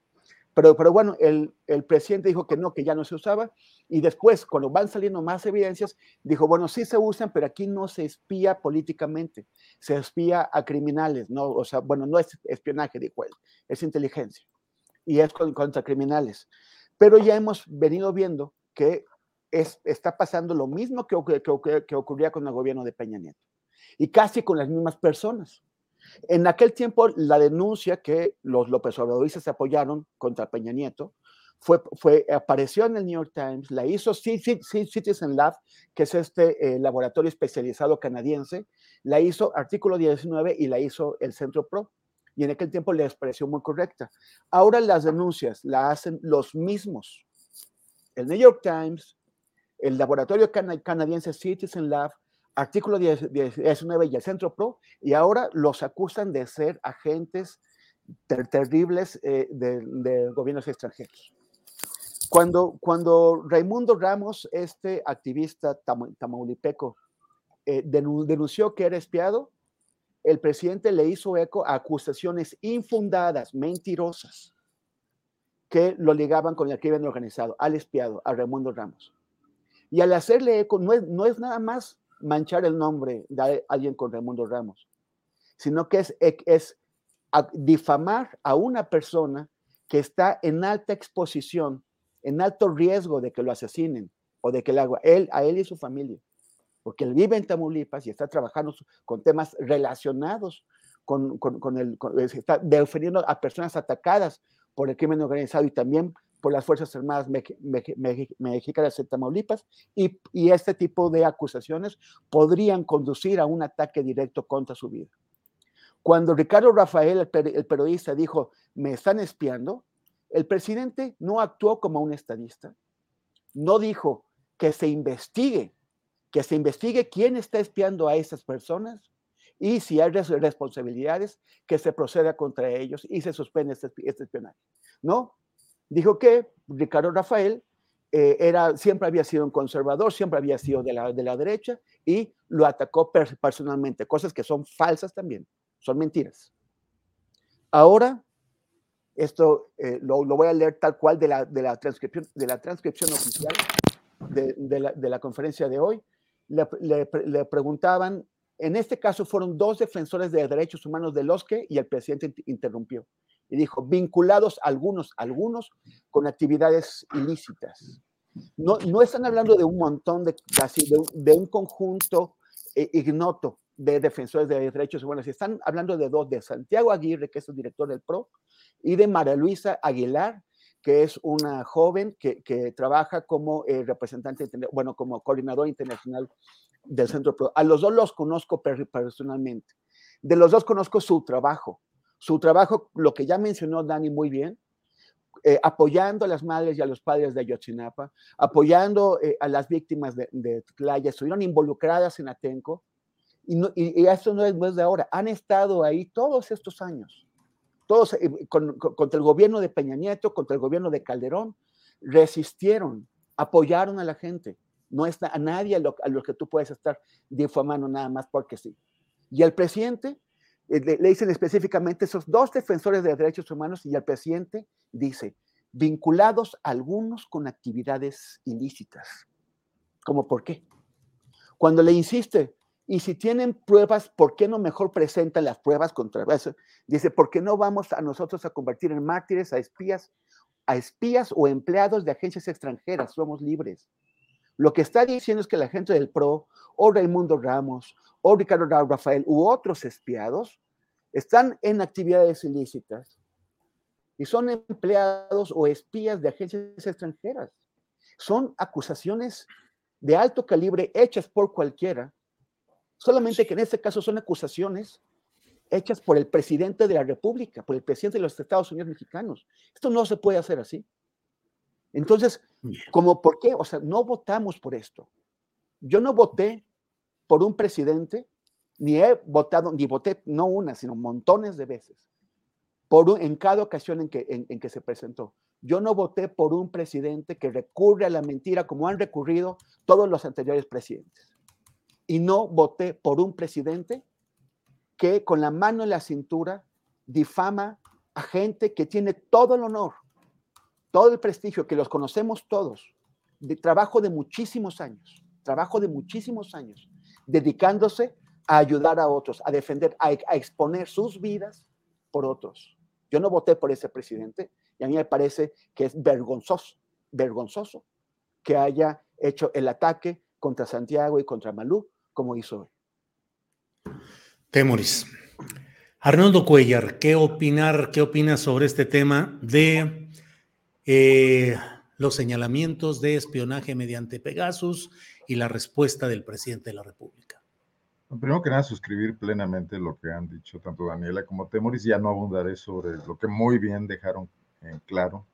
Pero, pero bueno, el, el, presidente dijo que no, que ya no se usaba. Y después, cuando van saliendo más evidencias, dijo, bueno, sí se usan, pero aquí no se espía políticamente, se espía a criminales, ¿no? O sea, bueno, no es espionaje, dijo él, es inteligencia. Y es contra criminales. Pero ya hemos venido viendo que es, está pasando lo mismo que, que, que ocurría con el gobierno de Peña Nieto. Y casi con las mismas personas. En aquel tiempo, la denuncia que los López Obradoristas apoyaron contra Peña Nieto fue, apareció en el New York Times, la hizo Citizen Lab, que es este eh, laboratorio especializado canadiense, la hizo Artículo 19 y la hizo el Centro Pro. Y en aquel tiempo les pareció muy correcta. Ahora las denuncias la hacen los mismos. El New York Times, el laboratorio canadiense Citizen Lab artículo 19 y el Centro Pro, y ahora los acusan de ser agentes terribles eh, de, gobiernos extranjeros. Cuando, cuando Raimundo Ramos, este activista tamaulipeco, eh, denunció que era espiado, el presidente le hizo eco a acusaciones infundadas, mentirosas, que lo ligaban con el crimen organizado, al espiado, a Raimundo Ramos. Y al hacerle eco, no es, no es nada más manchar el nombre de alguien con Raimundo Ramos, sino que es, es difamar a una persona que está en alta exposición, en alto riesgo de que lo asesinen o de que le haga él, a él y su familia, porque él vive en Tamaulipas y está trabajando con temas relacionados con, con, el, está defendiendo a personas atacadas por el crimen organizado y también por las Fuerzas Armadas Mexicanas de Tamaulipas y, y, este tipo de acusaciones podrían conducir a un ataque directo contra su vida. Cuando Ricardo Rafael, el, periodista, dijo, me están espiando, el presidente no actuó como un estadista, no dijo que se investigue, que se investigue quién está espiando a esas personas y si hay responsabilidades, que se proceda contra ellos y se suspende este, este espionaje. No, dijo que Ricardo Rafael eh, era, siempre había sido un conservador, siempre había sido de la, de la derecha y lo atacó personalmente, cosas que son falsas también, son mentiras. Ahora, esto eh, lo, voy a leer tal cual de la, de la, transcripción, de la transcripción oficial de, la, de la, conferencia de hoy. Le, le, preguntaban, en este caso fueron dos defensores de derechos humanos de los que, y el presidente interrumpió y dijo, vinculados algunos, algunos con actividades ilícitas. No, no están hablando de un montón de, casi de, un conjunto eh, ignoto de defensores de derechos humanos, están hablando de dos, de Santiago Aguirre, que es el director del PRO, y de María Luisa Aguilar, que es una joven que, que trabaja como eh, representante, bueno, como coordinador internacional del Centro PRO. A los dos los conozco personalmente De los dos conozco su trabajo. Su trabajo, lo que ya mencionó Dani muy bien, eh, apoyando a las madres y a los padres de Ayotzinapa, apoyando eh, a las víctimas de, de Tlaya, estuvieron involucradas en Atenco, y, y, esto no es, no de ahora, han estado ahí todos estos años, todos eh, con, con, contra el gobierno de Peña Nieto, contra el gobierno de Calderón, resistieron, apoyaron a la gente. No está a nadie a lo, a lo que tú puedes estar difamando nada más porque sí. Y el presidente, le, le, dicen específicamente esos dos defensores de derechos humanos y el presidente dice, vinculados algunos con actividades ilícitas. ¿Cómo por qué? Cuando le insiste, y si tienen pruebas, ¿por qué no mejor presentan las pruebas contra eso? Dice, ¿por qué no vamos a nosotros a convertir en mártires a espías, a espías o empleados de agencias extranjeras? Somos libres. Lo que está diciendo es que la gente del PRO, o Raimundo Ramos, o Ricardo Rafael, u otros espiados, están en actividades ilícitas y son empleados o espías de agencias extranjeras. Son acusaciones de alto calibre hechas por cualquiera, solamente que en este caso son acusaciones hechas por el presidente de la República, por el presidente de los Estados Unidos mexicanos. Esto no se puede hacer así. Entonces, como por qué? O sea, no votamos por esto. Yo no voté por un presidente, ni he votado, ni voté no una, sino montones de veces, por un, en cada ocasión en que, en, en que se presentó. Yo no voté por un presidente que recurre a la mentira como han recurrido todos los anteriores presidentes. Y no voté por un presidente que con la mano en la cintura difama a gente que tiene todo el honor todo el prestigio, que los conocemos todos, de trabajo de muchísimos años, trabajo de muchísimos años, dedicándose a ayudar a otros, a defender, a, exponer sus vidas por otros. Yo no voté por ese presidente y a mí me parece que es vergonzoso, vergonzoso que haya hecho el ataque contra Santiago y contra Malú como hizo hoy. Temoris. Arnoldo Cuellar, ¿qué opinar, qué opinas sobre este tema de eh, los señalamientos de espionaje mediante Pegasus y la respuesta del presidente de la República. Primero que nada, suscribir plenamente lo que han dicho tanto Daniela como Temoris. Ya no abundaré sobre lo que muy bien dejaron claro,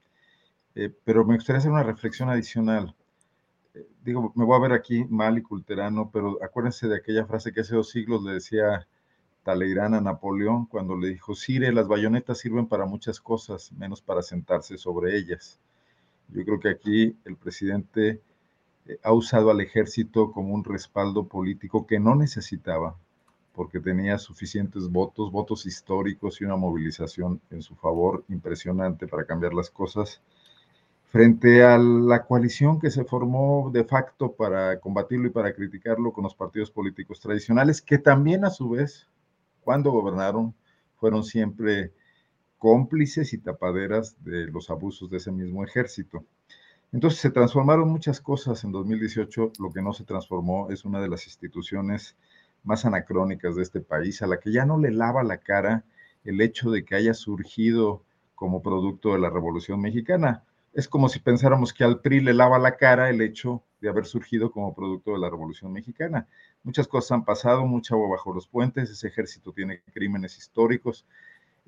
eh, pero me gustaría hacer una reflexión adicional. Eh, digo, me voy a ver aquí mal y culterano, pero acuérdense de aquella frase que hace dos siglos le decía Taleirán a Napoleón cuando le dijo, Sire, las bayonetas sirven para muchas cosas, menos para sentarse sobre ellas. Yo creo que aquí el presidente eh, ha usado al ejército como un respaldo político que no necesitaba, porque tenía suficientes votos, votos históricos y una movilización en su favor impresionante para cambiar las cosas, frente a la coalición que se formó de facto para combatirlo y para criticarlo con los partidos políticos tradicionales, que también a su vez cuando gobernaron fueron siempre cómplices y tapaderas de los abusos de ese mismo ejército. Entonces se transformaron muchas cosas en 2018. Lo que no se transformó es una de las instituciones más anacrónicas de este país, a la que ya no le lava la cara el hecho de que haya surgido como producto de la Revolución Mexicana. Es como si pensáramos que al PRI le lava la cara el hecho de haber surgido como producto de la Revolución Mexicana. Muchas cosas han pasado, mucha agua bajo los puentes, ese ejército tiene crímenes históricos.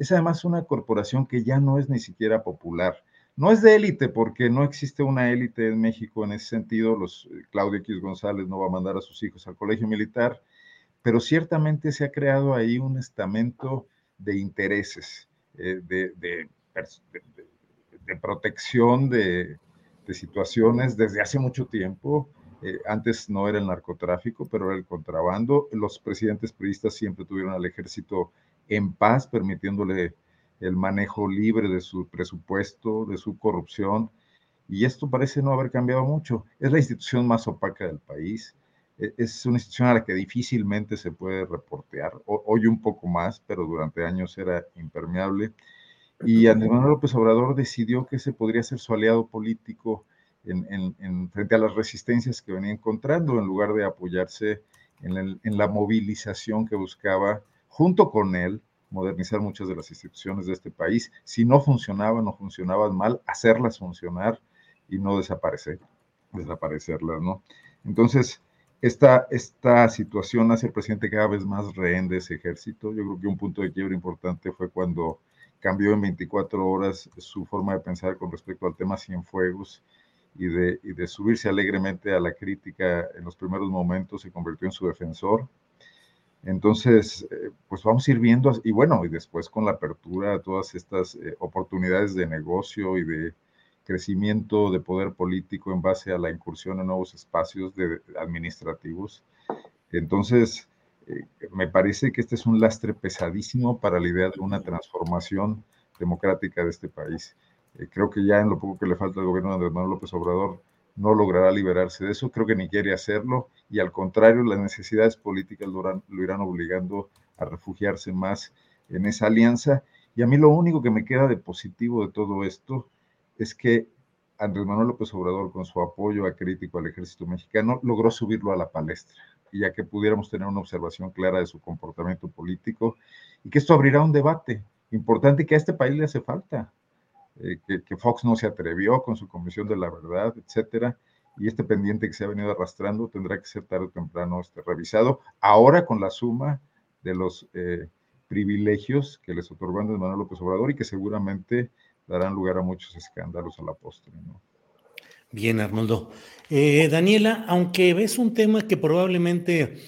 Es además una corporación que ya no es ni siquiera popular. No es de élite porque no existe una élite en México en ese sentido. Los, eh, Claudio X González no va a mandar a sus hijos al colegio militar, pero ciertamente se ha creado ahí un estamento de intereses, eh, de, de, de, protección de, situaciones desde hace mucho tiempo eh, antes no era el narcotráfico, pero era el contrabando. Los presidentes periodistas siempre tuvieron al ejército en paz, permitiéndole el manejo libre de su presupuesto, de su corrupción. Y esto parece no haber cambiado mucho. Es la institución más opaca del país. E, es una institución a la que difícilmente se puede reportear. Hoy un poco más, pero durante años era impermeable. Y Andrés Manuel López Obrador decidió que ese podría ser su aliado político en, frente a las resistencias que venía encontrando, en lugar de apoyarse en, en la movilización que buscaba, junto con él, modernizar muchas de las instituciones de este país. Si no funcionaban o funcionaban mal, hacerlas funcionar y no desaparecer, desaparecerlas, ¿no? Entonces, esta, esta situación hace al presidente cada vez más rehén de ese ejército. Yo creo que un punto de quiebre importante fue cuando cambió en 24 horas su forma de pensar con respecto al tema Cienfuegos y de, y de subirse alegremente a la crítica en los primeros momentos, se convirtió en su defensor. Entonces, eh, pues vamos a ir viendo, y bueno, y después con la apertura a todas estas eh, oportunidades de negocio y de crecimiento de poder político en base a la incursión en nuevos espacios de, administrativos. Entonces, eh, me parece que este es un lastre pesadísimo para la idea de una transformación democrática de este país. Creo que ya en lo poco que le falta al gobierno de Andrés Manuel López Obrador no logrará liberarse de eso, creo que ni quiere hacerlo y al contrario, las necesidades políticas lo, irán obligando a refugiarse más en esa alianza. Y a mí lo único que me queda de positivo de todo esto es que Andrés Manuel López Obrador, con su apoyo acrítico al ejército mexicano, logró subirlo a la palestra, y ya que pudiéramos tener una observación clara de su comportamiento político, y que esto abrirá un debate importante que a este país le hace falta, eh, que, Fox no se atrevió con su Comisión de la Verdad, etcétera, y este pendiente que se ha venido arrastrando tendrá que ser tarde o temprano este, revisado, ahora con la suma de los eh, privilegios que les otorgó Andrés Manuel López Obrador y que seguramente darán lugar a muchos escándalos a la postre. Bien, Arnoldo. Eh, Daniela, aunque ves un tema que probablemente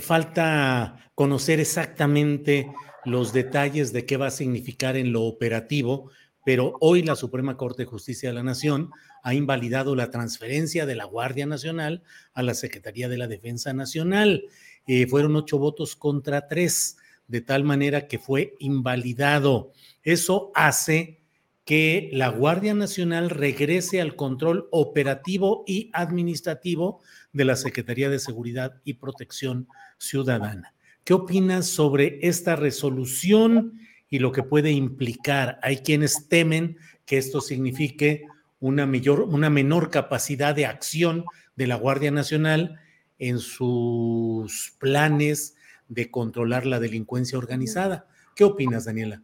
falta conocer exactamente los detalles de qué va a significar en lo operativo, pero hoy la Suprema Corte de Justicia de la Nación ha invalidado la transferencia de la Guardia Nacional a la Secretaría de la Defensa Nacional. Eh, fueron ocho votos contra tres, de tal manera que fue invalidado. Eso hace que la Guardia Nacional regrese al control operativo y administrativo de la Secretaría de Seguridad y Protección Ciudadana. ¿Qué opinas sobre esta resolución y lo que puede implicar? Hay quienes temen que esto signifique una, mayor, una menor capacidad de acción de la Guardia Nacional en sus planes de controlar la delincuencia organizada. ¿Qué opinas, Daniela?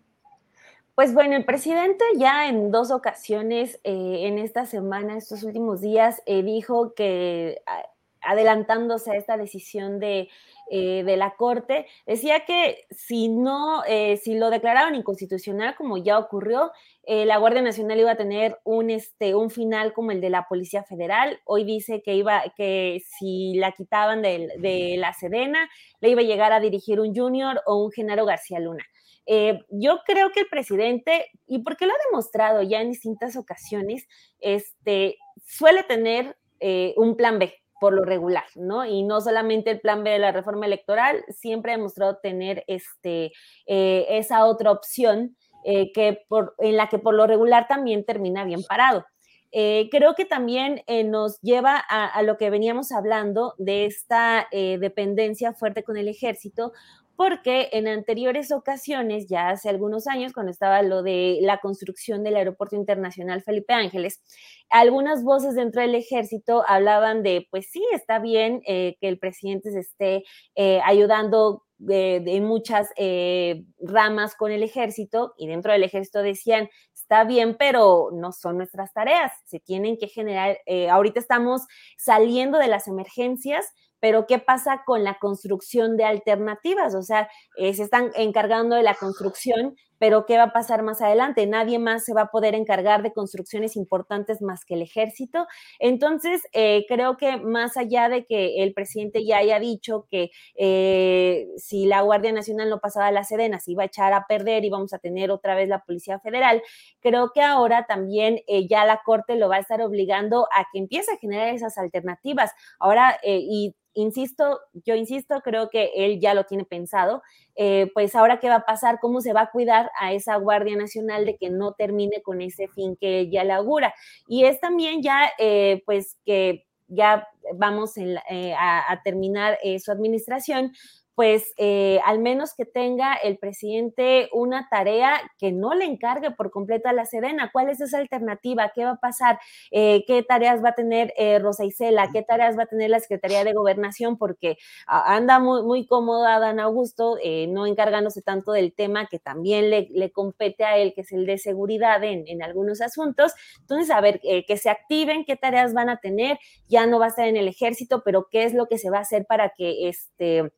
Pues bueno, el presidente ya en dos ocasiones eh, en esta semana, estos últimos días, eh, dijo que adelantándose a esta decisión de, eh, de, la Corte, decía que si no, si lo declararon inconstitucional, como ya ocurrió, la Guardia Nacional iba a tener un, este, un final como el de la Policía Federal. Hoy dice que iba, que si la quitaban de, de la Sedena, le iba a llegar a dirigir un Junior o un Genaro García Luna. Eh, yo creo que el presidente, y porque lo ha demostrado ya en distintas ocasiones, este, suele tener eh, un plan B por lo regular, ¿no? Y no solamente el plan B de la reforma electoral, siempre ha demostrado tener este, eh, esa otra opción que por, en la que por lo regular también termina bien parado. creo que también nos lleva a, lo que veníamos hablando de esta dependencia fuerte con el ejército, porque en anteriores ocasiones, ya hace algunos años, cuando estaba lo de la construcción del Aeropuerto Internacional Felipe Ángeles, algunas voces dentro del ejército hablaban de, pues sí, está bien eh, que el presidente se esté eh, ayudando de, en muchas eh, ramas con el ejército y dentro del ejército decían, está bien, pero no son nuestras tareas, se tienen que generar, ahorita estamos saliendo de las emergencias, pero ¿qué pasa con la construcción de alternativas? O sea, eh, se están encargando de la construcción, pero ¿qué va a pasar más adelante? Nadie más se va a poder encargar de construcciones importantes más que el ejército. Entonces, eh, creo que más allá de que el presidente ya haya dicho que eh, si la Guardia Nacional no pasaba a la Sedena, se iba a echar a perder y vamos a tener otra vez la Policía Federal, creo que ahora también ya la Corte lo va a estar obligando a que empiece a generar esas alternativas. Ahora, y insisto, yo insisto, creo que él ya lo tiene pensado, eh, pues ahora qué va a pasar, cómo se va a cuidar a esa Guardia Nacional de que no termine con ese fin que ya le augura. Y es también ya, eh, pues que ya vamos eh, a, terminar su administración, pues eh, al menos que tenga el presidente una tarea que no le encargue por completo a la Sedena. ¿Cuál es esa alternativa? ¿Qué va a pasar? Eh, ¿Qué tareas va a tener eh, Rosa Isela? ¿Qué tareas va a tener la Secretaría de Gobernación? Porque anda muy, muy cómoda Dan Augusto, no encargándose tanto del tema que también le, compete a él, que es el de seguridad en, en algunos asuntos. Entonces, a ver, que se activen, qué tareas van a tener, ya no va a estar en el ejército, pero qué es lo que se va a hacer para que este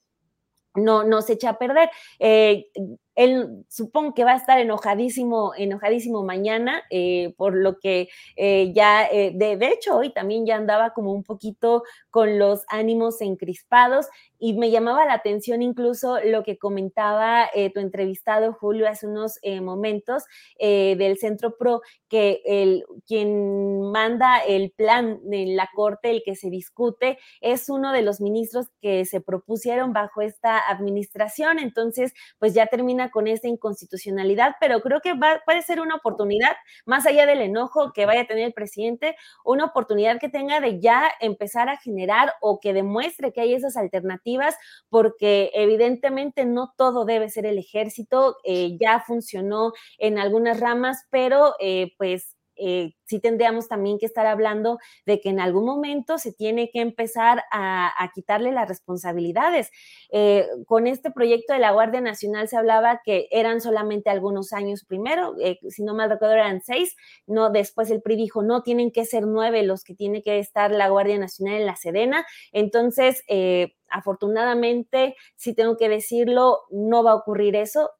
no, no se eche a perder. Eh, él supongo que va a estar enojadísimo, enojadísimo mañana, eh, por lo que eh, ya, de, de, hecho, hoy también ya andaba como un poquito con los ánimos encrispados y me llamaba la atención incluso lo que comentaba tu entrevistado Julio hace unos momentos del Centro PRO, que el, quien manda el plan en la Corte, el que se discute, es uno de los ministros que se propusieron bajo esta administración. Entonces, pues ya termina con esta inconstitucionalidad, pero creo que va, puede ser una oportunidad, más allá del enojo que vaya a tener el presidente, una oportunidad que tenga de ya empezar a generar o que demuestre que hay esas alternativas, porque evidentemente no todo debe ser el ejército, eh, ya funcionó en algunas ramas, pero eh, pues eh, sí tendríamos también que estar hablando de que en algún momento se tiene que empezar a, quitarle las responsabilidades. Eh, con este proyecto de la Guardia Nacional se hablaba que eran solamente algunos años primero, eh, si no mal recuerdo eran seis, no, después el PRI dijo, no, tienen que ser nueve los que tiene que estar la Guardia Nacional en la Sedena. Entonces, afortunadamente, si tengo que decirlo, no va a ocurrir eso.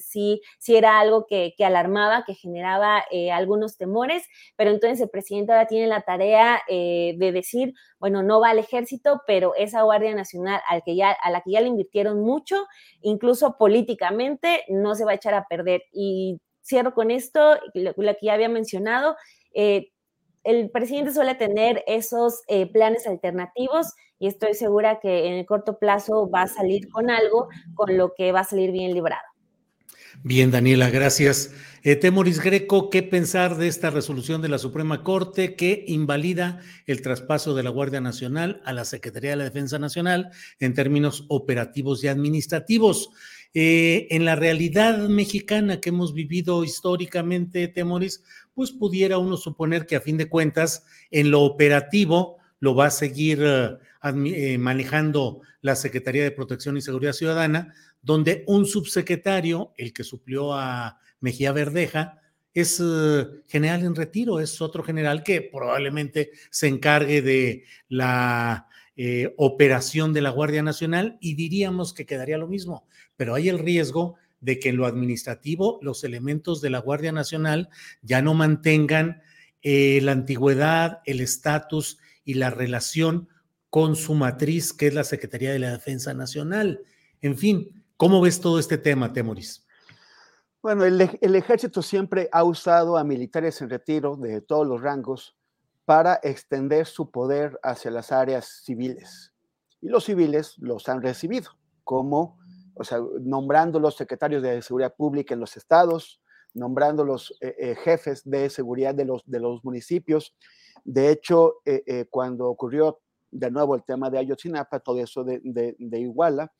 sí, sí era algo que, alarmaba, que generaba algunos temores pero entonces el presidente ahora tiene la tarea eh, de decir, bueno, no va al ejército, pero esa Guardia Nacional al que ya, a la que ya le invirtieron mucho, incluso políticamente, no se va a echar a perder. Y cierro con esto, lo, que ya había mencionado. Eh, el presidente suele tener esos eh, planes alternativos y estoy segura que en el corto plazo va a salir con algo con lo que va a salir bien librado. Bien, Daniela, gracias. Eh, Temoris Greco, ¿qué pensar de esta resolución de la Suprema Corte que invalida el traspaso de la Guardia Nacional a la Secretaría de la Defensa Nacional en términos operativos y administrativos? Eh, en la realidad mexicana que hemos vivido históricamente, Temoris, pues pudiera uno suponer que a fin de cuentas, en lo operativo, lo va a seguir eh, manejando la Secretaría de Protección y Seguridad Ciudadana, donde un subsecretario, el que suplió a Mejía Verdeja, es eh, general en retiro, es otro general que probablemente se encargue de la eh, operación de la Guardia Nacional y diríamos que quedaría lo mismo, pero hay el riesgo de que en lo administrativo los elementos de la Guardia Nacional ya no mantengan eh, la antigüedad, el estatus y la relación con su matriz, que es la Secretaría de la Defensa Nacional. En fin, ¿Cómo ves todo este tema, Temoris? Bueno, el, ejército siempre ha usado a militares en retiro de todos los rangos para extender su poder hacia las áreas civiles. Y los civiles los han recibido, como, o sea, nombrando los secretarios de seguridad pública en los estados, nombrando los eh, eh, jefes de seguridad de los, de los municipios. De hecho, eh, cuando ocurrió de nuevo el tema de Ayotzinapa, todo eso de, de Iguala,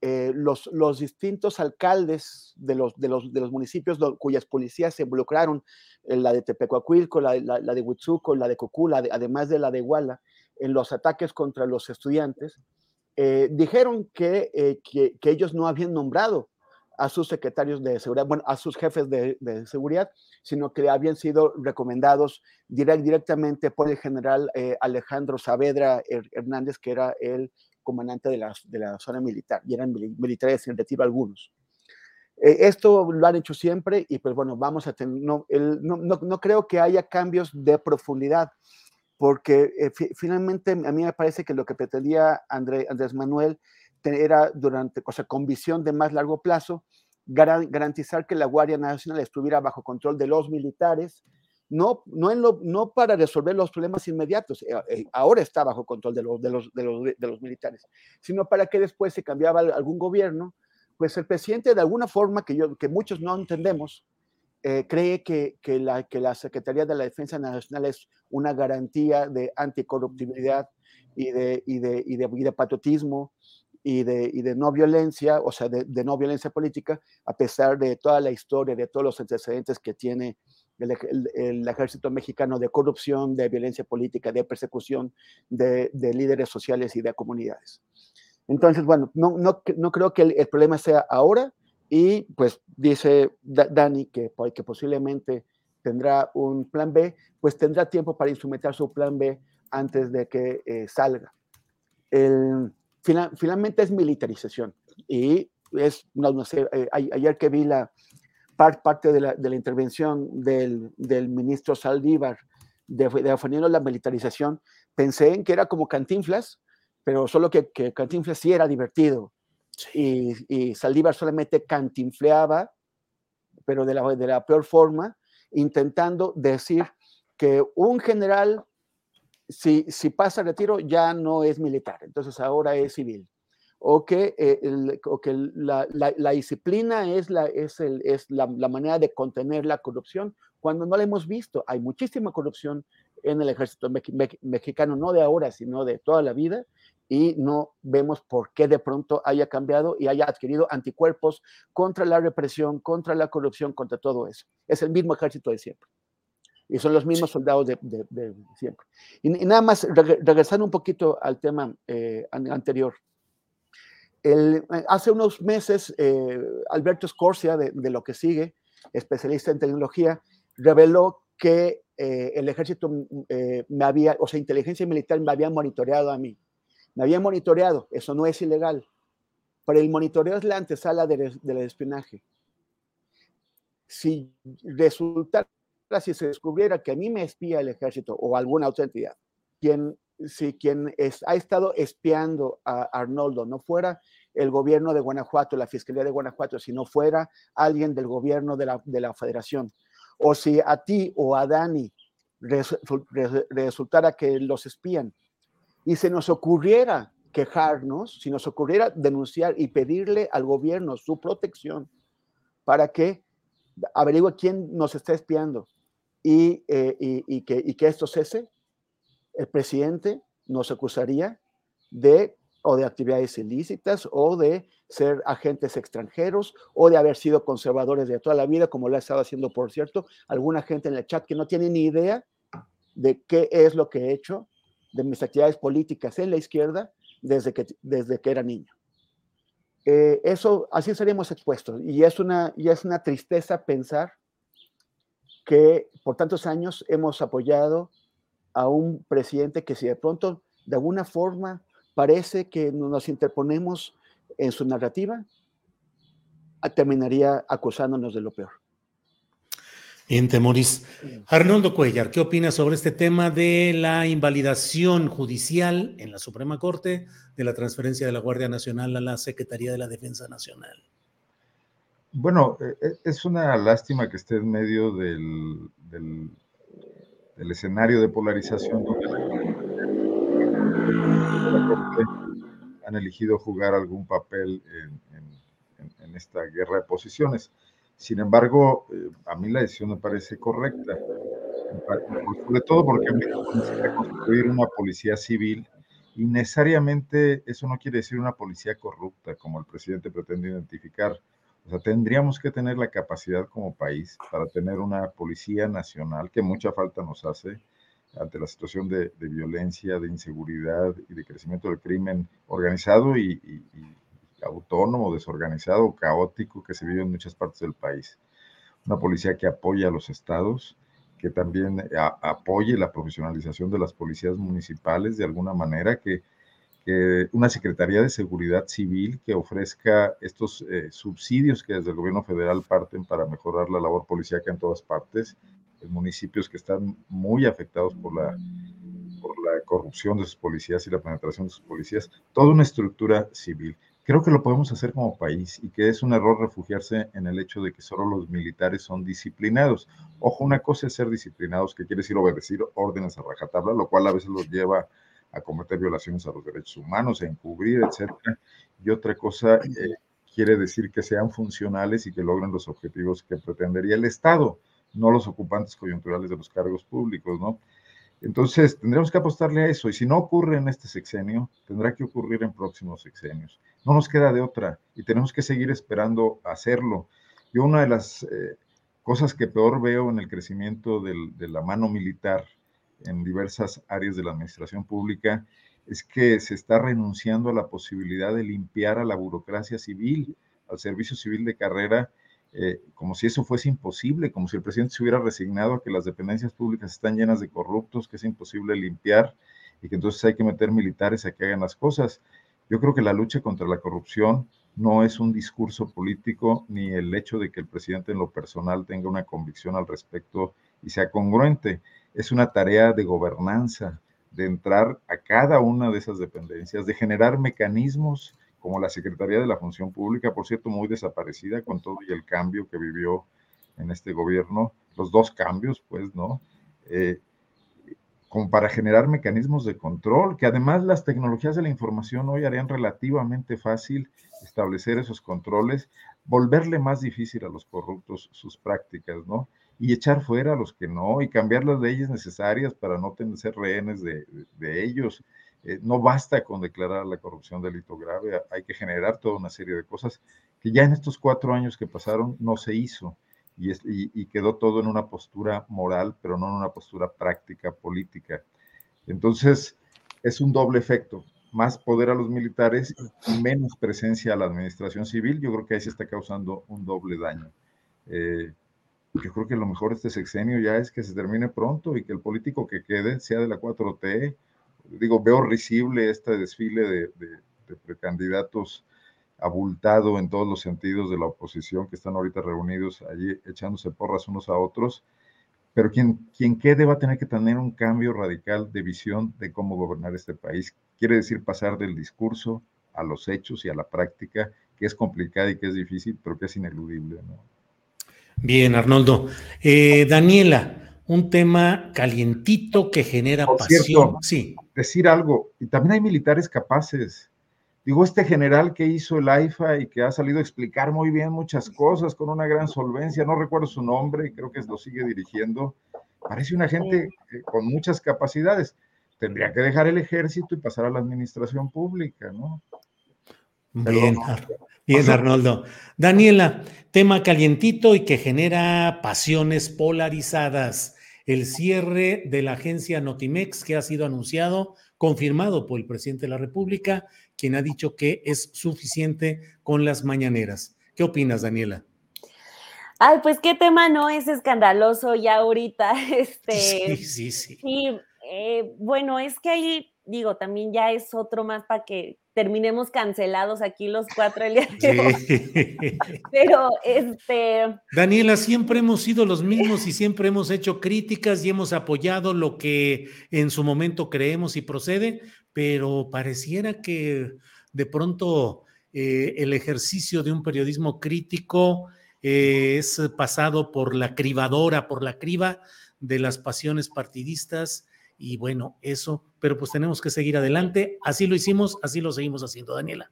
los, los, distintos alcaldes de los, de los, de los municipios cuyas policías se involucraron, la de Tepecuacuilco, la, la, de Huitzuco, la de Cocula, además de la de Iguala, en los ataques contra los estudiantes, eh, dijeron que, que, que, ellos no habían nombrado a sus secretarios de seguridad, bueno, a sus jefes de, de seguridad, sino que habían sido recomendados direct, directamente por el general eh, Alejandro Saavedra Hernández, que era el comandante de la, de la zona militar, y eran militares en retiro algunos. Eh, esto lo han hecho siempre y pues bueno, vamos a tener, no, no, no, creo que haya cambios de profundidad, porque eh, finalmente a mí me parece que lo que pretendía André, Andrés Manuel era durante, o sea, con visión de más largo plazo, garantizar que la Guardia Nacional estuviera bajo control de los militares, no, no para resolver los problemas inmediatos, eh, eh, ahora está bajo control de los, de, los, de, los, de los militares, sino para que después se cambiaba algún gobierno, pues el presidente de alguna forma que, yo, que muchos no entendemos, eh, cree que, que, la, que la Secretaría de la Defensa Nacional es una garantía de anticorruptibilidad y de, y de, y de, y de patriotismo y de, y de no violencia, o sea, de, de, no violencia política, a pesar de toda la historia, de todos los antecedentes que tiene el, el, ejército mexicano de corrupción, de violencia política, de persecución de, de líderes sociales y de comunidades. Entonces, bueno, no, no, no creo que el, el, problema sea ahora y pues dice Dani que, que posiblemente tendrá un plan B, pues tendrá tiempo para instrumentar su plan B antes de que eh, salga. El, final, finalmente es militarización y es, no, no sé, eh, ayer que vi la parte de la, de la intervención del, del, ministro Saldívar de, defendiendo la militarización, pensé en que era como cantinflas, pero solo que, que cantinflas sí era divertido y, y, Saldívar solamente cantinfleaba, pero de la, de la peor forma, intentando decir que un general si, si pasa retiro ya no es militar, entonces ahora es civil. O que, eh, o que la, la, disciplina es, la, es, el, es la, la, manera de contener la corrupción, cuando no la hemos visto. Hay muchísima corrupción en el ejército me, me, mexicano, no de ahora, sino de toda la vida, y no vemos por qué de pronto haya cambiado y haya adquirido anticuerpos contra la represión, contra la corrupción, contra todo eso. Es el mismo ejército de siempre y son los mismos soldados de, de, de siempre. Y, y, nada más, reg regresando un poquito al tema eh, anterior. El, eh, hace unos meses, eh, Alberto Scorsia, de, de, lo que sigue, especialista en tecnología, reveló que eh, el ejército eh, me había, o sea, inteligencia militar me había monitoreado a mí. Me había monitoreado, eso no es ilegal, pero el monitoreo es la antesala del de espionaje. Si resulta si se descubriera que a mí me espía el ejército o alguna otra quien, si quien ha estado espiando a Arnoldo no fuera el gobierno de Guanajuato, la Fiscalía de Guanajuato, si no fuera alguien del gobierno de la, de la federación, o si a ti o a Dani res, res, resultara que los espían y se nos ocurriera quejarnos, si nos ocurriera denunciar y pedirle al gobierno su protección para que averigüe quién nos está espiando, y, eh, y, que, y que esto cese, el presidente nos acusaría de o de actividades ilícitas o de ser agentes extranjeros o de haber sido conservadores de toda la vida, como lo ha estado haciendo, por cierto, alguna gente en el chat que no tiene ni idea de qué es lo que he hecho de mis actividades políticas en la izquierda desde que, desde que era niño. Eh, eso, así seríamos expuestos. Y es, una, y es una tristeza pensar que por tantos años hemos apoyado a un presidente que si de pronto de alguna forma parece que nos interponemos en su narrativa, terminaría acusándonos de lo peor. En Temoris. Arnoldo Cuellar, ¿qué opinas sobre este tema de la invalidación judicial en la Suprema Corte de la transferencia de la Guardia Nacional a la Secretaría de la Defensa Nacional? Bueno, e, e, es una lástima que esté en medio del, del, escenario de polarización donde han elegido jugar algún papel en, esta guerra de posiciones. Sin embargo, eh, a mí la decisión me parece correcta, sobre todo porque necesita construir una policía civil y necesariamente eso no quiere decir una policía corrupta, como el presidente pretende identificar. O sea, tendríamos que tener la capacidad como país para tener una policía nacional que mucha falta nos hace ante la situación de, de violencia, de inseguridad y de crecimiento del crimen organizado y, y, autónomo, desorganizado, caótico que se vive en muchas partes del país. Una policía que apoya a los estados, que también a, apoye la profesionalización de las policías municipales de alguna manera, que eh, una Secretaría de Seguridad Civil que ofrezca estos eh, subsidios que desde el gobierno federal parten para mejorar la labor policíaca en todas partes, en municipios que están muy afectados por la corrupción de sus policías y la penetración de sus policías, toda una estructura civil. Creo que lo podemos hacer como país y que es un error refugiarse en el hecho de que solo los militares son disciplinados. Ojo, una cosa es ser disciplinados, que quiere decir obedecer órdenes a rajatabla, lo cual a veces los lleva a cometer violaciones a los derechos humanos, a encubrir, etcétera. Y otra cosa eh, quiere decir que sean funcionales y que logren los objetivos que pretendería el Estado, no los ocupantes coyunturales de los cargos públicos, ¿no? Entonces, tendremos que apostarle a eso. Y si no ocurre en este sexenio, tendrá que ocurrir en próximos sexenios. No nos queda de otra y tenemos que seguir esperando hacerlo. Yo una de las eh, cosas que peor veo en el crecimiento de la mano militar en diversas áreas de la administración pública es que se está renunciando a la posibilidad de limpiar a la burocracia civil, al servicio civil de carrera, eh, como si eso fuese imposible, como si el presidente se hubiera resignado a que las dependencias públicas están llenas de corruptos, que es imposible limpiar y que entonces hay que meter militares a que hagan las cosas. Yo creo que la lucha contra la corrupción no es un discurso político ni el hecho de que el presidente en lo personal tenga una convicción al respecto y sea congruente. Es una tarea de gobernanza, de entrar a cada una de esas dependencias, de generar mecanismos como la Secretaría de la Función Pública, por cierto, muy desaparecida con todo y el cambio que vivió en este gobierno, los dos cambios, pues, ¿no? Eh, como para generar mecanismos de control, que además las tecnologías de la información hoy harían relativamente fácil establecer esos controles, volverle más difícil a los corruptos sus prácticas, ¿no? y echar fuera a los que no y cambiar las leyes necesarias para no tener, ser rehenes de, ellos. Eh, no basta con declarar la corrupción delito grave, hay que generar toda una serie de cosas que ya en estos cuatro años que pasaron no se hizo y, y, quedó todo en una postura moral, pero no en una postura práctica política. Entonces, es un doble efecto, más poder a los militares y menos presencia a la administración civil. Yo creo que ahí se está causando un doble daño. Eh, yo creo que lo mejor este sexenio ya es que se termine pronto y que el político que quede sea de la 4T. Digo, veo risible este desfile de, precandidatos abultado en todos los sentidos de la oposición que están ahorita reunidos allí echándose porras unos a otros, pero quien, quien quede va a tener que tener un cambio radical de visión de cómo gobernar este país. Quiere decir pasar del discurso a los hechos y a la práctica, que es complicada y que es difícil, pero que es ineludible. Bien, Arnoldo. Eh, Daniela, un tema calientito que genera pasión. sí. Decir algo, y también hay militares capaces. Digo, este general que hizo el AIFA y que ha salido a explicar muy bien muchas cosas con una gran solvencia, no recuerdo su nombre, creo que lo sigue dirigiendo, parece una gente eh, con muchas capacidades. Tendría que dejar el ejército y pasar a la administración pública, ¿no? Bien, bien, Arnoldo. Daniela, tema calientito y que genera pasiones polarizadas. El cierre de la agencia Notimex que ha sido anunciado, confirmado por el presidente de la República, quien ha dicho que es suficiente con las mañaneras. ¿Qué opinas, Daniela? Ay, pues qué tema no es escandaloso ya ahorita. Este, sí, sí, sí. Sí, eh, bueno, es que ahí, digo, también ya es otro más para que terminemos cancelados aquí los cuatro el día Pero, este... Daniela, siempre hemos sido los mismos y siempre hemos hecho críticas y hemos apoyado lo que en su momento creemos y procede, pero pareciera que de pronto eh, el ejercicio de un periodismo crítico eh, es pasado por la cribadora, por la criba de las pasiones partidistas y bueno, eso, pero pues tenemos que seguir adelante. Así lo hicimos, así lo seguimos haciendo, Daniela.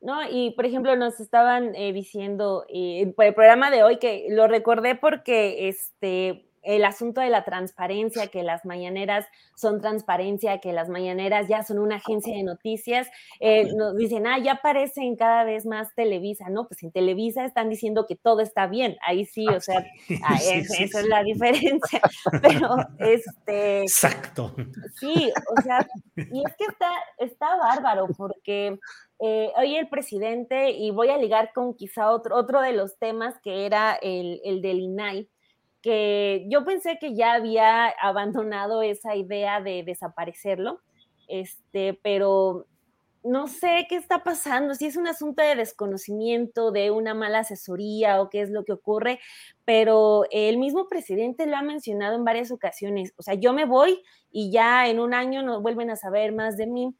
No, y por ejemplo, nos estaban eh, diciendo eh, por el programa de hoy que lo recordé porque este el asunto de la transparencia, que las mañaneras son transparencia, que las mañaneras ya son una agencia de noticias, eh, nos dicen, ah, ya aparecen cada vez más Televisa, ¿no? Pues en Televisa están diciendo que todo está bien, ahí sí, o sea, ah, esa es la diferencia, pero este... Exacto. Sí, o sea, y es que está, está bárbaro porque... Eh, hoy el presidente, y voy a ligar con quizá otro, otro de los temas que era el, el del INAI, que yo pensé que ya había abandonado esa idea de desaparecerlo, este, pero no sé qué está pasando, si es un asunto de desconocimiento, de una mala asesoría o qué es lo que ocurre, pero el mismo presidente lo ha mencionado en varias ocasiones, o sea, yo me voy y ya en un año no vuelven a saber más de mí.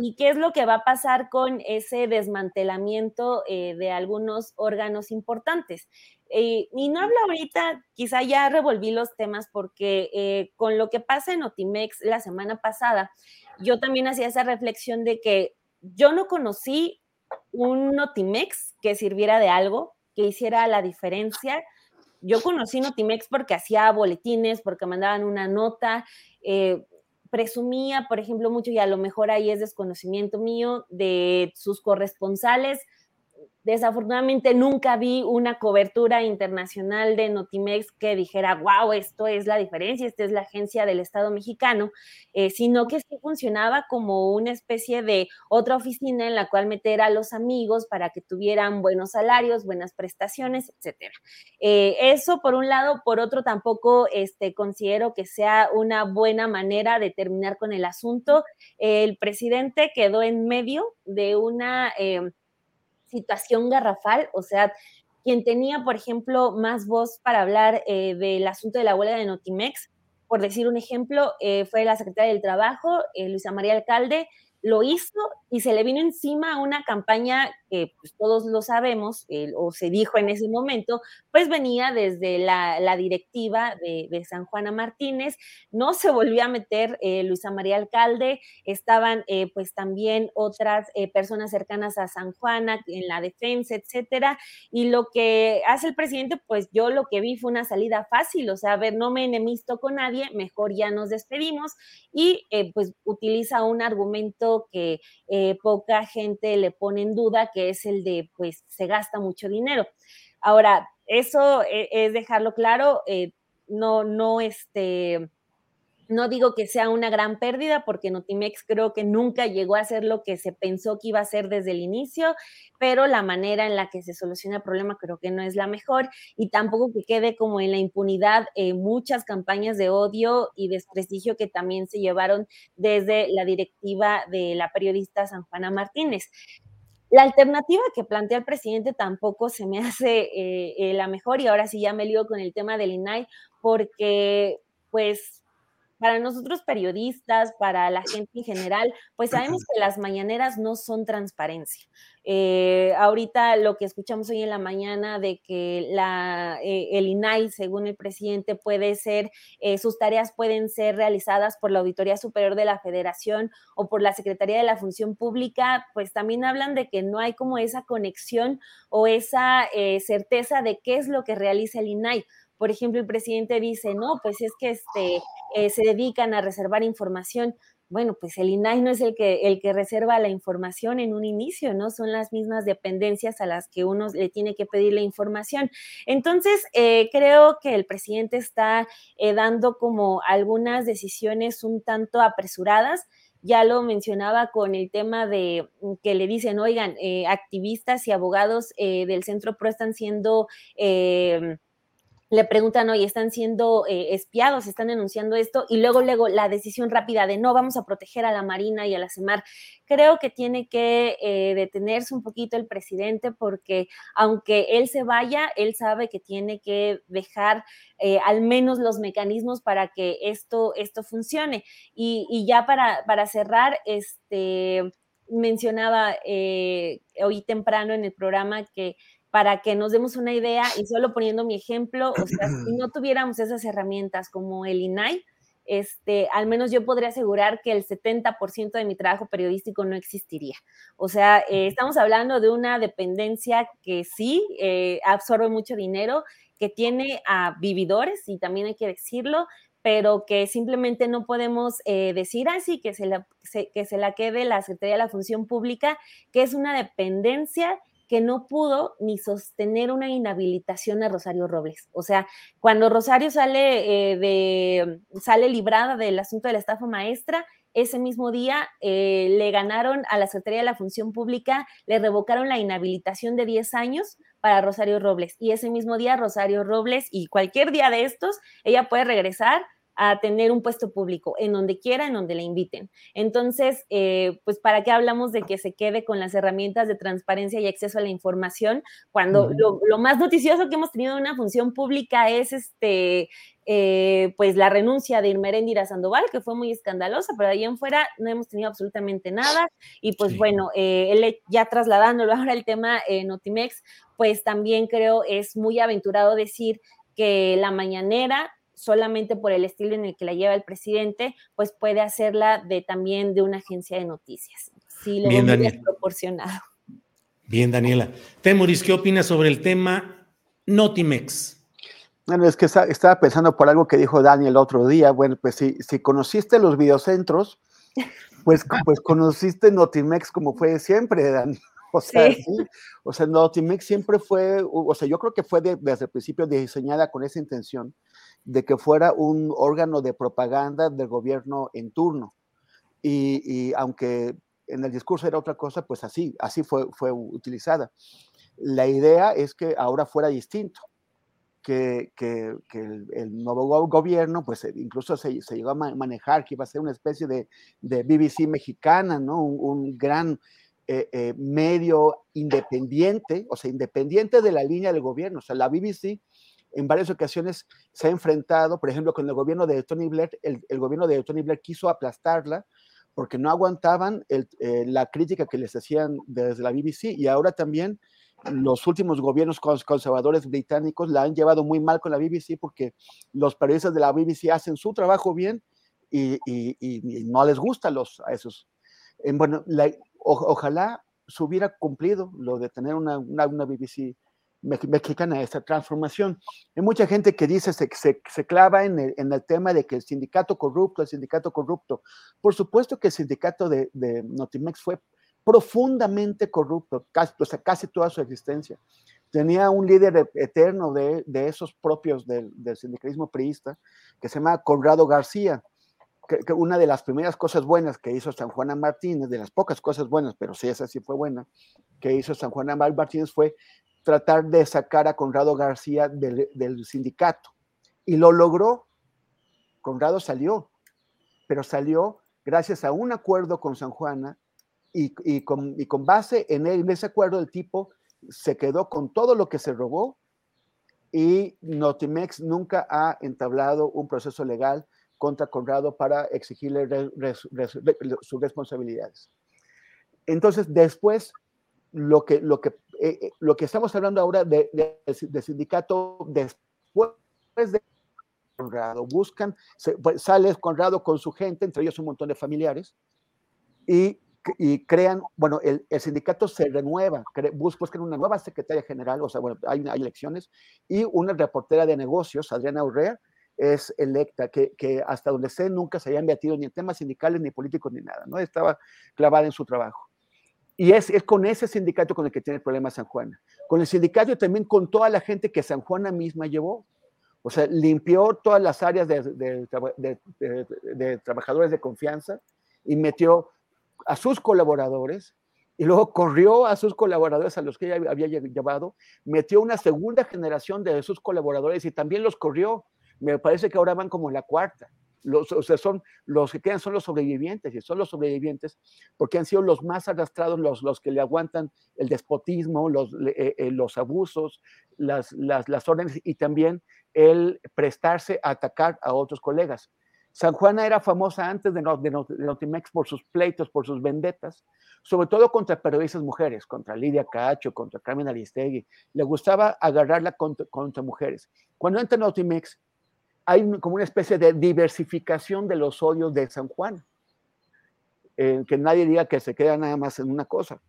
¿Y qué es lo que va a pasar con ese desmantelamiento eh, de algunos órganos importantes? Eh, y no hablo ahorita, quizá ya revolví los temas porque eh, con lo que pasa en Otimex la semana pasada, yo también hacía esa reflexión de que yo no conocí un Otimex que sirviera de algo, que hiciera la diferencia yo conocí Notimex porque hacía boletines, porque mandaban una nota, eh, presumía, por ejemplo, mucho, y a lo mejor ahí es desconocimiento mío, de sus corresponsales Desafortunadamente nunca vi una cobertura internacional de Notimex que dijera, wow, esto es la diferencia, esta es la agencia del Estado mexicano, eh, sino que sí funcionaba como una especie de otra oficina en la cual meter a los amigos para que tuvieran buenos salarios, buenas prestaciones, etcétera. Eh, eso por un lado, por otro tampoco este, considero que sea una buena manera de terminar con el asunto. el presidente quedó en medio de una... Situación garrafal, o sea, quien tenía, por ejemplo, más voz para hablar eh, del asunto de la huelga de Notimex, por decir un ejemplo, eh, fue la secretaria del Trabajo, eh, Luisa María Alcalde, lo hizo y se le vino encima una campaña que pues, todos lo sabemos, o se dijo en ese momento, pues venía desde la, directiva de, San Juana Martínez, no se volvió a meter eh, Luisa María Alcalde, estaban eh, pues también otras eh, personas cercanas a San Juana en la defensa, etcétera, y lo que hace el presidente, pues yo lo que vi fue una salida fácil, o sea, a ver, no me enemisto con nadie, mejor ya nos despedimos, y pues utiliza un argumento que poca gente le pone en duda, que es el de, pues, se gasta mucho dinero. Ahora, eso e, es dejarlo claro, eh, no, no, este, no digo que sea una gran pérdida porque Notimex creo que nunca llegó a ser lo que se pensó que iba a ser desde el inicio, pero la manera en la que se soluciona el problema creo que no es la mejor y tampoco que quede como en la impunidad eh, muchas campañas de odio y desprestigio que también se llevaron desde la directiva de la periodista San Juana Martínez. La alternativa que plantea el presidente tampoco se me hace eh, eh, la mejor y ahora sí ya me lío con el tema del INAI porque pues para nosotros periodistas, para la gente en general, pues sabemos que las mañaneras no son transparencia. Eh, ahorita lo que escuchamos hoy en la mañana de que la, eh, el INAI, según el presidente, puede ser, eh, sus tareas pueden ser realizadas por la Auditoría Superior de la Federación o por la Secretaría de la Función Pública, pues también hablan de que no hay como esa conexión o esa certeza de qué es lo que realiza el INAI por ejemplo, el presidente dice, no, pues es que este, eh, se dedican a reservar información. Bueno, pues el INAI no es el que, el que reserva la información en un inicio, ¿no? Son las mismas dependencias a las que uno le tiene que pedir la información. Entonces, eh, creo que el presidente está eh, dando como algunas decisiones un tanto apresuradas ya lo mencionaba con el tema de que le dicen, oigan, activistas y abogados del Centro PRO están siendo le preguntan, oye, están siendo eh, espiados, están denunciando esto, y luego, luego la decisión rápida de no, vamos a proteger a la Marina y a la CEMAR. Creo que tiene que eh, detenerse un poquito el presidente porque aunque él se vaya, él sabe que tiene que dejar eh, al menos los mecanismos para que esto, esto funcione. Y, ya para, para cerrar, este mencionaba hoy temprano en el programa que para que nos demos una idea y solo poniendo mi ejemplo, o sea, si no tuviéramos esas herramientas como el INAI, este, al menos yo podría asegurar que el 70% de mi trabajo periodístico no existiría. O sea, eh, estamos hablando de una dependencia que sí eh, absorbe mucho dinero, que tiene a vividores, y también hay que decirlo, pero que simplemente no podemos eh, decir así, que se, la, que se la quede la Secretaría de la Función Pública, que es una dependencia que no pudo ni sostener una inhabilitación a Rosario Robles. O sea, cuando Rosario sale, eh, de, sale librada del asunto de la estafa maestra, ese mismo día eh, le ganaron a la Secretaría de la Función Pública, le revocaron la inhabilitación de 10 años para Rosario Robles. Y ese mismo día, Rosario Robles, y cualquier día de estos, ella puede regresar a tener un puesto público, en donde quiera, en donde le inviten. Entonces, eh, pues, ¿para qué hablamos de que se quede con las herramientas de transparencia y acceso a la información cuando lo, más noticioso que hemos tenido en una función pública es este, eh, pues, la renuncia de Irmeréndira Sandoval, que fue muy escandalosa, pero de ahí en fuera no hemos tenido absolutamente nada. Y pues, bueno, eh, él ya trasladándolo ahora al tema Notimex, pues también creo es muy aventurado decir que la mañanera solamente por el estilo en el que la lleva el presidente, pues puede hacerla de también de una agencia de noticias. Sí, lo Bien, Daniela. proporcionado. Bien, Daniela. Temoris, ¿qué opinas sobre el tema Notimex? Bueno, es que estaba pensando por algo que dijo Dani el otro día. Bueno, pues si, si conociste los videocentros, pues, pues conociste Notimex como fue siempre, Dani. O sea, sí. o sea, Notimex siempre fue, o sea, yo creo que fue desde el principio diseñada con esa intención de que fuera un órgano de propaganda del gobierno en turno. Y, y, aunque en el discurso era otra cosa, pues así, así fue, fue utilizada. La idea es que ahora fuera distinto, que, que, que el, nuevo gobierno, pues eh, incluso se, se, llegó a manejar que iba a ser una especie de, de BBC mexicana, ¿no? Un, gran eh, eh, medio independiente, o sea, independiente de la línea del gobierno. O sea, la BBC en varias ocasiones se ha enfrentado, por ejemplo, con el gobierno de Tony Blair, el, gobierno de Tony Blair quiso aplastarla porque no aguantaban eh, la crítica que les hacían desde la BBC y ahora también los últimos gobiernos conservadores británicos la han llevado muy mal con la BBC porque los periodistas de la BBC hacen su trabajo bien y, no les gusta los, a esos. Eh, bueno, ojalá se hubiera cumplido lo de tener una, una BBC mexicana, esta transformación. Hay mucha gente que dice, se, se, se clava en el, en el, tema de que el sindicato corrupto, el sindicato corrupto. Por supuesto que el sindicato de, de Notimex fue profundamente corrupto, casi, o casi toda su existencia. Tenía un líder eterno de, de esos propios del, del, sindicalismo priista, que se llama Conrado García, que, que, una de las primeras cosas buenas que hizo San Juana Martínez, de las pocas cosas buenas, pero sí, esa sí fue buena, que hizo San Juana Martínez fue tratar de sacar a Conrado García del, sindicato. Y lo logró. Conrado salió, pero salió gracias a un acuerdo con San Juana y, con, base en, ese acuerdo el tipo se quedó con todo lo que se robó y Notimex nunca ha entablado un proceso legal contra Conrado para exigirle sus responsabilidades. Entonces, después, lo que, lo que eh, eh, lo que estamos hablando ahora de, sindicato después de Conrado, buscan, pues, sale Conrado con su gente, entre ellos un montón de familiares, y, crean, bueno, el, sindicato se renueva, buscan una nueva secretaria general, o sea, bueno, hay, elecciones, y una reportera de negocios, Adriana Urrea, es electa, que, que hasta donde sé nunca se había metido ni en temas sindicales, ni políticos, ni nada, ¿no? Estaba clavada en su trabajo. Y es, es, con ese sindicato con el que tiene el problema San Juana. Con el sindicato y también con toda la gente que San Juana misma llevó. O sea, limpió todas las áreas de, de, trabajadores de confianza y metió a sus colaboradores y luego corrió a sus colaboradores a los que ella había llevado, metió una segunda generación de sus colaboradores y también los corrió. Me parece que ahora van como la cuarta los, o sea, son los que quedan son los sobrevivientes, y son los sobrevivientes porque han sido los más arrastrados, los, los que le aguantan el despotismo, los, eh, eh, los abusos, las, las, las, órdenes y también el prestarse a atacar a otros colegas. San Juana era famosa antes de, de, de Notimex por sus pleitos, por sus vendetas, sobre todo contra periodistas mujeres, contra Lidia Cacho, contra Carmen Aristegui. Le gustaba agarrarla contra, contra mujeres. Cuando entra Notimex, hay como una especie de diversificación de los odios de San Juan. Que nadie diga que se queda nada más en una cosa.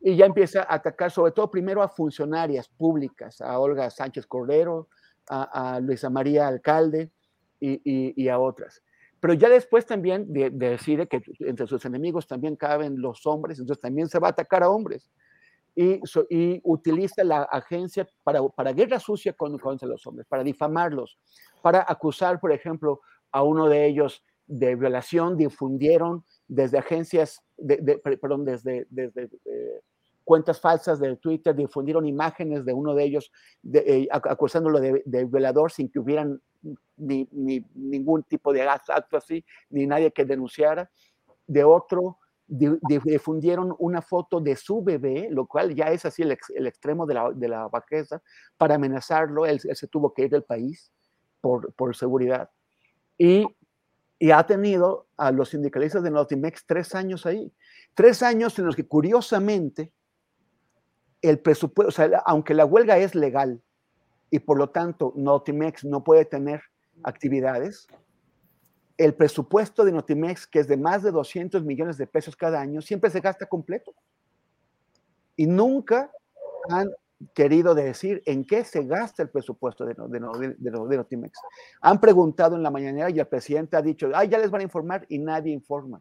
Y ya empieza a atacar sobre todo primero a funcionarias públicas, a Olga Sánchez Cordero, a, Luisa María Alcalde y, a otras. Pero ya después también de, de decide que entre sus enemigos también caben los hombres, entonces también se va a atacar a hombres. Y, so, y, utiliza la agencia para, para guerra sucia con, contra los hombres, para difamarlos, para acusar, por ejemplo, a uno de ellos de violación, difundieron desde agencias, de, de, perdón, desde, desde eh, cuentas falsas de Twitter, difundieron imágenes de uno de ellos de, eh, acusándolo de, violador sin que hubieran ni, ni, ningún tipo de acto así, ni nadie que denunciara. De otro, difundieron una foto de su bebé, lo cual ya es así el, ex, el extremo de la, de la bajeza, para amenazarlo. Él, él, se tuvo que ir del país por, por seguridad. Y, y, ha tenido a los sindicalistas de Notimex tres años ahí. Tres años en los que curiosamente el presupuesto, o sea, aunque la huelga es legal y por lo tanto Notimex no puede tener actividades, el presupuesto de Notimex, que es de más de 200 millones de pesos cada año, siempre se gasta completo. Y nunca han querido decir en qué se gasta el presupuesto de, Notimex. Han preguntado en la mañanera y el presidente ha dicho, ay, ya les van a informar y nadie informa.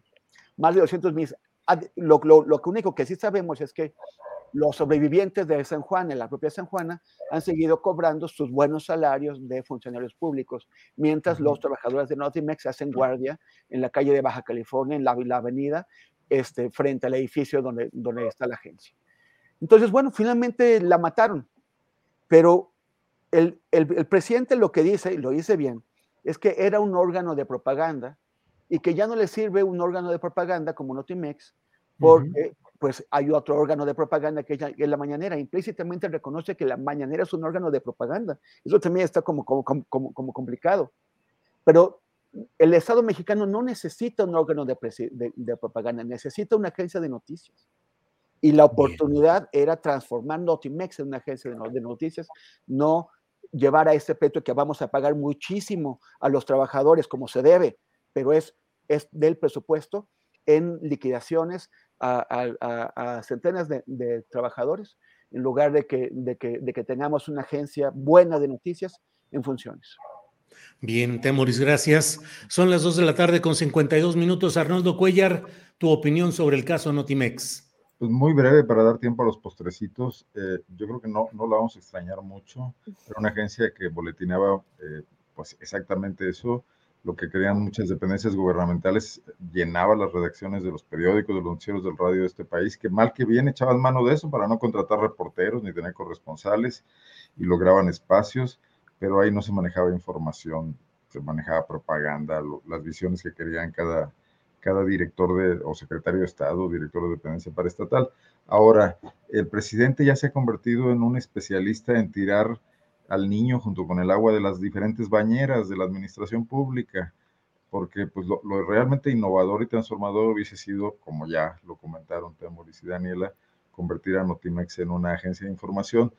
Más de 200 mil. Lo, lo, lo único que sí sabemos es que los sobrevivientes de San Juan, en la propia San Juana, han seguido cobrando sus buenos salarios de funcionarios públicos, mientras los trabajadores de Notimex hacen guardia en la calle de Baja California, en la, la avenida, este, frente al edificio donde, donde está la agencia. Entonces, bueno, finalmente la mataron, pero el, el, presidente lo que dice, y lo dice bien, es que era un órgano de propaganda y que ya no le sirve un órgano de propaganda como Notimex, porque pues hay otro órgano de propaganda que es la mañanera. Implícitamente reconoce que la mañanera es un órgano de propaganda. Eso también está como, como, como, como complicado. Pero el Estado mexicano no necesita un órgano de, de, propaganda, necesita una agencia de noticias. Y la oportunidad era transformar Notimex en una agencia de, noticias, no llevar a ese peto que vamos a pagar muchísimo a los trabajadores como se debe, pero es, es del presupuesto en liquidaciones a, centenas de, trabajadores en lugar de que, de, que, de que tengamos una agencia buena de noticias en funciones. Bien, Temoris, gracias. Son las 2 de la tarde con 52 minutos. Arnoldo Cuellar, tu opinión sobre el caso Notimex. Pues muy breve para dar tiempo a los postrecitos. Eh, yo creo que no, no la vamos a extrañar mucho. Era una agencia que boletinaba eh, pues exactamente eso lo que querían muchas dependencias gubernamentales, llenaba las redacciones de los periódicos, de los noticieros del radio de este país, que mal que bien echaban mano de eso para no contratar reporteros ni tener corresponsales y lograban espacios, pero ahí no se manejaba información, se manejaba propaganda, las visiones que querían cada, cada director de, o secretario de Estado, director de dependencia paraestatal. Ahora, el presidente ya se ha convertido en un especialista en tirar al niño junto con el agua de las diferentes bañeras de la administración pública, porque pues lo, realmente innovador y transformador hubiese sido, como ya lo comentaron Temoris y Daniela, convertir a Notimex en una agencia de información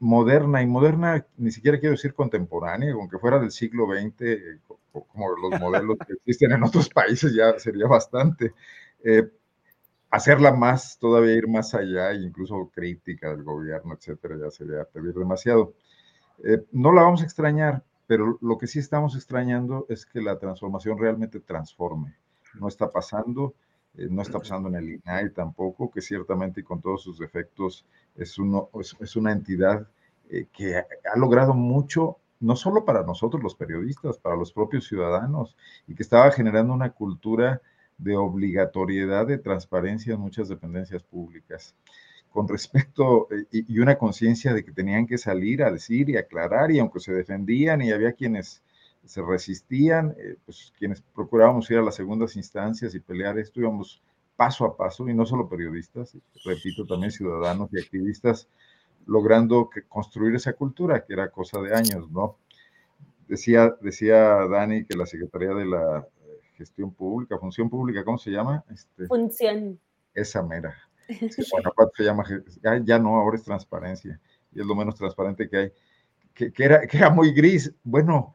moderna y moderna, ni siquiera quiero decir contemporánea, aunque fuera del siglo XX, como los modelos que existen en otros países, ya sería bastante. Eh, hacerla más, todavía ir más allá, incluso crítica del gobierno, etcétera, ya sería pedir demasiado. Eh, no la vamos a extrañar, pero lo que sí estamos extrañando es que la transformación realmente transforme. No está pasando, eh, no está pasando en el INAI tampoco, que ciertamente con todos sus defectos es, uno, es, una entidad eh, que ha logrado mucho, no solo para nosotros los periodistas, para los propios ciudadanos, y que estaba generando una cultura de obligatoriedad de transparencia en muchas dependencias públicas con respecto eh, y, una conciencia de que tenían que salir a decir y aclarar, y aunque se defendían y había quienes se resistían, eh, pues quienes procurábamos ir a las segundas instancias y pelear esto, íbamos paso a paso, y no solo periodistas, repito, también ciudadanos y activistas, logrando que, construir esa cultura, que era cosa de años, ¿no? Decía, decía Dani que la Secretaría de la eh, Gestión Pública, Función Pública, ¿cómo se llama? Este, Función. Esa mera bueno, se llama, ya, no, ahora es transparencia, y es lo menos transparente que hay, que, era, que era muy gris. Bueno,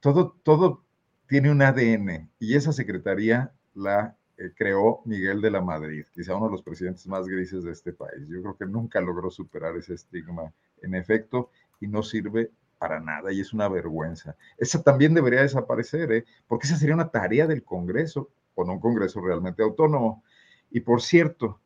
todo, todo tiene un ADN, y esa secretaría la eh, creó Miguel de la Madrid, quizá uno de los presidentes más grises de este país. Yo creo que nunca logró superar ese estigma, en efecto, y no sirve para nada y es una vergüenza. Esa también debería desaparecer, ¿eh? porque esa sería una tarea del Congreso, o no un Congreso realmente autónomo. Y por cierto,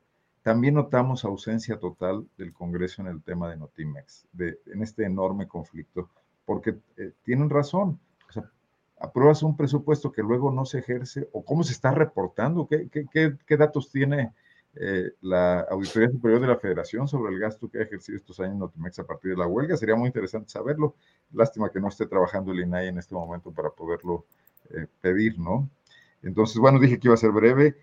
también notamos ausencia total del Congreso en el tema de Notimex, en este enorme conflicto, porque eh, tienen razón. O sea, apruebas un presupuesto que luego no se ejerce, o cómo se está reportando, qué, qué, qué, datos tiene eh, la Auditoría Superior de la Federación sobre el gasto que ha ejercido estos años Notimex a partir de la huelga. Sería muy interesante saberlo. Lástima que no esté trabajando el INAI en este momento para poderlo eh, pedir, ¿no? Entonces, bueno, dije que iba a ser breve.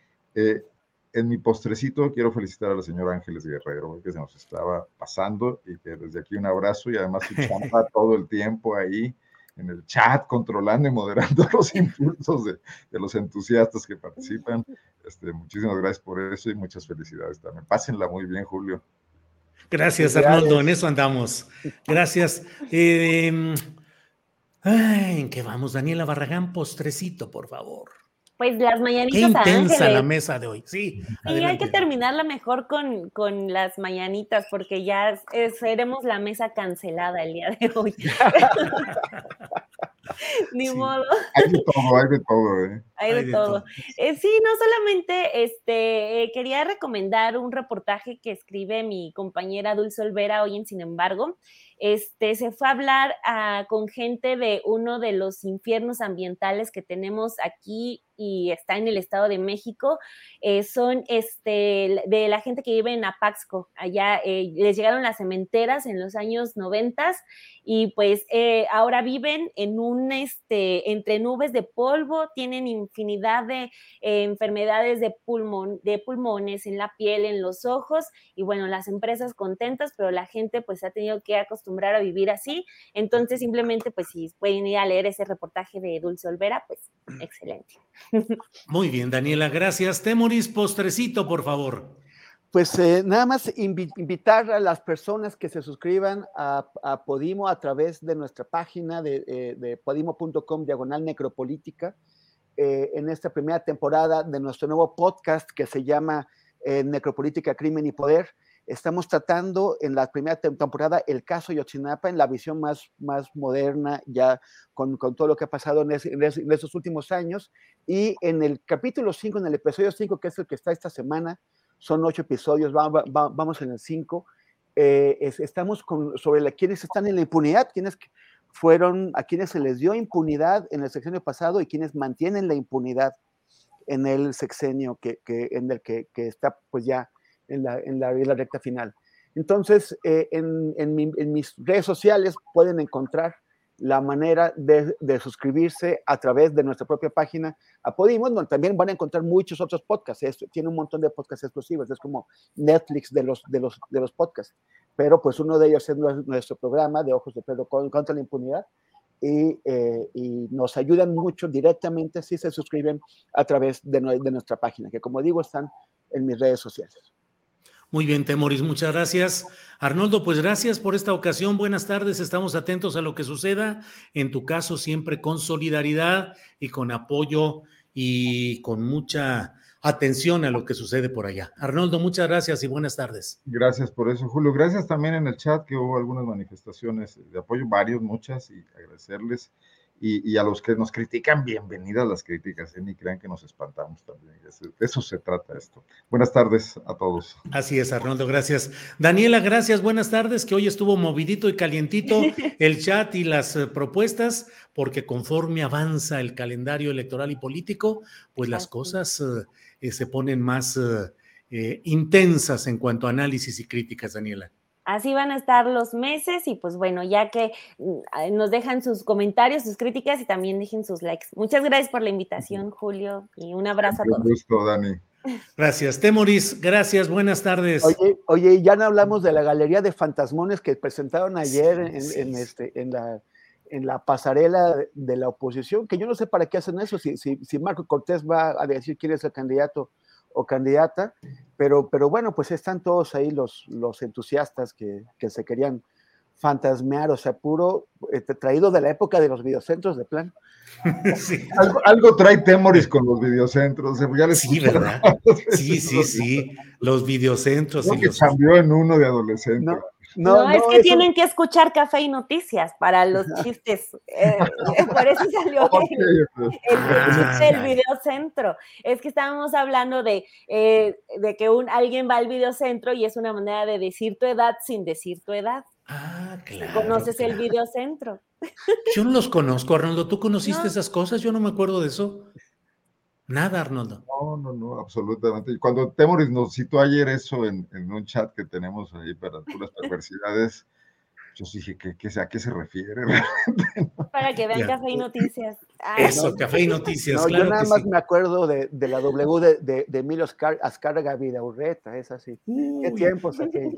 En mi postrecito quiero felicitar a la señora Ángeles Guerrero, que se nos estaba pasando y que desde aquí un abrazo y además su chamba todo el tiempo ahí en el chat, controlando y moderando los impulsos de, los entusiastas que participan. Este, muchísimas gracias por eso y muchas felicidades también. Pásenla muy bien, Julio. Gracias, Arnoldo, en eso andamos. Gracias. Eh, ¿En qué vamos? Daniela Barragán, postrecito, por favor. Pues las mañanitas. Qué intensa la mesa de hoy, sí. Y hay que terminarla mejor con, con las mañanitas, porque ya seremos la mesa cancelada el día de hoy. Ni modo. Hay de todo, hay de todo. ¿eh? Hay, de, todo. Eh, sí, no solamente este, eh, quería recomendar un reportaje que escribe mi compañera Dulce Olvera hoy en Sin embargo. Este, se fue a hablar ah, con gente de uno de los infiernos ambientales que tenemos aquí y está en el Estado de México, eh, son este, de la gente que vive en Apaxco. Allá eh, les llegaron las cementeras en los años 90 y pues eh, ahora viven en un, este, entre nubes de polvo, tienen infinidad de enfermedades de, pulmón, de pulmones en la piel, en los ojos y bueno, las empresas contentas, pero la gente pues ha tenido que acostumbrar a vivir así. Entonces simplemente pues si pueden ir a leer ese reportaje de Dulce Olvera, pues excelente. Muy bien, Daniela, gracias. Temoris, postrecito, por favor. Pues eh, nada más invitar a las personas que se suscriban a, Podimo a través de nuestra página de, eh, podimo.com diagonal necropolítica eh, en esta primera temporada de nuestro nuevo podcast que se llama Necropolítica, Crimen y Poder. Estamos tratando en la primera temporada el caso Yotzinapa en la visión más, más moderna, ya con, con todo lo que ha pasado en, en, esos últimos años. Y en el capítulo 5, en el episodio 5, que es el que está esta semana, son ocho episodios, vamos en el 5. Eh, estamos con, sobre la, quienes están en la impunidad, quienes fueron, a quienes se les dio impunidad en el sexenio pasado y quienes mantienen la impunidad en el sexenio que, que en el que, que, está pues ya en la, en la, recta final. Entonces, eh, en, en, mis redes sociales pueden encontrar la manera de, suscribirse a través de nuestra propia página a Podimo, donde también van a encontrar muchos otros podcasts. tiene un montón de podcasts exclusivos, es como Netflix de los, de los, de los podcasts. Pero pues uno de ellos es nuestro programa de Ojos de Pedro contra la impunidad. Y, eh, y, nos ayudan mucho directamente si se suscriben a través de, de nuestra página, que como digo están en mis redes sociales. Muy bien, Temoris, muchas gracias. Arnoldo, pues gracias por esta ocasión. Buenas tardes, estamos atentos a lo que suceda. En tu caso, siempre con solidaridad y con apoyo y con mucha atención a lo que sucede por allá. Arnoldo, muchas gracias y buenas tardes. Gracias por eso, Julio. Gracias también en el chat que hubo algunas manifestaciones de apoyo, varios, muchas, y agradecerles. Y, a los que nos critican, bienvenidas las críticas, ¿eh? ni crean que nos espantamos también. De eso se trata esto. Buenas tardes a todos. Así es, Arnoldo, gracias. Daniela, gracias, buenas tardes, que hoy estuvo movidito y calientito el chat y las eh, propuestas, porque conforme avanza el calendario electoral y político, pues las cosas eh, se ponen más intensas en cuanto a análisis y críticas, Daniela. Así van a estar los meses y pues bueno, ya que mm, nos dejan sus comentarios, sus críticas y también dejen sus likes. Muchas gracias por la invitación, Julio, y un abrazo a todos. Un gusto, Dani. Gracias. Temoris, gracias, buenas tardes. Oye, oye, ya no hablamos de la galería de fantasmones que presentaron ayer en, este, en, la, en la pasarela de la oposición, que yo no sé para qué hacen eso, si, si, si Marco Cortés va a decir quién es el candidato o candidata, pero, pero bueno, pues están todos ahí los, los entusiastas que, que se querían fantasmear, o sea, puro eh, traído de la época de los videocentros de plan. Sí. Algo, trae Temoris con los videocentros. sí, ¿verdad? sí, sí, sí. Los videocentros. que cambió en uno de adolescente. No, es que tienen que escuchar Café y Noticias para los chistes. Eh, por eso salió el, videocentro. Es que estábamos hablando de, eh, de que un, alguien va al videocentro y es una manera de decir tu edad sin decir tu edad. Ah, claro. ¿Conoces el videocentro? Yo no los conozco, Arnoldo. ¿Tú conociste esas cosas? Yo no me acuerdo de eso. Nada, Arnoldo. No, no, no, absolutamente. Cuando Temoris nos citó ayer eso en, un chat que tenemos ahí para puras perversidades, yo dije, ¿qué, qué, ¿a qué se refiere? Para que vean Café y Noticias. eso, Café y Noticias. yo nada más me acuerdo de, de, la W de, de, Emilio Azcárraga Vidaurreta, es así. ¿Qué tiempos aquellos?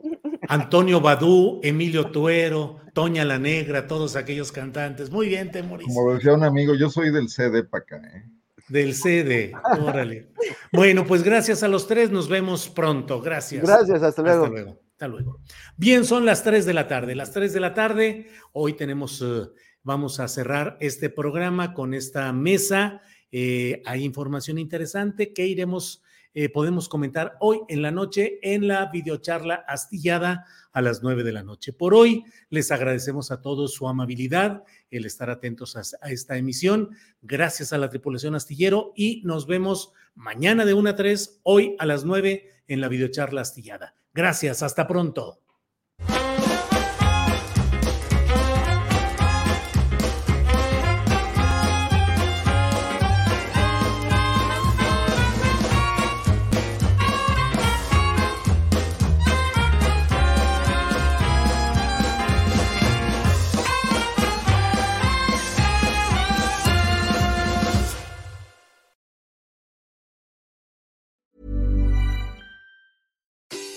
Antonio Badú, Emilio Tuero, Toña la Negra, todos aquellos cantantes. Muy bien, Temoris. Como decía un amigo, yo soy del CD para acá, ¿eh? Del CD, órale. Bueno, pues gracias a los tres, nos vemos pronto. Gracias. Gracias, hasta luego. Hasta luego. Hasta luego. Bien, son las 3 de la tarde. Las 3 de la tarde, hoy tenemos, eh, vamos a cerrar este programa con esta mesa Eh, hay información interesante que iremos, eh, podemos comentar hoy en la noche en la videocharla astillada a las nueve de la noche. Por hoy les agradecemos a todos su amabilidad, el estar atentos a, esta emisión. Gracias a la tripulación astillero y nos vemos mañana de 1 a 3, hoy a las 9 en la videocharla astillada. Gracias, hasta pronto.